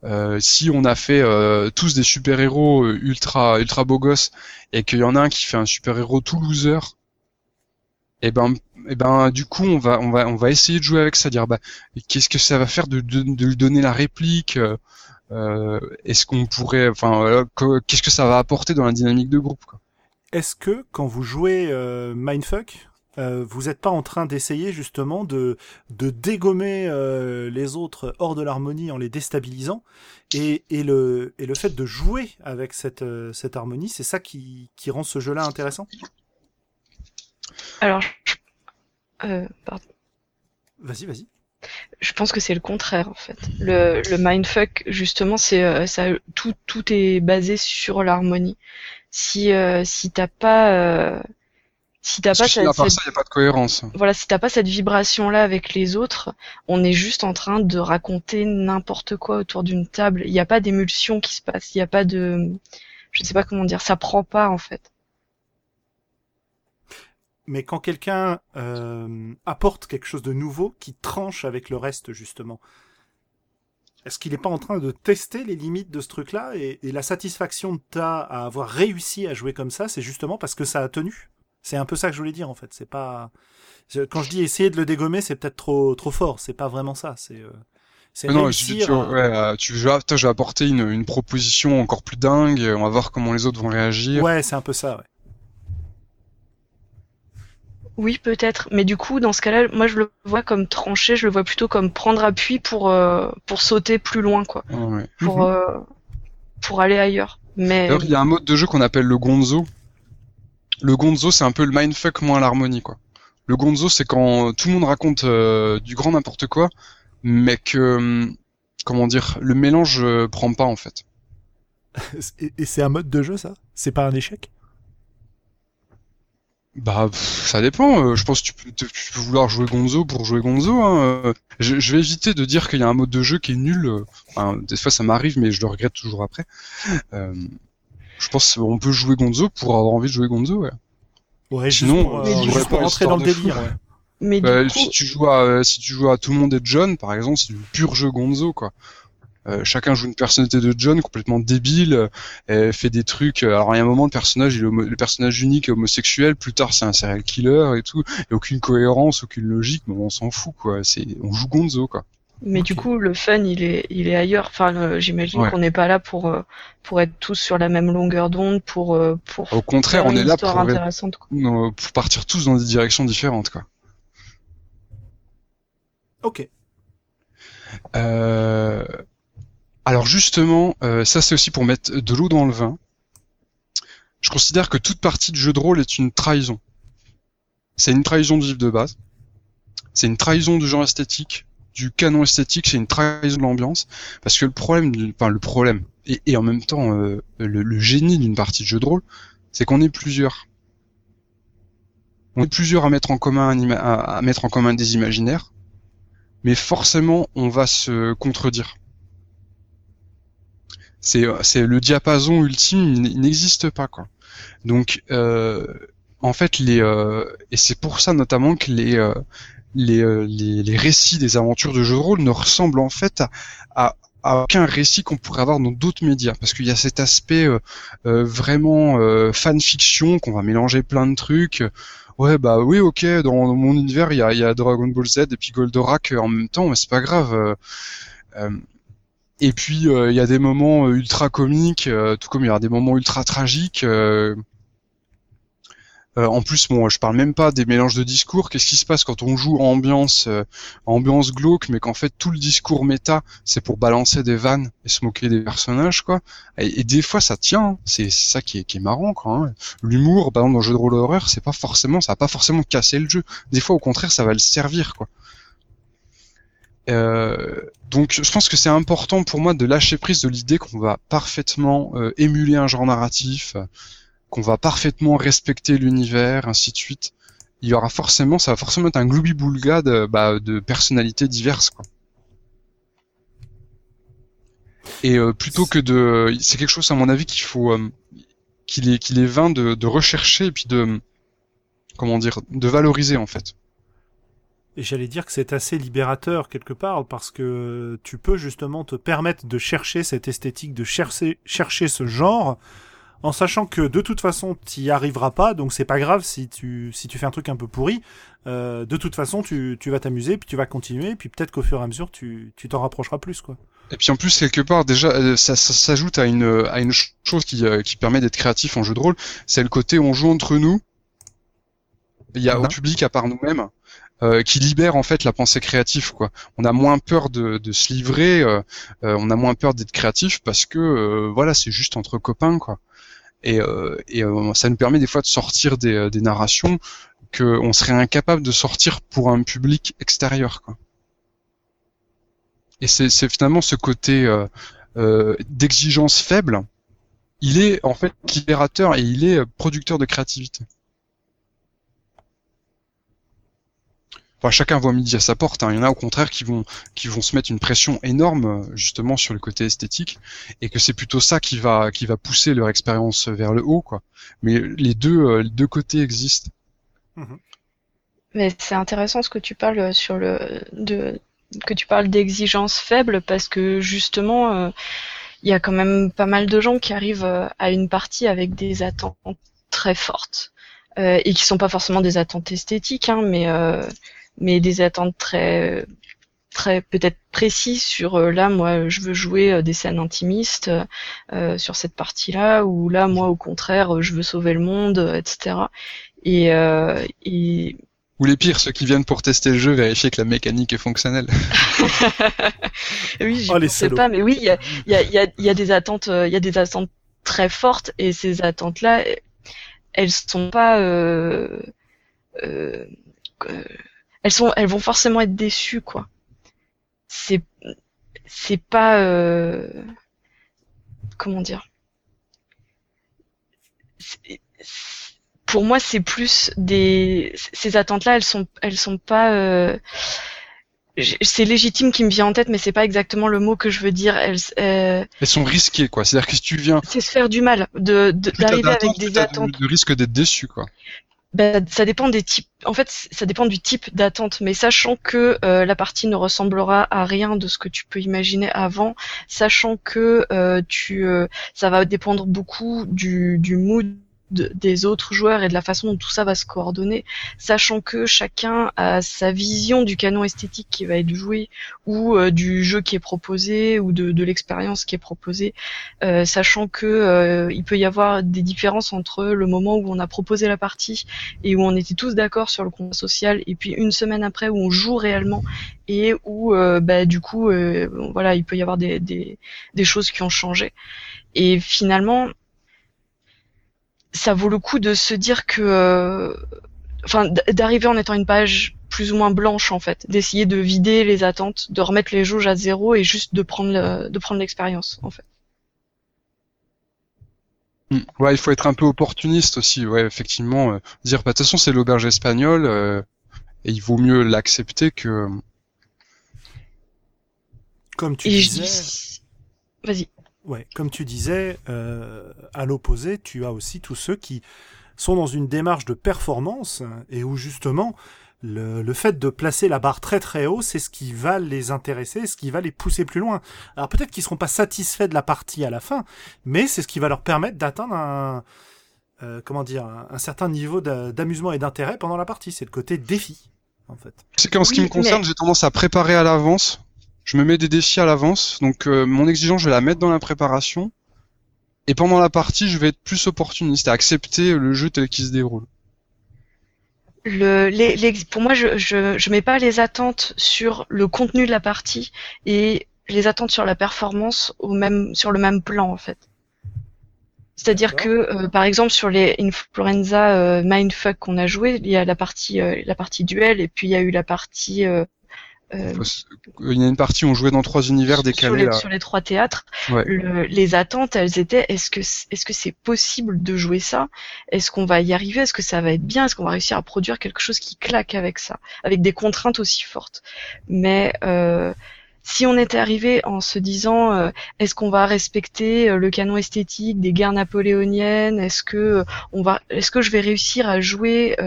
Euh, si on a fait euh, tous des super héros euh, ultra ultra beaux gosses et qu'il y en a un qui fait un super héros tout loser, et eh ben et eh ben du coup on va on va on va essayer de jouer avec ça, dire bah qu'est-ce que ça va faire de, de, de lui donner la réplique, euh, est-ce qu'on pourrait enfin qu'est-ce que ça va apporter dans la dynamique de groupe quoi?
Est-ce que quand vous jouez Mindfuck, euh, vous n'êtes pas en train d'essayer justement de, de dégommer euh, les autres hors de l'harmonie en les déstabilisant et, et, le, et le fait de jouer avec cette, euh, cette harmonie, c'est ça qui, qui rend ce jeu-là intéressant?
Alors, euh, pardon.
Vas-y, vas-y.
Je pense que c'est le contraire en fait. Le, le mindfuck justement, c'est ça, tout, tout est basé sur l'harmonie. Si si t'as pas si t'as pas
cette, a pas de cohérence.
Voilà, si t'as pas cette vibration là avec les autres, on est juste en train de raconter n'importe quoi autour d'une table. Il n'y a pas d'émulsion qui se passe. Il n'y a pas de, je ne sais pas comment dire, ça prend pas en fait.
Mais quand quelqu'un euh, apporte quelque chose de nouveau qui tranche avec le reste justement, est-ce qu'il n'est pas en train de tester les limites de ce truc-là et, et la satisfaction que tu as à avoir réussi à jouer comme ça, c'est justement parce que ça a tenu? C'est un peu ça que je voulais dire en fait. C'est pas quand je dis essayer de le dégommer, c'est peut-être trop trop fort. C'est pas vraiment ça. C'est euh,
c'est non, tu, tu, ouais, tu vas, je vais apporter une, une proposition encore plus dingue. On va voir comment les autres vont réagir.
Ouais, c'est un peu ça. Ouais.
Oui, peut-être. Mais du coup, dans ce cas-là, moi, je le vois comme tranché. Je le vois plutôt comme prendre appui pour euh, pour sauter plus loin, quoi.
ouais.
Pour mhm. euh, pour aller ailleurs. Mais
il y a un mode de jeu qu'on appelle le gonzo, le gonzo, c'est un peu le mindfuck moins l'harmonie, quoi. Le gonzo, c'est quand tout le monde raconte euh, du grand n'importe quoi, mais que comment dire, le mélange prend pas en fait.
et c'est un mode de jeu ça? C'est pas un échec?
Bah, ça dépend. Euh, je pense que tu peux, tu peux, vouloir jouer Gonzo pour jouer Gonzo. Hein. Euh, je, je, vais éviter de dire qu'il y a un mode de jeu qui est nul. Euh, enfin, des fois, ça m'arrive, mais je le regrette toujours après. Euh, je pense qu'on peut jouer Gonzo pour avoir envie de jouer Gonzo. Ouais.
Ouais, Sinon, pour, euh, pas rentrer dans le délire. Ouais.
Mais du coup... si tu joues à si tu joues à tout le monde est John, par exemple, c'est du pur jeu Gonzo, quoi. Euh, chacun joue une personnalité de John complètement débile, euh, fait des trucs. Euh, alors il y a un moment le personnage, il est le personnage unique est homosexuel, plus tard c'est un serial killer et tout, et aucune cohérence, aucune logique, mais on s'en fout quoi. C'est on joue Gonzo quoi.
Mais du coup, le fun, il est, il est ailleurs. Enfin, j'imagine qu'on n'est pas là pour pour être tous sur la même longueur d'onde, pour pour.
Au contraire, on est là pour, pour partir tous dans des directions différentes, quoi.
Ok.
Euh, alors justement, euh, ça c'est aussi pour mettre de l'eau dans le vin. Je considère que toute partie de jeu de rôle est une trahison. C'est une trahison du livre de base. C'est une trahison du genre esthétique, du canon esthétique, c'est une trahison de l'ambiance. Parce que le problème, enfin le problème, et, en même temps euh, le, génie d'une partie de jeu de rôle, c'est qu'on est plusieurs. On est plusieurs à mettre en commun à mettre en commun des imaginaires, mais forcément on va se contredire c'est le diapason ultime, il n'existe pas quoi. Donc euh, en fait les euh, et c'est pour ça notamment que les euh, les, les, les récits des aventures de jeux de rôle ne ressemblent en fait à, à, aucun récit qu'on pourrait avoir dans d'autres médias parce qu'il y a cet aspect euh, vraiment euh, fanfiction qu'on va mélanger plein de trucs ouais bah oui ok dans, mon univers il y a, y a, Dragon Ball Z et puis Goldorak en même temps mais c'est pas grave euh, et puis euh, il y a des moments euh, ultra comiques, euh, tout comme il y a des moments ultra tragiques. En plus, bon, je parle même pas des mélanges de discours. Qu'est-ce qui se passe quand on joue ambiance, ambiance glauque, mais qu'en fait tout le discours méta, c'est pour balancer des vannes et se moquer des personnages, quoi. Et, des fois, ça tient. Hein. C'est ça qui est, marrant, quoi. Hein. L'humour, par exemple, dans le jeu de rôle d'horreur, c'est pas forcément, ça va pas forcément casser le jeu. Des fois, au contraire, ça va le servir, quoi. Euh, donc je pense que c'est important pour moi de lâcher prise de l'idée qu'on va parfaitement euh, émuler un genre narratif, qu'on va parfaitement respecter l'univers, ainsi de suite. Il y aura forcément, ça va forcément être un gloubi-boulga de, bah, de personnalités diverses. Quoi. Et euh, plutôt que de, c'est quelque chose à mon avis qu'il faut, qu'il est, qu'il est vain de, de rechercher et puis de, comment dire, de valoriser en fait.
Et j'allais dire que c'est assez libérateur quelque part parce que tu peux justement te permettre de chercher cette esthétique, de chercher, chercher ce genre en sachant que de toute façon tu y arriveras pas, donc c'est pas grave si tu si tu fais un truc un peu pourri. Euh, de toute façon, tu, tu vas t'amuser, puis tu vas continuer, puis peut-être qu'au fur et à mesure tu tu t'en rapprocheras plus quoi.
Et puis en plus quelque part déjà euh, ça, ça s'ajoute à une à une chose qui euh, qui permet d'être créatif en jeu de rôle, c'est le côté on joue entre nous. Il y a au public à part nous-mêmes. Euh, qui libère en fait la pensée créative quoi. On a moins peur de, de se livrer, euh, euh, on a moins peur d'être créatif parce que voilà c'est juste entre copains quoi. Et, et ça nous permet des fois de sortir des, des narrations que on serait incapable de sortir pour un public extérieur. Et c'est finalement ce côté d'exigence faible, il est en fait libérateur et il est producteur de créativité. Enfin, chacun voit midi à sa porte. Hein. Il y en a au contraire qui vont qui vont se mettre une pression énorme justement sur le côté esthétique et que c'est plutôt ça qui va qui va pousser leur expérience vers le haut quoi. Mais les deux euh, les deux côtés existent.
Mhm. Mais c'est intéressant ce que tu parles sur le de que tu parles d'exigence faible parce que justement euh, il y a quand même pas mal de gens qui arrivent euh, à une partie avec des attentes très fortes et qui sont pas forcément des attentes esthétiques hein, mais mais des attentes très très peut-être précises sur euh, là moi je veux jouer euh, des scènes intimistes euh, sur cette partie-là ou là moi au contraire je veux sauver le monde etc et, et
ou les pires, ceux qui viennent pour tester le jeu, vérifier que la mécanique est fonctionnelle.
oui, je oh, sais pas, mais oui, il y a, y, a, y, a, y a, des attentes, il y a des attentes très fortes, et ces attentes-là, elles sont pas, euh, euh, elles sont, elles vont forcément être déçues, quoi. c'est c'est pas euh, comment dire? Pour moi c'est plus des ces attentes là elles sont elles sont pas euh, c'est légitime qui me vient en tête, mais c'est pas exactement le mot que je veux dire. Elles,
euh... Elles sont risquées, quoi. C'est-à-dire que si tu viens,
c'est se faire du mal, de d'arriver avec des attentes,
de, risque d'être déçu, quoi.
Ben, ça dépend des types. En fait, ça dépend du type d'attente, mais sachant que euh, la partie ne ressemblera à rien de ce que tu peux imaginer avant, sachant que euh, tu, euh, ça va dépendre beaucoup du, du mood des autres joueurs et de la façon dont tout ça va se coordonner, sachant que chacun a sa vision du canon esthétique qui va être joué ou euh, du jeu qui est proposé ou de, de l'expérience qui est proposée, euh, sachant que euh, il peut y avoir des différences entre le moment où on a proposé la partie et où on était tous d'accord sur le combat social et puis une semaine après où on joue réellement et où bah, du coup voilà il peut y avoir des, des, des choses qui ont changé. Et finalement ça vaut le coup de se dire que, euh, enfin, d'arriver en étant une page plus ou moins blanche en fait, d'essayer de vider les attentes, de remettre les jauges à zéro et juste de prendre de prendre l'expérience en fait.
Hmm. Ouais, il faut être un peu opportuniste aussi, ouais, effectivement, euh, dire bah de toute façon c'est l'auberge espagnole euh, et il vaut mieux l'accepter que.
Comme tu disais.
Vas-y.
Ouais, comme tu disais, euh, à l'opposé, tu as aussi tous ceux qui sont dans une démarche de performance et où justement le, le, fait de placer la barre très très haut, c'est ce qui va les intéresser, ce qui va les pousser plus loin. Alors peut-être qu'ils seront pas satisfaits de la partie à la fin, mais c'est ce qui va leur permettre d'atteindre un euh, comment dire un, certain niveau d'amusement et d'intérêt pendant la partie. C'est le côté défi en fait.
C'est qu'en ce qui me concerne, j'ai tendance à préparer à l'avance je me mets des défis à l'avance. Donc euh, mon exigence, je vais la mettre dans la préparation. Et pendant la partie, je vais être plus opportuniste, à accepter le jeu tel qu'il se déroule.
Le, les, pour moi, je, je, je mets pas les attentes sur le contenu de la partie et les attentes sur la performance au même sur le même plan en fait. C'est-à-dire que, euh, par exemple, sur les Influenza euh, Mindfuck qu'on a joué, il y a la partie euh, la partie duel et puis il y a eu la partie
euh, il y a une partie où on jouait dans trois univers décalés.
Sur les, sur les trois théâtres, les attentes, elles étaient est-ce que est-ce que c'est possible de jouer ça? Est-ce qu'on va y arriver? Est-ce que ça va être bien? Est-ce qu'on va réussir à produire quelque chose qui claque avec ça, avec des contraintes aussi fortes. Mais euh, si on était arrivé en se disant euh, est-ce qu'on va respecter euh, le canon esthétique des guerres napoléoniennes? Est-ce que euh, on va est-ce que je vais réussir à jouer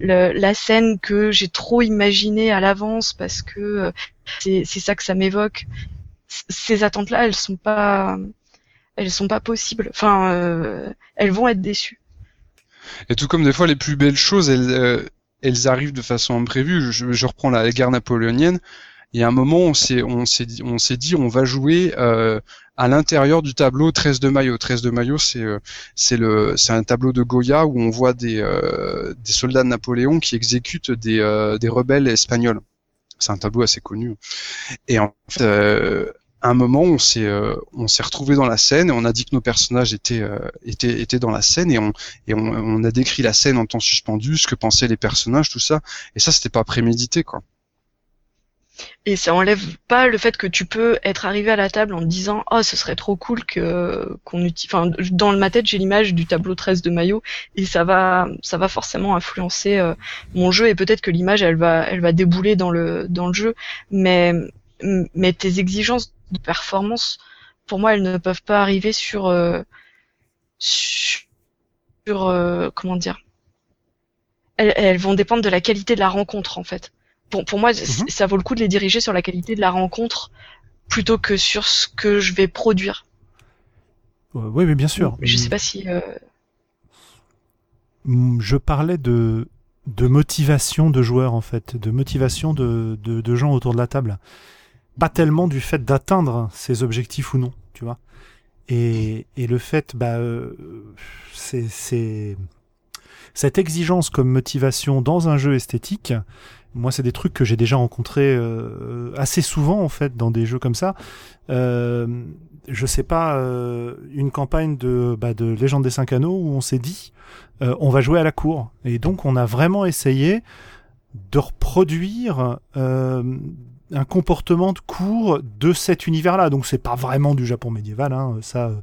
la scène que j'ai trop imaginée à l'avance parce que c'est ça que ça m'évoque? Ces attentes là elles sont pas elles sont pas possibles. Enfin elles vont être déçues.
Et tout comme des fois les plus belles choses elles elles arrivent de façon imprévue. Je, je reprends la guerre napoléonienne et à un moment, on s'est on s'est dit on s'est dit on va jouer euh, à l'intérieur du tableau 13 de maillot. 13 de maillot, c'est euh, c'est le c'est un tableau de Goya où on voit des euh, des soldats de Napoléon qui exécutent des euh, des rebelles espagnols. C'est un tableau assez connu. Et en fait, à un moment, on s'est on s'est retrouvé dans la scène et on a dit que nos personnages étaient étaient étaient dans la scène et on et on a décrit la scène en temps suspendu, ce que pensaient les personnages, tout ça. Et ça, c'était pas prémédité, quoi.
Et ça enlève pas le fait que tu peux être arrivé à la table en te disant oh ce serait trop cool que qu'on utilise. Enfin dans ma tête j'ai l'image du tableau 13 de maillot et ça va ça va forcément influencer euh, mon jeu et peut-être que l'image elle va elle va débouler dans le dans le jeu mais mais tes exigences de performance pour moi elles ne peuvent pas arriver sur euh, sur euh, comment dire? Elles, elles vont dépendre de la qualité de la rencontre en fait pour, pour moi, mhm. ça vaut le coup de les diriger sur la qualité de la rencontre plutôt que sur ce que je vais produire.
oui, mais bien sûr.
Je sais pas si. Euh...
Je parlais de, de motivation de joueurs, en fait, de motivation de, de, de gens autour de la table. Pas tellement du fait d'atteindre ces objectifs ou non, tu vois. Et, et le fait, bah, euh, c'est cette exigence comme motivation dans un jeu esthétique, moi, c'est des trucs que j'ai déjà rencontrés euh, assez souvent en fait dans des jeux comme ça. Euh, je sais pas, euh, une campagne de, bah, de Légende des Cinq Anneaux où on s'est dit, euh, on va jouer à la cour, et donc on a vraiment essayé de reproduire un comportement de cours de cet univers-là. Donc c'est pas vraiment du Japon médiéval, hein. ça, euh,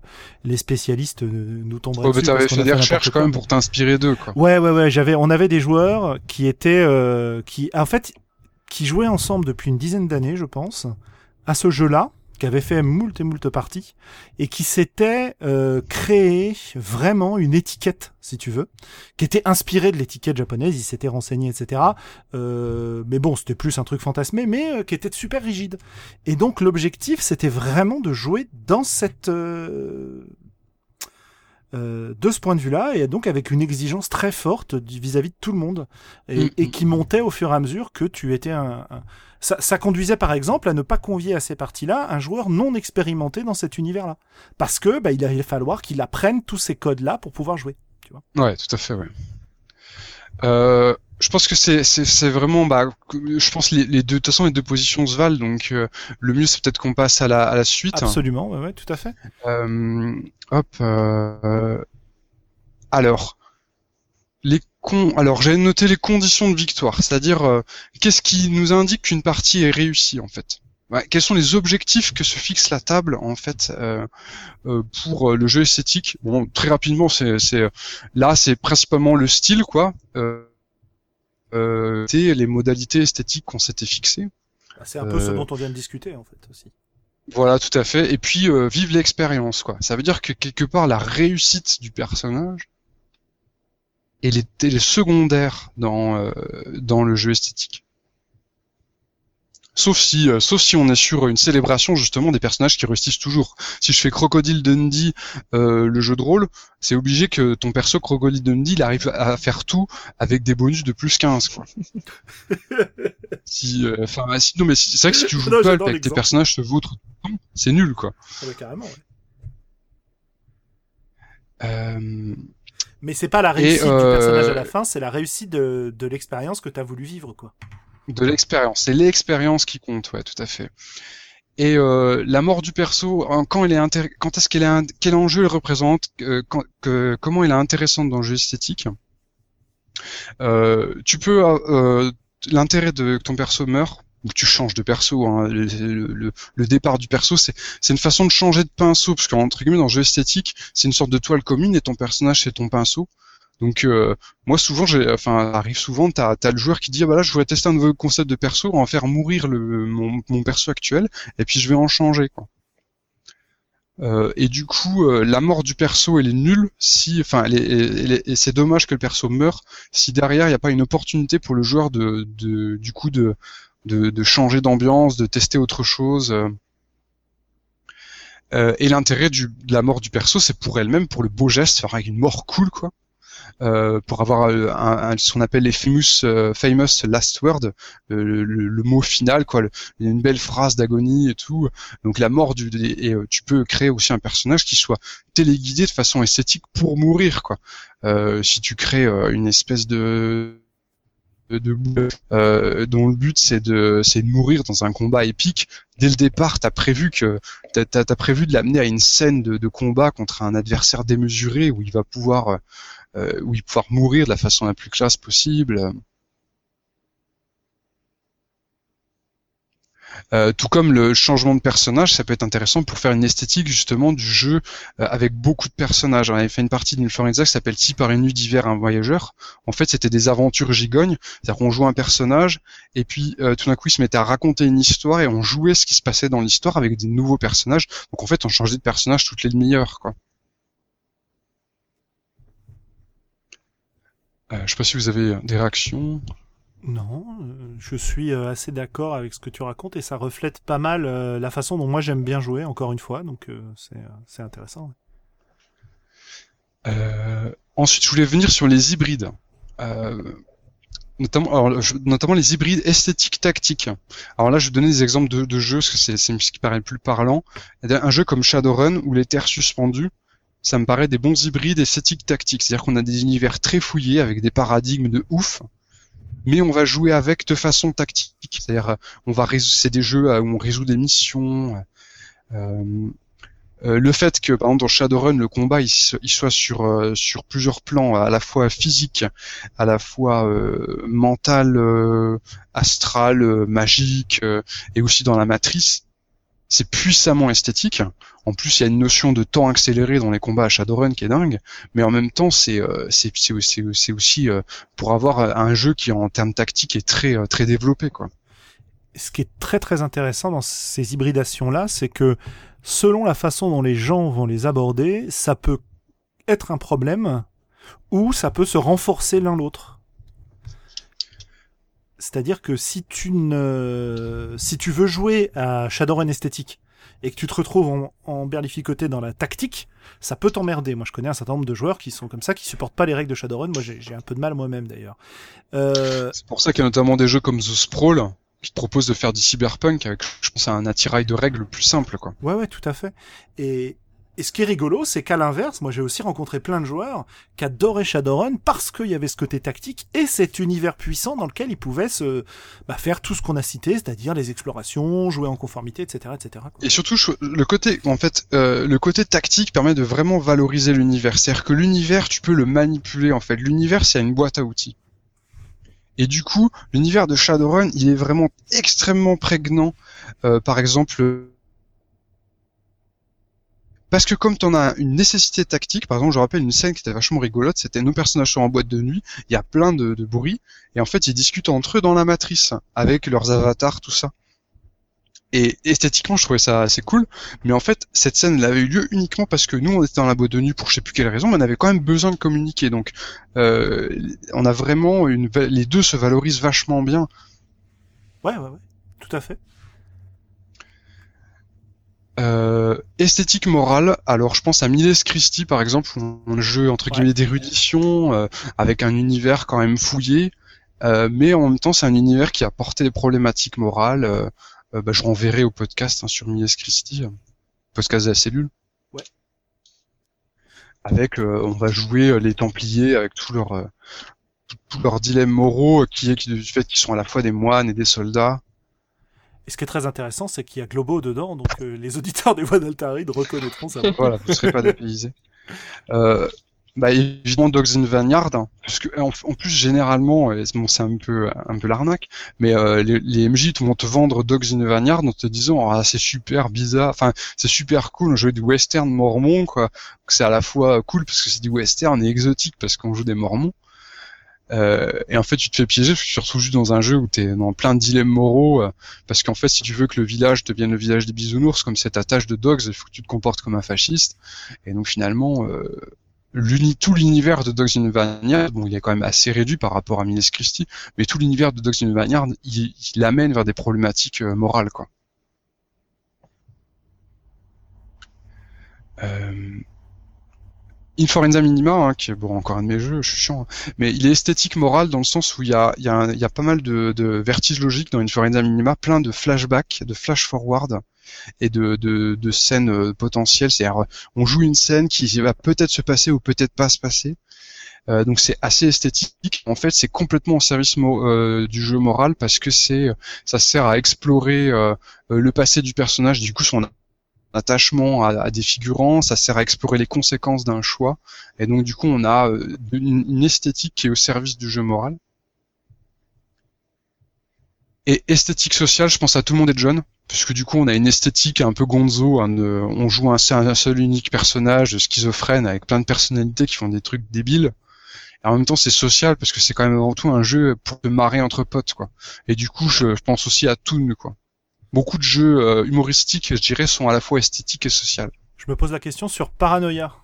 les spécialistes euh, nous tomberaient
Oh,
dessus.
mais t'avais fait des recherches quand même pour t'inspirer d'eux, quoi.
Ouais, ouais, ouais. J'avais, on avait des joueurs qui étaient, euh, qui, en fait, qui jouaient ensemble depuis une dizaine d'années, je pense, à ce jeu-là, qui avait fait moult et moult parties, et qui s'était euh, créé vraiment une étiquette, si tu veux, qui était inspirée de l'étiquette japonaise. Ils s'étaient renseignés, etc. Euh, mais bon, c'était plus un truc fantasmé, mais euh, qui était super rigide. Et donc l'objectif, c'était vraiment de jouer dans cette euh, de ce point de vue-là, et donc avec une exigence très forte vis-à-vis de tout le monde, et,
Mm,
et
mm.
qui montait au fur et à mesure que tu étais un... un- Ça, ça conduisait par exemple à ne pas convier à ces parties-là un joueur non expérimenté dans cet univers-là. Parce que bah, il allait falloir qu'il apprenne tous ces codes-là pour pouvoir jouer.
Ouais, tout à fait, ouais. Euh, je pense que c'est vraiment bah je pense les, les deux de toute façon les deux positions se valent donc euh, le mieux c'est peut-être qu'on passe à la à la suite.
Absolument, ouais, ouais, tout à fait.
Euh, hop. euh, alors, les con. Alors, j'ai noté les conditions de victoire, c'est-à-dire euh, qu'est-ce qui nous indique qu'une partie est réussie en fait? Ouais, quels sont les objectifs que se fixe la table en fait euh, euh, pour euh, le jeu esthétique? Bon, très rapidement, c'est c'est là, c'est principalement le style quoi. Euh, euh, c'est les modalités esthétiques qu'on s'était fixées.
Bah, C'est un peu ce
Euh,
dont on vient de discuter en fait aussi.
Voilà, tout à fait. Et puis euh, vive l'expérience, quoi. Ça veut dire que quelque part la réussite du personnage elle est, elle est secondaire dans euh, dans le jeu esthétique. Sauf si, euh, sauf si on est sur une célébration justement des personnages qui réussissent toujours. Si je fais Crocodile Dundee, euh, le jeu de rôle, c'est obligé que ton perso Crocodile Dundee, il arrive à faire tout avec des bonus de plus 15. Quoi. si, euh, enfin, si, non mais si- c'est vrai que si tu joues
Non,
pas avec tes personnages se vautrent tout le temps, c'est nul quoi.
Ah ouais, carrément. ouais.
Euh,
Mais c'est pas la
Et,
réussite du
euh,
personnage à la fin, c'est la réussite de, de l'expérience que tu as voulu vivre, quoi.
De l'expérience, c'est l'expérience qui compte, ouais, tout à fait. Et euh, la mort du perso, hein, quand elle est quand est-ce qu'elle est, quel enjeu elle représente, euh, que- comment elle est intéressante dans le jeu esthétique? Euh, tu peux euh, l'intérêt de que ton perso meurt ou tu changes de perso. hein, le, départ du perso, c'est c'est une façon de changer de pinceau parce qu'entre guillemets dans le jeu esthétique, c'est une sorte de toile commune et ton personnage c'est ton pinceau. Donc euh, moi souvent, j'ai, enfin, arrive souvent, t'as as le joueur qui dit ah bah là je voudrais tester un nouveau concept de perso, on va faire mourir le mon, mon perso actuel et puis je vais en changer quoi. Euh, et du coup, euh, la mort du perso, elle est nulle si, enfin, et c'est dommage que le perso meure si derrière il n'y a pas une opportunité pour le joueur de, de du coup de, de, changer d'ambiance, de tester autre chose. euh. Euh, et l'intérêt de la mort du perso, c'est pour elle-même, pour le beau geste, faire une mort cool, quoi. Euh, pour avoir euh, un, un- ce qu'on appelle les famous, euh, famous last word, le, le- mot final, quoi, le- une belle phrase d'agonie et tout. Donc la mort du et tu peux créer aussi un personnage qui soit téléguidé de façon esthétique pour mourir, quoi. Si tu crées une espèce de de, euh, dont le but c'est de c'est de mourir dans un combat épique dès le départ t'as prévu que t'as- t'as prévu de l'amener à une scène de, de combat contre un adversaire démesuré où il va pouvoir euh, où pouvoir mourir de la façon la plus classe possible Euh, tout comme le changement de personnage, ça peut être intéressant pour faire une esthétique justement du jeu euh, avec beaucoup de personnages. On avait fait une partie d'Influenza qui s'appelle Si par une nuit d'hiver un voyageur. En fait, c'était des aventures gigognes, c'est-à-dire qu'on jouait un personnage et puis euh, tout d'un coup il se mettait à raconter une histoire et on jouait ce qui se passait dans l'histoire avec des nouveaux personnages. Donc en fait, on changeait de personnage toutes les demi-heures. Euh, je sais pas si vous avez des réactions.
Non, euh, je suis euh, assez d'accord avec ce que tu racontes et ça reflète pas mal euh, la façon dont moi j'aime bien jouer, encore une fois, donc euh, c'est euh, intéressant.
Euh, ensuite, je voulais venir sur les hybrides. Euh, notamment, alors, je- notamment les hybrides esthétiques tactiques. Alors là, je vais donner des exemples de, de jeux, parce que c'est c'est ce qui paraît le plus parlant. Un jeu comme Shadowrun, où les terres suspendues, ça me paraît des bons hybrides esthétiques tactiques. C'est-à-dire qu'on a des univers très fouillés, avec des paradigmes de ouf, mais on va jouer avec de façon tactique. C'est-à-dire, euh, on va c'est des jeux euh, où on résout des missions. euh, euh, le fait que par exemple dans Shadowrun le combat il, soit sur sur plusieurs plans à la fois physique, à la fois mental, astral, magique et aussi dans la matrice, c'est puissamment esthétique. En plus, il y a une notion de temps accéléré dans les combats à Shadowrun qui est dingue, mais en même temps, c'est c'est aussi, aussi pour avoir un jeu qui en termes tactiques est très très développé quoi.
Ce qui est très très intéressant dans ces hybridations là, c'est que selon la façon dont les gens vont les aborder, ça peut être un problème ou ça peut se renforcer l'un l'autre. C'est-à-dire que si tu ne, si tu veux jouer à Shadowrun esthétique et que tu te retrouves en, en berlificoté dans la tactique, ça peut t'emmerder. Moi, je connais un certain nombre de joueurs qui sont comme ça, qui supportent pas les règles de Shadowrun. Moi, j'ai un peu de mal moi-même d'ailleurs.
Euh... C'est pour ça qu'il y a notamment des jeux comme The Sprawl qui te propose de faire du cyberpunk avec, je pense, un attirail de règles le plus simple, quoi.
Ouais, ouais, tout à fait. Et, et ce qui est rigolo, c'est qu'à l'inverse, moi j'ai aussi rencontré plein de joueurs qui adoraient Shadowrun parce qu'il y avait ce côté tactique et cet univers puissant dans lequel ils pouvaient se bah, faire tout ce qu'on a cité, c'est-à-dire les explorations, jouer en conformité, etc., etc.
Et surtout, le côté, en fait, euh, le côté tactique permet de vraiment valoriser l'univers. C'est-à-dire que l'univers, tu peux le manipuler. En fait, l'univers, c'est une boîte à outils. Et du coup, l'univers de Shadowrun, il est vraiment extrêmement prégnant. Euh, par exemple, parce que comme tu en as une nécessité tactique, par exemple, je rappelle une scène qui était vachement rigolote, c'était nos personnages sont en boîte de nuit, il y a plein de, de bruit, et en fait, ils discutent entre eux dans la matrice, avec leurs avatars, tout ça. Et esthétiquement, je trouvais ça assez cool. Mais en fait, cette scène, elle avait eu lieu uniquement parce que nous, on était dans la boîte de nuit pour je sais plus quelle raison, mais on avait quand même besoin de communiquer. Donc, euh, on a vraiment une, les deux se valorisent vachement bien.
Ouais, ouais, ouais, tout à fait.
Euh, esthétique morale, alors je pense à Miles Christie par exemple, un jeu entre guillemets d'érudition euh, avec un univers quand même fouillé, euh, mais en même temps c'est un univers qui a porté des problématiques morales, euh, bah, je renverrai au podcast hein, sur Mies Christie, podcast de la cellule.
Ouais.
Avec, euh, on va jouer les Templiers avec tous leurs tous leurs dilemmes moraux, qui est du fait qu'ils sont à la fois des moines et des soldats.
Et ce qui est très intéressant, c'est qu'il y a Globo dedans, donc les auditeurs des voix d'Altaride reconnaîtront ça.
voilà, vous ne serez pas dépaysés. Euh, bah évidemment Dogs in Vineyard, parce que en, plus généralement, bon, c'est un peu un peu l'arnaque, mais euh, les, les, MJ vont te vendre Dogs in Vineyard en te disant ah c'est super bizarre, enfin c'est super cool, on joue du western mormon quoi, c'est à la fois cool parce que c'est du western et exotique parce qu'on joue des mormons. Euh, et en fait, tu te fais piéger retrouves juste dans un jeu où tu es dans plein de dilemmes moraux. Euh, parce qu'en fait, si tu veux que le village devienne le village des bisounours, comme c'est ta tâche de dogs, il faut que tu te comportes comme un fasciste. Et donc finalement, euh, tout l'univers de Dogs in Vanguard, bon, il est quand même assez réduit par rapport à Miles Christie, mais tout l'univers de Dogs in Vanguard, il, il l'amène vers des problématiques euh, morales, quoi. Euh... Inforenza Minima, hein, qui est bon encore un de mes jeux, je suis chiant, hein, mais il est esthétique moral dans le sens où il y a, y a, y a pas mal de, de vertiges logiques dans Inforenza Minima, plein de flashbacks, de flash forward, et de, de, de scènes euh, potentielles. C'est-à-dire, on joue une scène qui va peut-être se passer ou peut-être pas se passer. Euh, donc c'est assez esthétique. En fait, c'est complètement au service euh, du jeu moral parce que c'est, ça sert à explorer le passé du personnage, du coup son attachement à, des figurants, ça sert à explorer les conséquences d'un choix, et donc du coup on a une, une, esthétique qui est au service du jeu moral. Et esthétique sociale, je pense à tout le monde est John puisque du coup on a une esthétique un peu gonzo, on joue un, un, seul unique personnage schizophrène avec plein de personnalités qui font des trucs débiles. Et en même temps c'est social parce que c'est quand même avant tout un jeu pour te marrer entre potes quoi. Et du coup je, pense aussi à Toon quoi. Beaucoup de jeux euh, humoristiques je dirais sont à la fois esthétiques et sociales.
Je me pose la question sur Paranoia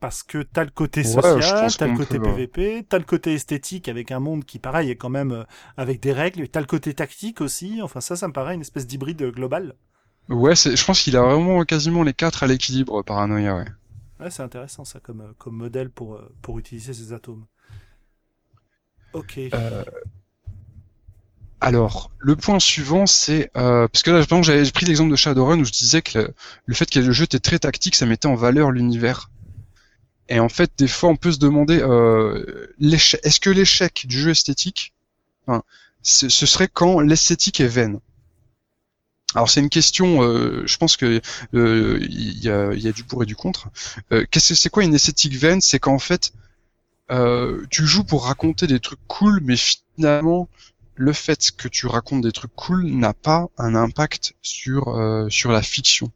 parce que t'as le côté social, t'as le côté PVP, t'as le côté esthétique avec un monde qui pareil est quand même euh, avec des règles, t'as le côté tactique aussi. Enfin ça, ça me paraît une espèce d'hybride global.
Ouais, je pense qu'il a vraiment quasiment les quatre à l'équilibre Paranoia, ouais.
Ouais, c'est intéressant ça comme euh, comme modèle pour pour utiliser ces atomes. Ok.
Alors, le point suivant, c'est parce que là, j'avais pris l'exemple de Shadowrun où je disais que le, fait que le jeu était très tactique, ça mettait en valeur l'univers. Et en fait, des fois, on peut se demander euh, est-ce que l'échec du jeu esthétique, ce serait quand l'esthétique est vaine? alors c'est une question, euh, je pense que euh, il y, a, du pour et du contre. Euh, c'est quoi une esthétique vaine? C'est qu'en fait, tu joues pour raconter des trucs cool, mais finalement, le fait que tu racontes des trucs cool n'a pas un impact sur sur la fiction.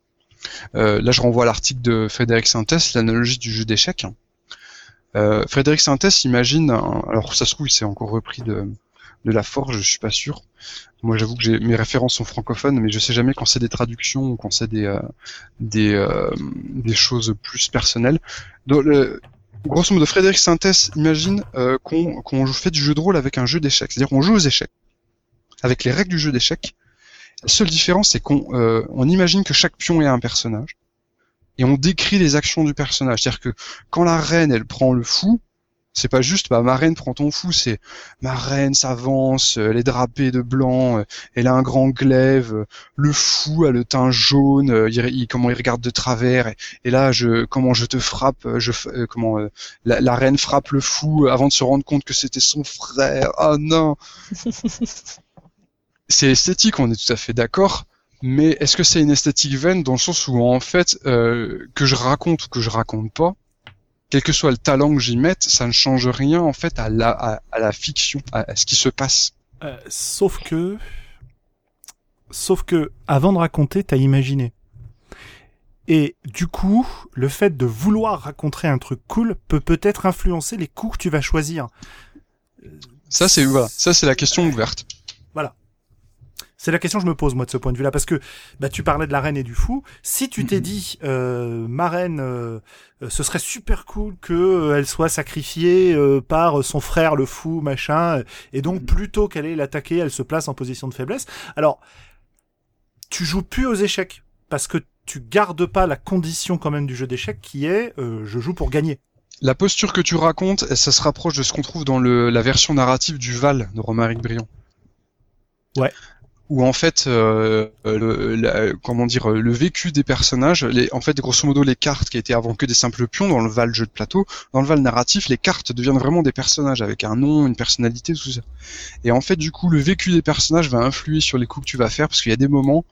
là, je renvoie à l'article de Frédéric Sintès, l'analogie du jeu d'échecs. Frédéric Sintès imagine, alors ça se trouve, c'est encore repris de de la forge, je suis pas sûr. Moi, j'avoue que mes références sont francophones, mais je sais jamais quand c'est des traductions ou quand c'est des euh, des euh, des choses plus personnelles. Grosso modo, Frédéric Sintès imagine euh, qu'on qu'on fait du jeu de rôle avec un jeu d'échecs, c'est-à-dire qu'on joue aux échecs avec les règles du jeu d'échecs. La seule différence, c'est qu'on on imagine que chaque pion est un personnage et on décrit les actions du personnage. C'est-à-dire que quand la reine, elle prend le fou, c'est pas juste, bah, ma reine prend ton fou, c'est ma reine s'avance, elle est drapée de blanc, euh, elle a un grand glaive, euh, le fou a le teint jaune, euh, il, comment il regarde de travers, et, là, je, comment je te frappe, je, comment la, reine frappe le fou avant de se rendre compte que c'était son frère. Oh non C'est esthétique, on est tout à fait d'accord. Mais est-ce que c'est une esthétique vaine dans le sens où en fait que je raconte ou que je raconte pas, quel que soit le talent que j'y mette, ça ne change rien en fait à la, à, la fiction, à, ce qui se passe.
Euh, sauf que, sauf que, avant de raconter, t'as imaginé. Et du coup, le fait de vouloir raconter un truc cool peut peut-être influencer les coups que tu vas choisir.
Ça c'est voilà, ça c'est la question ouverte.
C'est la question que je me pose moi de ce point de vue-là parce que bah tu parlais de la reine et du fou. Si tu t'es dit euh, ma reine, euh, ce serait super cool que euh, elle soit sacrifiée euh, par son frère le fou machin, et donc plutôt qu'elle ait l'attaquer, elle se place en position de faiblesse. Alors tu joues plus aux échecs parce que tu gardes pas la condition quand même du jeu d'échecs qui est je joue pour gagner.
La posture que tu racontes, ça se rapproche de ce qu'on trouve dans le, la version narrative du Val de Romaric Briand.
Ouais
où en fait euh, le, comment dire le vécu des personnages les, en fait grosso modo les cartes qui étaient avant que des simples pions dans le val jeu de plateau dans le val narratif les cartes deviennent vraiment des personnages avec un nom une personnalité tout ça. Et en fait du coup le vécu des personnages va influer sur les coups que tu vas faire parce qu'il y a des moments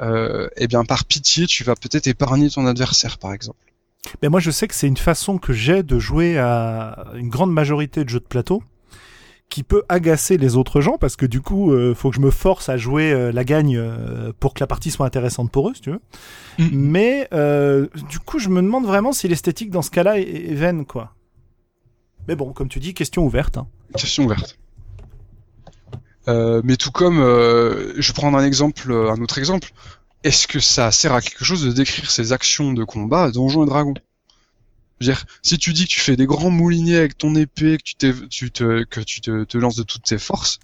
euh, eh bien par pitié tu vas peut-être épargner ton adversaire par exemple.
Mais moi je sais que c'est une façon que j'ai de jouer à une grande majorité de jeux de plateau qui peut agacer les autres gens parce que du coup, euh, faut que je me force à jouer euh, la gagne euh, pour que la partie soit intéressante pour eux, si tu veux. Mm. Mais du coup, je me demande vraiment si l'esthétique dans ce cas-là est, vaine, quoi. Mais bon, comme tu dis, question ouverte. Hein.
Question ouverte. mais tout comme, je vais prendre un exemple, un autre exemple. Est-ce que ça sert à quelque chose de décrire ces actions de combat à Donjons et Dragons? Dire, si tu dis que tu fais des grands mouliniers avec ton épée, que tu, tu te, que tu te, lances de toutes tes forces,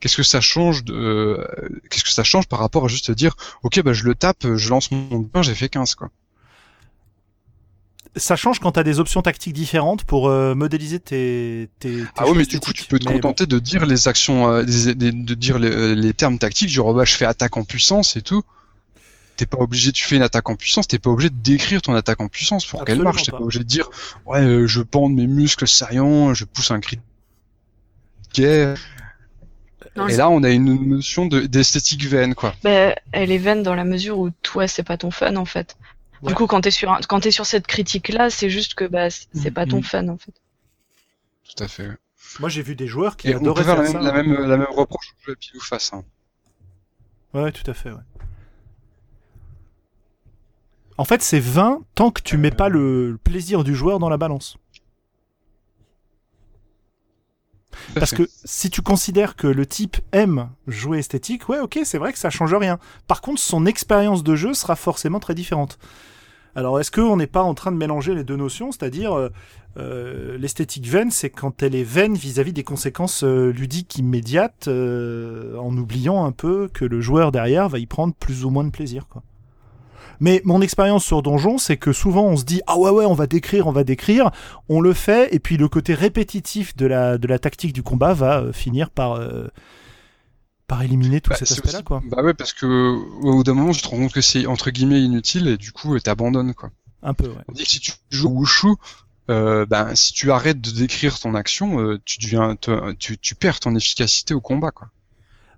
qu'est-ce que ça change de, euh, qu'est-ce que ça change par rapport à juste te dire, ok, bah je le tape, je lance mon pain, j'ai fait 15 quoi.
Ça change quand tu as des options tactiques différentes pour euh, modéliser tes, tes,
Ah oui, mais du coup, tu peux te contenter de dire les actions, euh, de dire les, les, termes tactiques, genre oh, bah, je fais attaque en puissance et tout t'es pas obligé, tu fais une attaque en puissance, t'es pas obligé de décrire ton attaque en puissance pour qu'elle marche. T'es pas. obligé de dire, ouais, euh, je bande mes muscles saillants, je pousse un cri de et là, on a une notion d'esthétique vaine, quoi.
Bah, elle est vaine dans la mesure où toi, c'est pas ton fun, en fait. Du coup, quand t'es sur, quand es sur cette critique-là, c'est juste que bah, c'est pas ton mm-hmm. fun, en fait.
Tout à fait.
Moi, j'ai vu des joueurs qui adoraient faire,
la,
même,
ça. La même, la même reproche au pile ou face. Hein.
Ouais, tout à fait, ouais. En fait, c'est vain tant que tu mets pas le plaisir du joueur dans la balance. Parce que si tu considères que le type aime jouer esthétique, ouais, ok, c'est vrai que ça change rien. Par contre, son expérience de jeu sera forcément très différente. Alors, est-ce qu'on n'est pas en train de mélanger les deux notions C'est-à-dire, euh, euh, l'esthétique vaine, c'est quand elle est vaine vis-à-vis des conséquences euh, ludiques immédiates, en oubliant un peu que le joueur derrière va y prendre plus ou moins de plaisir. Quoi. Mais mon expérience sur Donjon, c'est que souvent on se dit ah ouais ouais on va décrire, on va décrire, on le fait et puis le côté répétitif de la de la tactique du combat va euh, finir par euh, par éliminer tout bah, cet aspect-là quoi.
Bah ouais parce que au bout d'un moment tu te rends compte que c'est entre guillemets inutile et du coup t'abandonnes quoi.
Un peu ouais.
On dit que si tu joues Wushu, euh, ben si tu arrêtes de décrire ton action, tu deviens tu, tu perds ton efficacité au combat quoi.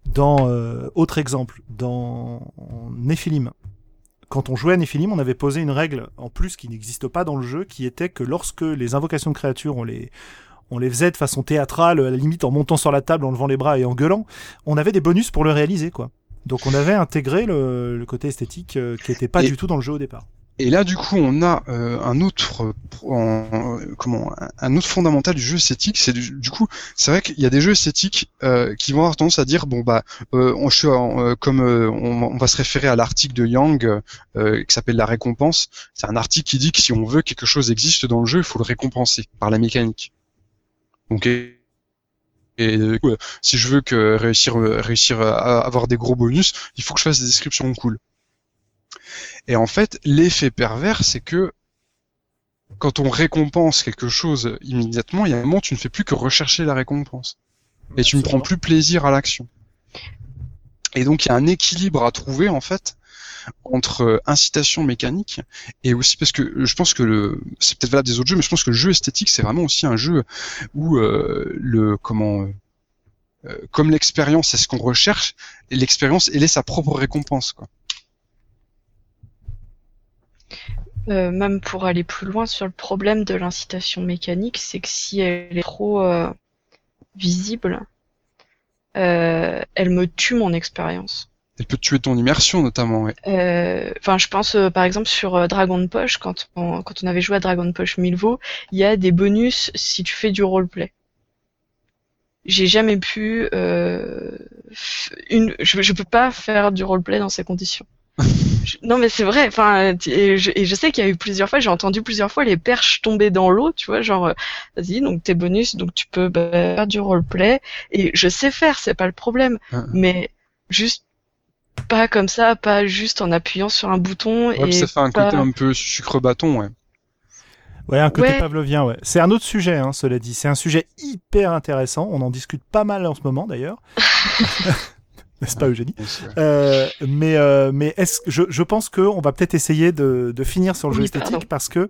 Dans euh, autre exemple, dans Nephilim, quand on jouait à Nephilim, on avait posé une règle en plus qui n'existe pas dans le jeu, qui était que lorsque les invocations de créatures, on les, on les faisait de façon théâtrale, à la limite en montant sur la table, en levant les bras et en gueulant, on avait des bonus pour le réaliser, quoi. Donc on avait intégré le, le côté esthétique euh, qui n'était pas
Et-
du tout dans le jeu au départ.
Et là, du coup, on a euh, un autre, euh, euh, comment, un- autre fondamental du jeu esthétique, c'est du, du coup, c'est vrai qu'il y a des jeux esthétiques euh, qui vont avoir tendance à dire, bon bah, euh, on, je en- euh, comme on, on va se référer à l'article de Yang qui s'appelle la récompense. C'est un article qui dit que si on veut que quelque chose existe dans le jeu, il faut le récompenser par la mécanique. Donc et, et, du coup, si je veux que réussir réussir à avoir des gros bonus, il faut que je fasse des descriptions cool. Et en fait, l'effet pervers, c'est que quand on récompense quelque chose immédiatement, il y a un moment où tu ne fais plus que rechercher la récompense. Et tu ne prends plus plaisir à l'action. Et donc il y a un équilibre à trouver en fait entre euh, incitation mécanique et aussi parce que je pense que le c'est peut-être valable des autres jeux mais je pense que le jeu esthétique c'est vraiment aussi un jeu où euh, le comment euh, euh, comme l'expérience c'est ce qu'on recherche et l'expérience elle est sa propre récompense quoi.
Euh, même pour aller plus loin sur le problème de l'incitation mécanique, c'est que si elle est trop euh, visible, euh, elle me tue mon expérience.
Elle peut tuer ton immersion notamment ouais.
Enfin, je pense par exemple sur Dragon Push, quand on, quand on avait joué à Dragon Push Milvo, il y a des bonus si tu fais du roleplay. J'ai jamais pu une, je, je peux pas faire du roleplay dans ces conditions. Je- non mais c'est vrai. Enfin, et je, et je sais qu'il y a eu plusieurs fois, j'ai entendu plusieurs fois les perches tomber dans l'eau, tu vois, genre euh, vas-y, donc tes bonus, donc tu peux bah, faire du roleplay. Et je sais faire, c'est pas le problème,
Ah.
mais juste pas comme ça, pas juste en appuyant sur un bouton
Ouais,
et
ça fait un
pas-
côté un peu sucre bâton ouais.
Ouais, un côté
Ouais.
pavlovien, ouais. C'est un autre sujet, hein, cela dit. C'est un sujet hyper intéressant. On en discute pas mal en ce moment, d'ailleurs. N'est-ce pas, Eugénie Euh, mais euh, mais est-ce je, je pense que on va peut-être essayer de, de finir sur le jeu esthétique
pardon.
parce que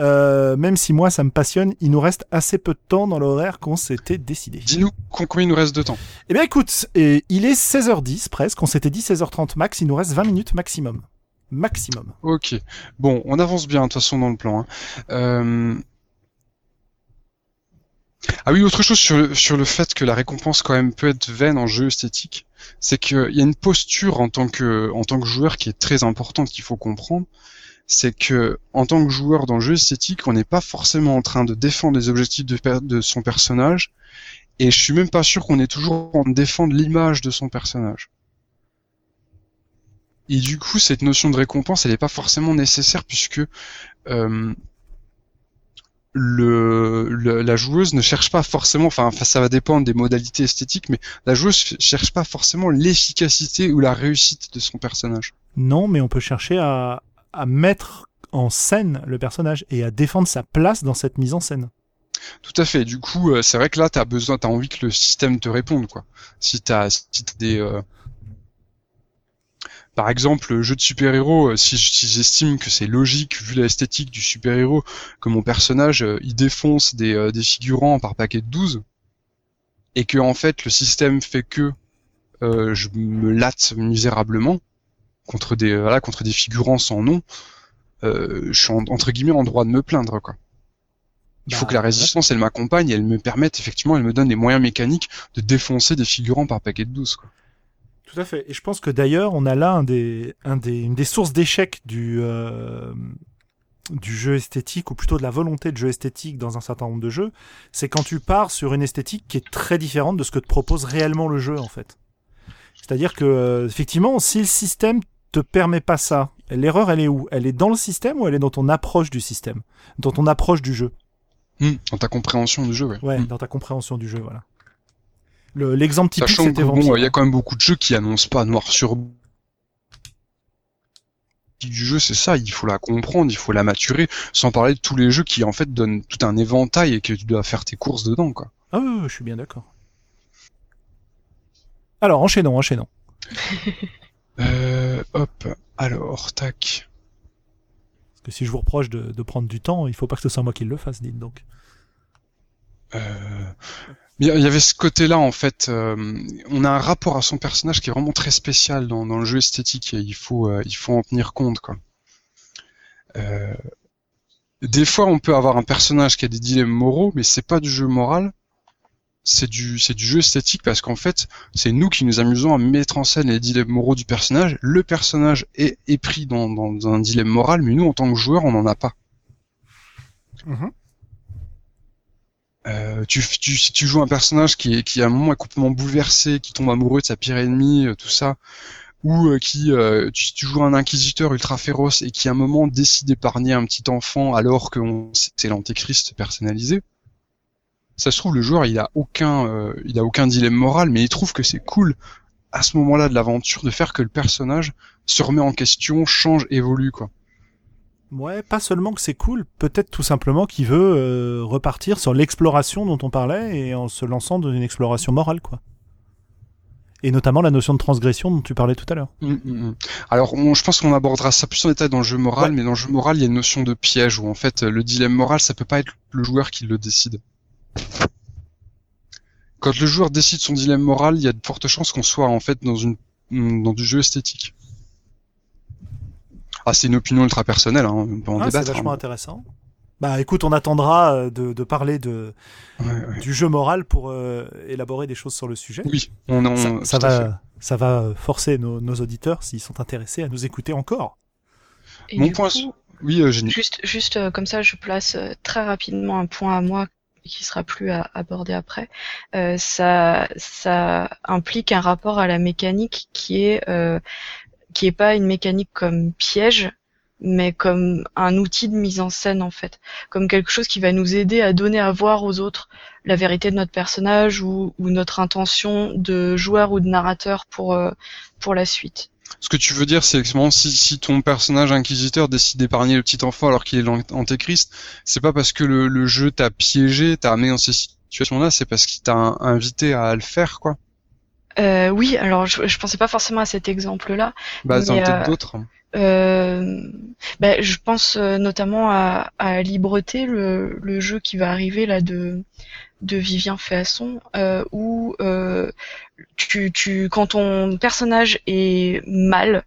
euh, même si moi ça me passionne, il nous reste assez peu de temps dans l'horaire qu'on s'était décidé.
Dis-nous com- combien il nous reste de temps.
Eh bien écoute, et il est 16h10 presque, on s'était dit 16h30 max, il nous reste 20 minutes maximum. Maximum.
Ok. Bon, on avance bien de toute façon dans le plan. hein. Euh, Ah oui, autre chose sur le, sur le fait que la récompense quand même peut être vaine en jeu esthétique, c'est qu'il y a une posture en tant que en tant que joueur qui est très importante qu'il faut comprendre. C'est que en tant que joueur dans le jeu esthétique, on n'est pas forcément en train de défendre les objectifs de, de son personnage, et je suis même pas sûr qu'on est toujours en train de défendre l'image de son personnage. Et du coup, cette notion de récompense, elle n'est pas forcément nécessaire puisque euh, le, le- la joueuse ne cherche pas forcément, enfin, ça va dépendre des modalités esthétiques, mais la joueuse ch- cherche pas forcément l'efficacité ou la réussite de son personnage.
Non, mais on peut chercher à, à mettre en scène le personnage et à défendre sa place dans cette mise en scène.
Tout à fait. Du coup, euh, c'est vrai que là, t'as besoin, t'as envie que le système te réponde, quoi. Si t'as, si t'as des, euh, par exemple, jeu de super-héros, euh, si, j'estime que c'est logique vu l'esthétique du super-héros que mon personnage euh, il défonce des, euh, des figurants par paquet de 12 et que en fait le système fait que euh, je me latte misérablement contre des voilà contre des figurants sans nom, euh, je suis en- entre guillemets en droit de me plaindre quoi. Il faut
Bah,
que la
ouais.
résistance, elle m'accompagne, elle me permette, effectivement, elle me donne les moyens mécaniques de défoncer des figurants par paquet de 12. Quoi.
Tout à fait. Et je pense que d'ailleurs, on a là un des, un des, une des sources d'échec du, euh, du jeu esthétique, ou plutôt de la volonté de jeu esthétique dans un certain nombre de jeux, c'est quand tu pars sur une esthétique qui est très différente de ce que te propose réellement le jeu, en fait. C'est-à-dire que, euh, effectivement, si le système te permet pas ça, l'erreur, elle est où? Elle est dans le système ou elle est dans ton approche du système? Dans ton approche du jeu?
Hmm, dans ta compréhension du jeu, ouais.
Ouais,
Hmm.
dans ta compréhension du jeu, voilà. Le- L'exemple typique,
Sachant que
c'était
bon, il y a quand même beaucoup de jeux qui annoncent pas noir sur blanc. du jeu, c'est ça, il faut la comprendre, il faut la maturer, sans parler de tous les jeux qui en fait donnent tout un éventail et que tu dois faire tes courses dedans, quoi.
Ah oui, oui, je suis bien d'accord. Alors, enchaînons, enchaînons.
Euh, hop, alors, tac.
Parce que si je vous reproche de, de prendre du temps, il faut pas que ce soit moi qui le fasse, dites donc.
Euh, il y avait ce côté-là en fait. euh, on a un rapport à son personnage qui est vraiment très spécial dans, le jeu esthétique et il faut euh, il faut en tenir compte quoi. Des fois, on peut avoir un personnage qui a des dilemmes moraux, mais c'est pas du jeu moral. C'est du c'est du jeu esthétique parce qu'en fait, c'est nous qui nous amusons à mettre en scène les dilemmes moraux du personnage. Le personnage est, pris dans, dans un dilemme moral, mais nous en tant que joueur, on n'en a pas.
Mhm.
Euh, tu, si tu joues un personnage qui, est, qui à un moment est complètement bouleversé, qui tombe amoureux de sa pire ennemie, euh, tout ça, ou euh, qui euh, tu, tu joues un inquisiteur ultra féroce et qui à un moment décide d'épargner un petit enfant alors que c'est l'antéchrist personnalisé, ça se trouve le joueur il a aucun euh, il a aucun dilemme moral, mais il trouve que c'est cool à ce moment-là de l'aventure de faire que le personnage se remet en question, change, évolue quoi.
Ouais, pas seulement que c'est cool, peut-être tout simplement qu'il veut euh, repartir sur l'exploration dont on parlait et en se lançant dans une exploration morale, quoi. Et notamment la notion de transgression dont tu parlais tout à l'heure.
Mm, mm, mm. Alors, on- je pense qu'on abordera ça plus en détail dans le jeu moral,
Ouais.
mais dans le jeu moral, il y a une notion de piège où en fait le dilemme moral, ça peut pas être le joueur qui le décide. Quand le joueur décide son dilemme moral, il y a de fortes chances qu'on soit en fait dans une dans du jeu esthétique. Ah, c'est une opinion ultra personnelle, hein, on peut en
Ah, c'est
débattre.
vachement
hein.
intéressant. Bah écoute, on attendra euh, de, de parler de,
Ouais, ouais.
du jeu moral pour euh, élaborer des choses sur le sujet.
Oui, on, on,
ça, va, ça va forcer nos, nos auditeurs, s'ils sont intéressés, à nous écouter encore.
Et
Mon point
coup,
sur- Oui, euh.
Juste, juste euh, comme ça, je place euh, très rapidement un point à moi qui sera plus à aborder après. Euh, ça, ça implique un rapport à la mécanique qui est euh, qui est pas une mécanique comme piège, mais comme un outil de mise en scène en fait, comme quelque chose qui va nous aider à donner à voir aux autres la vérité de notre personnage ou, notre intention de joueur ou de narrateur pour euh, pour la suite.
Ce que tu veux dire, c'est que si, ton personnage inquisiteur décide d'épargner le petit enfant alors qu'il est l'an- antéchrist, c'est pas parce que le, le jeu t'a piégé, t'a amené dans ces situations-là, c'est parce qu'il t'a invité à le faire, quoi.
Euh, oui, alors je, je pensais pas forcément à cet exemple-là.
Bah,
Mais,
t'en as peut-être
euh,
d'autres.
Euh, ben, je pense euh, notamment à, à Libreté, le, le jeu qui va arriver là de, de Vivien Féasson, euh, où euh, tu, tu, quand ton personnage est mal,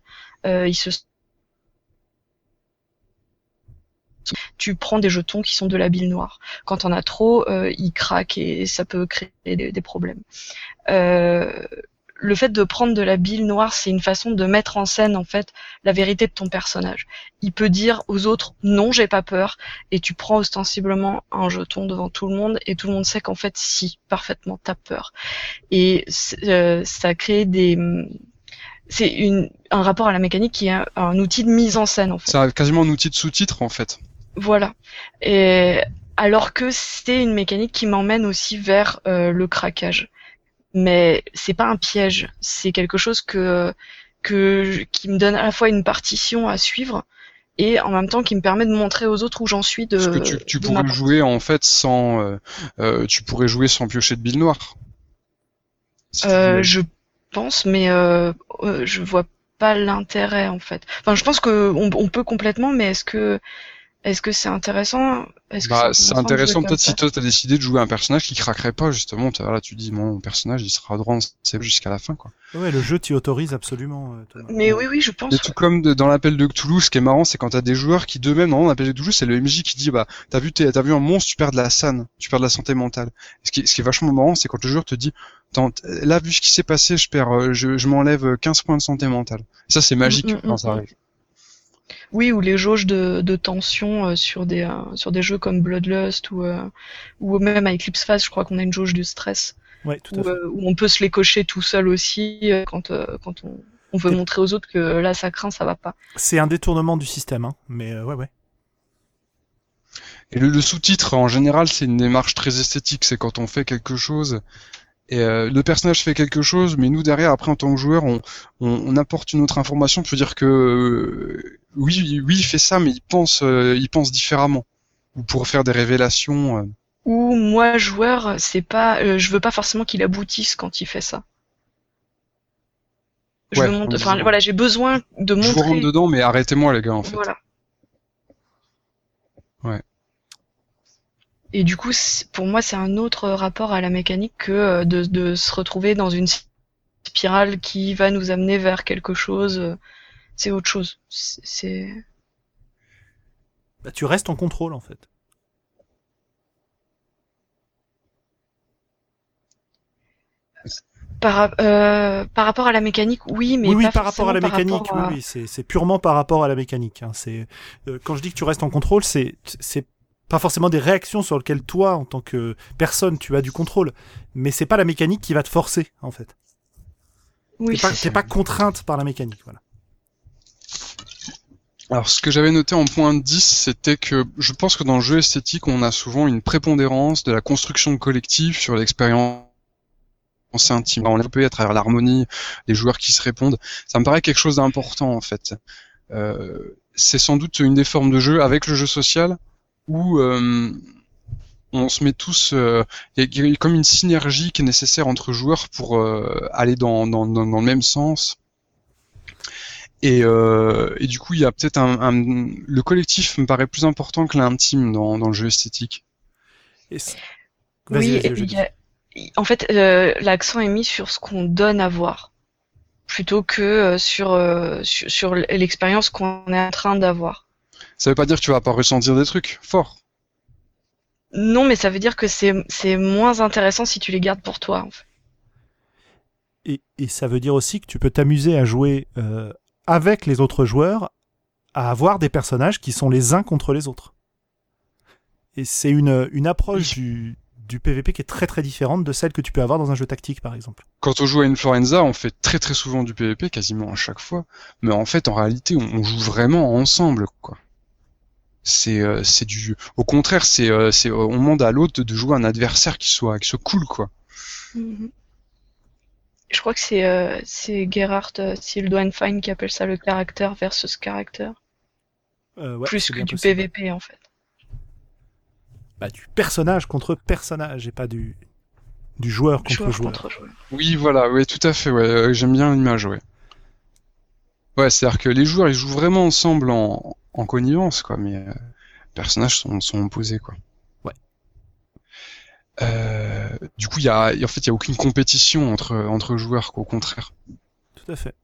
euh, il se tu prends des jetons qui sont de la bile noire. Quand on a trop, euh, il craque et ça peut créer des, des problèmes. Euh, le fait de prendre de la bile noire, c'est une façon de mettre en scène en fait la vérité de ton personnage. Il peut dire aux autres non, j'ai pas peur, et tu prends ostensiblement un jeton devant tout le monde, et tout le monde sait qu'en fait si, parfaitement, t'as peur. Et euh, ça crée des c'est un rapport à la mécanique qui est un, un outil de mise en scène en fait.
C'est quasiment un outil de sous-titre, en fait.
Voilà. Et alors que c'est une mécanique qui m'emmène aussi vers euh, le craquage. Mais c'est pas un piège, c'est quelque chose que que qui me donne à la fois une partition à suivre et en même temps qui me permet de montrer aux autres où j'en suis de.
Parce que tu, pourrais jouer, en fait, sans... euh, euh, tu pourrais jouer sans piocher de bille noire. Si tu
Euh,
voulais.
je pense, mais euh, euh, je vois pas l'intérêt en fait. Enfin, je pense que on, on peut complètement, mais est-ce que est-ce que c'est intéressant? Est-ce que
Bah, c'est intéressant peut-être
ça
si toi t'as décidé de jouer un personnage qui craquerait pas justement. t'as- Voilà, tu dis mon personnage il sera droit c'est jusqu'à la fin quoi.
Ouais, le jeu t'y autorise absolument, euh, Thomas.
Mais oui, oui, je pense.
Et tout comme de- dans l'appel de Cthulhu, ce qui est marrant, c'est quand t'as des joueurs qui d'eux-mêmes, dans l'appel de Cthulhu, c'est le MJ qui dit, bah, t'as vu, t'es- t'as vu un monstre, tu perds de la sanne, tu perds de la santé mentale. Ce qui, est- ce qui est vachement marrant, c'est quand le joueur te dit, là, vu ce qui s'est passé, je perds, euh, je, je m'enlève 15 points de santé mentale. Ça, c'est magique
Mm, mm,
quand
mm,
ça arrive.
Oui, ou les jauges de, de tension euh, sur des euh, sur des jeux comme Bloodlust ou euh, ou même à Eclipse Phase, je crois qu'on a une jauge de stress
Ouais, tout à
où,
fait.
euh, où on peut se les cocher tout seul aussi euh, quand euh, quand on on veut montrer aux autres que là ça craint, ça va pas.
C'est un détournement du système, hein. Mais euh, ouais, ouais.
Et le, le sous-titre, en général, c'est une démarche très esthétique. C'est quand on fait quelque chose et euh, le personnage fait quelque chose, mais nous derrière, après en tant que joueur, on, on, on apporte une autre information pour dire que euh, oui, oui, il fait ça, mais il pense, euh, il pense différemment, ou pour faire des révélations. euh.
Ou moi joueur, c'est pas euh, je veux pas forcément qu'il aboutisse quand il fait ça. Je
Ouais, on
enfin voilà, j'ai besoin de
Je vous rentre
montrer
dedans, mais arrêtez-moi les gars, en fait.
voilà. Et du coup, pour moi, c'est un autre rapport à la mécanique que de, de se retrouver dans une spirale qui va nous amener vers quelque chose. C'est autre chose. C'est.
Bah, tu restes en contrôle en fait.
Par, euh, par rapport à la mécanique, oui, mais
oui,
pas
par rapport à la mécanique,
à...
oui, oui c'est purement par rapport à la mécanique. Hein. C'est euh, quand je dis que tu restes en contrôle, c'est c'est pas forcément des réactions sur lesquelles toi, en tant que personne, tu as du contrôle, mais c'est pas la mécanique qui va te forcer, en fait.
Oui.
T'es pas, pas contrainte par la mécanique, voilà.
Alors, ce que j'avais noté en point 10, c'était que je pense que dans le jeu esthétique, on a souvent une prépondérance de la construction collective sur l'expérience intime. On peut à travers l'harmonie, les joueurs qui se répondent. Ça me paraît quelque chose d'important, en fait. Euh, c'est sans doute une des formes de jeu avec le jeu social où euh, on se met tous, il y, a comme une synergie qui est nécessaire entre joueurs pour euh, aller dans, dans, dans, le même sens. Et, euh, et, du coup, il y a peut-être un, un, le collectif me paraît plus important que l'intime dans, dans le jeu esthétique.
oui, et puis en fait, euh, l'accent est mis sur ce qu'on donne à voir, plutôt que euh, sur, euh, sur, sur l'expérience qu'on est en train d'avoir.
Ça veut pas dire que tu vas pas ressentir des trucs forts.
Non, mais ça veut dire que c'est moins intéressant si tu les gardes pour toi. En fait.
et, et, ça veut dire aussi que tu peux t'amuser à jouer euh, avec les autres joueurs, à avoir des personnages qui sont les uns contre les autres. Et c'est une, une approche du, du PVP qui est très très différente de celle que tu peux avoir dans un jeu tactique par exemple.
Quand on joue à Influenza, on fait très très souvent du PVP, quasiment à chaque fois, mais en fait en réalité on, joue vraiment ensemble quoi. C'est euh, c'est du au contraire c'est euh, c'est on demande à l'autre de jouer un adversaire qui soit qui soit cool quoi.
Mm-hmm. Je crois que c'est euh, c'est Gerhard euh, Fine qui appelle ça le caractère versus caractère.
Ouais,
Plus que du PVP en fait
bah, du personnage contre personnage et pas du, du joueur contre joueur.
Oui, voilà, oui, tout à fait, ouais, euh, j'aime bien l'image, ouais. Ouais, c'est-à-dire que les joueurs, ils jouent vraiment ensemble en, en connivence, quoi, mais euh, les personnages sont, sont opposés, quoi.
Ouais.
Euh, du coup, il y a, en fait, il y a aucune compétition entre, entre joueurs, quoi, au contraire.
Tout à fait.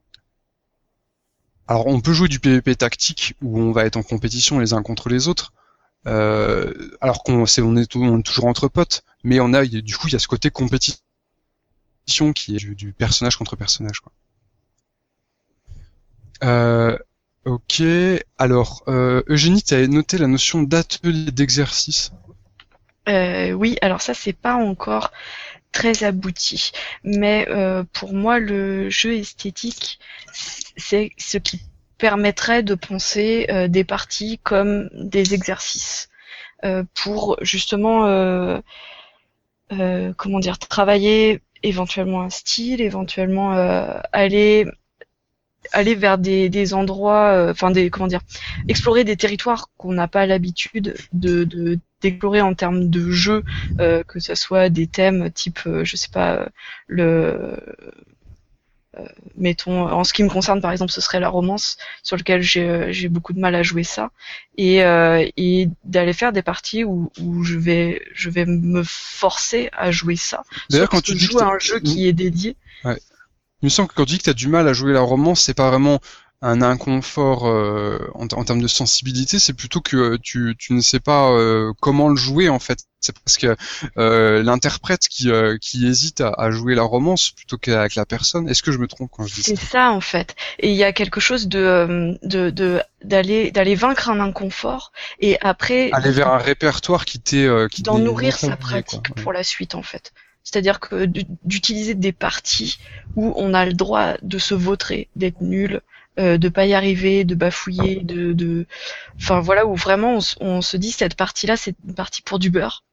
Alors, on peut jouer du PvP tactique où on va être en compétition les uns contre les autres, euh, alors qu'on est, on est, toujours entre potes, mais on a du coup il y a ce côté compétition qui est du, personnage contre personnage. Quoi. Euh, ok, alors euh, Eugénie, tu as noté la notion d'atelier d'exercice?
Euh, oui, alors ça c'est pas encore très abouti, mais euh, pour moi le jeu esthétique c'est ce qui permettrait de penser euh, des parties comme des exercices euh, pour justement euh, comment dire travailler éventuellement un style, éventuellement aller aller vers des, des endroits, enfin des comment dire, explorer des territoires qu'on n'a pas l'habitude de, de d'explorer en termes de jeu, que ce soit des thèmes type, je sais pas, le euh, mettons, en ce qui me concerne par exemple, ce serait la romance sur lequel j'ai euh, beaucoup de mal à jouer ça, et, euh, et d'aller faire des parties où, où je vais je vais me forcer à jouer ça.
D'ailleurs, quand tu
joues à un jeu qui est dédié.
Ouais. Il me semble que quand tu dis que tu as du mal à jouer la romance, c'est pas vraiment un inconfort euh, en, en, termes de sensibilité, c'est plutôt que tu, tu ne sais pas euh, comment le jouer en fait. C'est parce que euh, l'interprète qui, euh, qui hésite à, à, jouer la romance plutôt qu'avec la personne. Est-ce que je me trompe quand je dis
ça C'est ça en fait. Et il y a quelque chose de de d'aller d'aller vaincre un inconfort et après
aller vers un répertoire qui t'est qui
d'en nourrir sa pratique pour la suite en fait. C'est-à-dire que d'utiliser des parties où on a le droit de se vautrer, d'être nul, euh, de pas y arriver, de bafouiller, de, de... enfin voilà où vraiment on, se dit cette partie-là c'est une partie pour du beurre.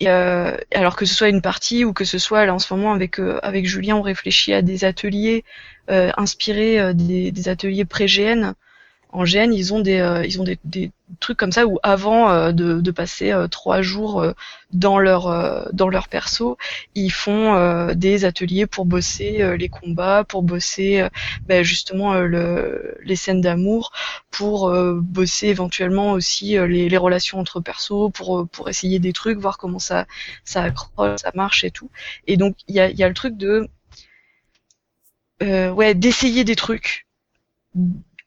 Et, euh, alors que ce soit une partie ou que ce soit là en ce moment avec euh, avec Julien on réfléchit à des ateliers euh, inspirés des, des, ateliers pré-GN en GN, ils ont des, euh, des, trucs comme ça où avant euh, de, passer euh, trois jours dans leur dans perso, ils font des ateliers pour bosser les combats, pour bosser ben, justement le, les scènes d'amour, pour bosser éventuellement aussi les, relations entre persos, pour essayer des trucs, voir comment ça accroche, ça marche et tout. Et donc il y a, y a le truc de ouais d'essayer des trucs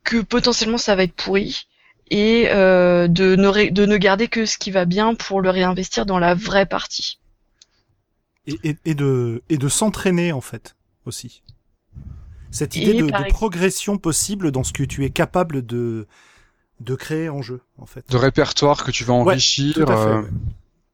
que potentiellement ça va être pourri et euh, de, ne de ne garder que ce qui va bien pour le réinvestir dans la vraie partie.
Et, et, de, et de s'entraîner en fait aussi. Cette idée de, de progression possible dans ce que tu es capable de, de créer en jeu en fait.
De répertoire que tu vas enrichir. Euh,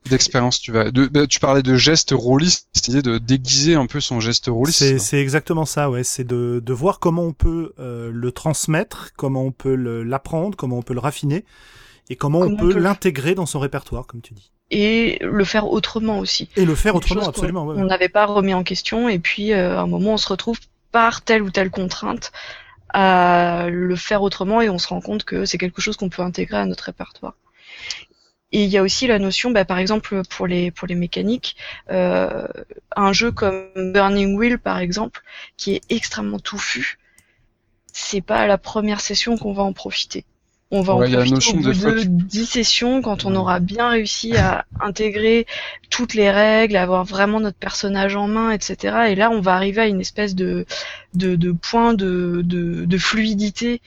d'expérience tu vas de, bah, tu parlais de gestes rôlistes c'est de déguiser un peu son geste rôliste
c'est c'est exactement ça ouais. C'est de de voir comment on peut euh, le transmettre comment on peut l'apprendre comment on peut le raffiner et comment, on peut, l'intégrer dans son répertoire comme tu dis.
Et le faire autrement aussi.
Et le faire autrement absolument
on n'avait pas remis en question et puis euh, à un moment on se retrouve par telle ou telle contrainte à le faire autrement et on se rend compte que c'est quelque chose qu'on peut intégrer à notre répertoire et il y a aussi la notion, bah, par exemple pour les pour les mécaniques, euh, un jeu comme Burning Wheel par exemple, qui est extrêmement touffu, c'est pas à la première session qu'on va en profiter. On va en profiter au bout de, 10 sessions quand on aura bien réussi à intégrer toutes les règles, avoir vraiment notre personnage en main, etc. Et là, on va arriver à une espèce de de, de point de, de, de fluidité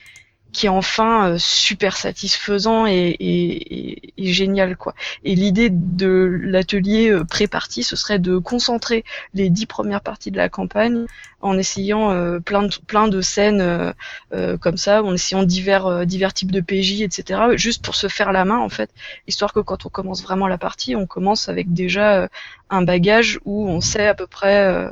qui est enfin euh, super satisfaisant et, et, et, génial quoi. Et l'idée de l'atelier euh, pré-partie, ce serait de concentrer les dix premières parties de la campagne en essayant euh, plein de plein de scènes comme ça, en essayant divers divers types de PJ, etc. Juste pour se faire la main en fait, histoire que quand on commence vraiment la partie, on commence avec déjà un bagage où on sait à peu près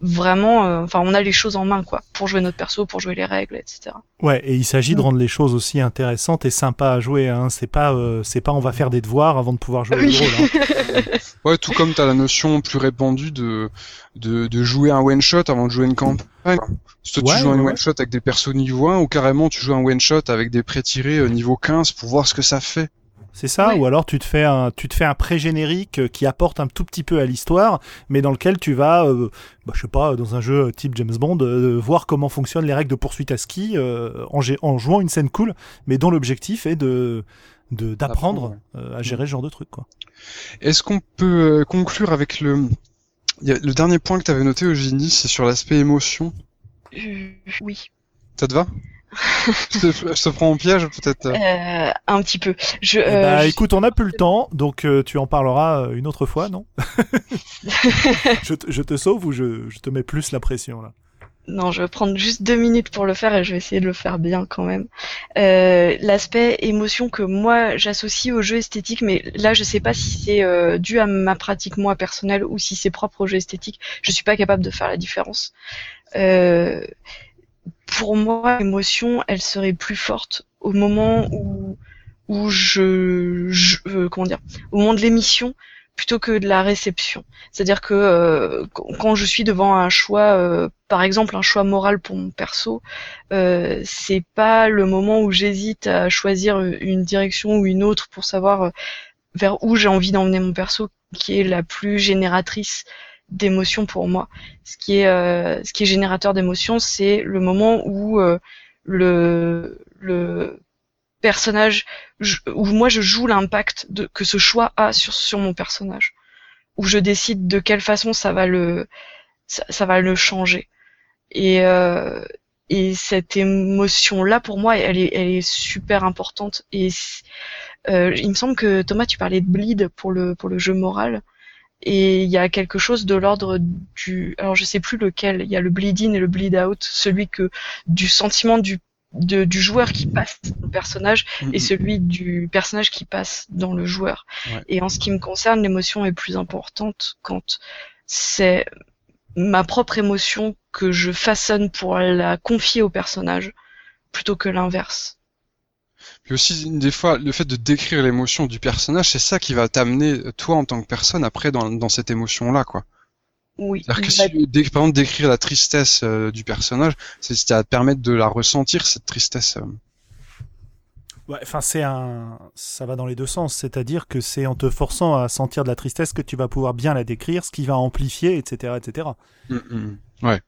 vraiment, euh, enfin, on a les choses en main, quoi, pour jouer notre perso, pour jouer les règles, etc.
Ouais, et il s'agit de mm. rendre les choses aussi intéressantes et sympas à jouer. Hein. C'est pas, euh, c'est pas, on va faire des devoirs avant de pouvoir jouer le rôle. Hein.
ouais, tout comme t'as la notion plus répandue de, de, de jouer un one shot avant de jouer une campagne. Soit tu joues un one shot avec des persos niveau 1 ou carrément tu joues un one shot avec des pré-tirés euh, niveau 15 pour voir ce que ça fait.
C'est ça, ou alors tu te fais un, tu te fais un pré-générique euh, qui apporte un tout petit peu à l'histoire, mais dans lequel tu vas, euh, bah, je sais pas, dans un jeu type James Bond, euh, voir comment fonctionnent les règles de poursuite à ski en, en, jouant une scène cool, mais dont l'objectif est de d'apprendre à gérer ce genre de truc, quoi.
Est-ce qu'on peut conclure avec le le dernier point que tu avais noté, Eugénie, c'est sur l'aspect émotion?
oui.
Ça te va? je, te, prends en piège peut-être
euh, Un petit peu. Je,
eh bah, euh, écoute, on n'a plus le temps, donc euh, tu en parleras une autre fois, non? Je, te, je, te sauve ou je, je, te mets plus la pression là?
Non, je vais prendre juste deux minutes pour le faire et je vais essayer de le faire bien quand même. Euh, L'aspect émotion que moi j'associe au jeu esthétique, mais là je sais pas si c'est euh, dû à ma pratique moi personnelle ou si c'est propre au jeu esthétique. Je suis pas capable de faire la différence. Euh, pour moi, l'émotion, elle serait plus forte au moment où je, je euh, comment dire, au moment de l'émission plutôt que de la réception. C'est-à-dire que euh, quand je suis devant un choix, euh, par exemple un choix moral pour mon perso, c'est pas le moment où j'hésite à choisir une direction ou une autre pour savoir vers où j'ai envie d'emmener mon perso qui est la plus génératrice d'émotions pour moi. Ce qui est, euh, ce qui est générateur d'émotions, c'est le moment où euh, le, le personnage, où moi je joue l'impact que ce choix a sur, sur mon personnage, où je décide de quelle façon ça va le, ça, va le changer. Et, euh, et cette émotion-là, pour moi, elle est, elle est super importante. Et euh, il me semble que Thomas, tu parlais de bleed pour le pour le jeu moral et il y a quelque chose de l'ordre du alors je sais plus lequel. Il y a le bleed in et le bleed out celui que du sentiment du du joueur qui passe dans le personnage et celui du personnage qui passe dans le joueur. Et en ce qui me concerne l'émotion est plus importante quand c'est ma propre émotion que je façonne pour la confier au personnage plutôt que l'inverse
puis aussi, des fois, le fait de décrire l'émotion du personnage, c'est ça qui va t'amener, toi, en tant que personne, après, dans, dans cette émotion-là, quoi.
Oui.
C'est-à-dire que si, par exemple, décrire la tristesse euh, du personnage, c'est à te permettre de la ressentir, cette tristesse. Euh.
Ouais, enfin c'est un, ça va dans les deux sens, c'est-à-dire que c'est en te forçant à sentir de la tristesse que tu vas pouvoir bien la décrire, ce qui va amplifier, etc., etc.
Mm, mm. Ouais.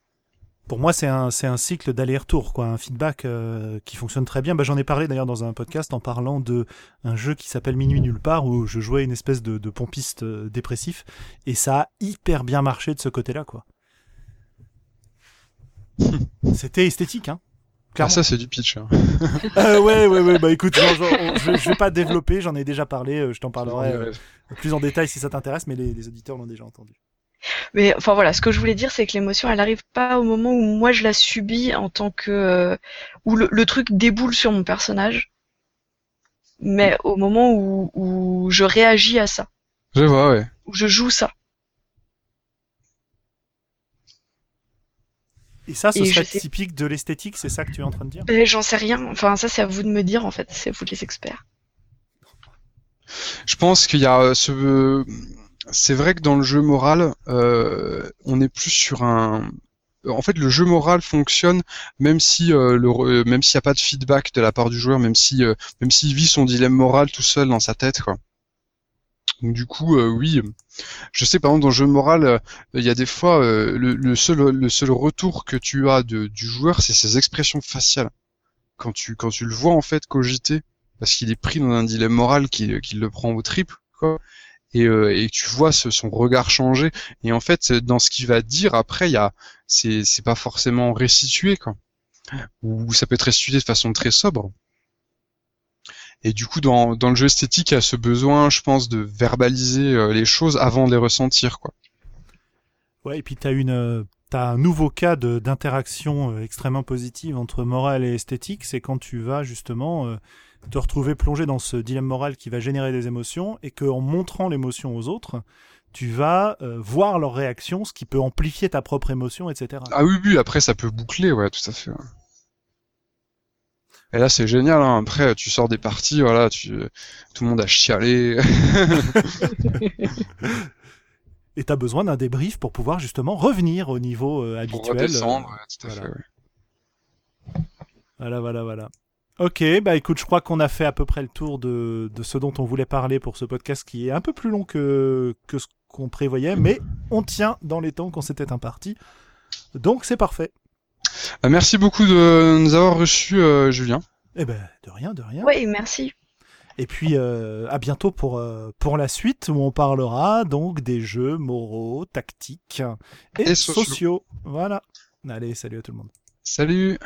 Pour moi, c'est un, c'est un cycle d'aller-retour, quoi, un feedback euh, qui fonctionne très bien. Bah, j'en ai parlé d'ailleurs dans un podcast en parlant de un jeu qui s'appelle Minuit nulle part où je jouais une espèce de, de pompiste euh, dépressif et ça a hyper bien marché de ce côté-là, quoi. C'était esthétique, hein.
Ah, ça, c'est du pitch. hein.
Euh, ouais, ouais, ouais, bah écoute, genre, genre, on- je, je vais pas développer, j'en ai déjà parlé, euh, je t'en parlerai plus en détail si ça t'intéresse, mais les, les auditeurs l'ont déjà entendu.
Mais enfin voilà, ce que je voulais dire, c'est que l'émotion, elle arrive pas au moment où moi je la subis en tant que euh, où le, le truc déboule sur mon personnage, mais au moment où, où je réagis à ça,
Je vois, ouais.
où je joue ça.
Et ça, ce
Et
serait
sais-
typique de l'esthétique, c'est ça que tu es en train de dire?
Ben, J'en sais rien. Enfin ça, c'est à vous de me dire en fait. C'est vous les experts.
Je pense qu'il y a euh, ce. C'est vrai que dans le jeu moral, euh, on est plus sur un. En fait, le jeu moral fonctionne même si euh, le, euh, même s'il n'y a pas de feedback de la part du joueur, même si euh, même s'il vit son dilemme moral tout seul dans sa tête, quoi. Donc du coup, euh, oui, je sais par exemple dans le jeu moral, euh, il y a des fois euh, le, le seul le seul retour que tu as de, du joueur, c'est ses expressions faciales. Quand tu quand tu le vois en fait cogiter, parce qu'il est pris dans un dilemme moral qui, qui le prend au triple, quoi. Et, euh, et tu vois ce, son regard changer. Et en fait, dans ce qu'il va dire après, il y a, c'est, c'est pas forcément restitué, quoi. Ou ça peut être restitué de façon très sobre. Et du coup, dans, dans le jeu esthétique, il y a ce besoin, je pense, de verbaliser euh, les choses avant de les ressentir, quoi.
Ouais, et puis t'as une, euh, t'as un nouveau cas d'interaction euh, extrêmement positive entre morale et esthétique, c'est quand tu vas justement euh, te retrouver plongé dans ce dilemme moral qui va générer des émotions et qu'en montrant l'émotion aux autres, tu vas euh, voir leur réaction, ce qui peut amplifier ta propre émotion, etc.
Ah oui, oui, après, ça peut boucler, ouais, tout à fait. Et là, c'est génial, hein. Après, tu sors des parties, voilà, tu, tout le monde a chialé.
Et t'as besoin d'un débrief pour pouvoir justement revenir au niveau euh,
pour
habituel.
redescendre,
euh,
tout à
voilà.
fait, ouais.
Voilà, voilà, voilà. Ok, bah écoute, je crois qu'on a fait à peu près le tour de, de ce dont on voulait parler pour ce podcast qui est un peu plus long que, que ce qu'on prévoyait, mais on tient dans les temps qu'on s'était imparti. Donc c'est parfait.
Bah, merci beaucoup de nous avoir reçus, euh, Julien.
Eh ben, de rien, de rien.
Oui, merci.
Et puis euh, à bientôt pour, euh, pour la suite où on parlera donc des jeux moraux, tactiques et,
Et sociaux.
sociaux. Voilà. Allez, salut à tout le monde.
Salut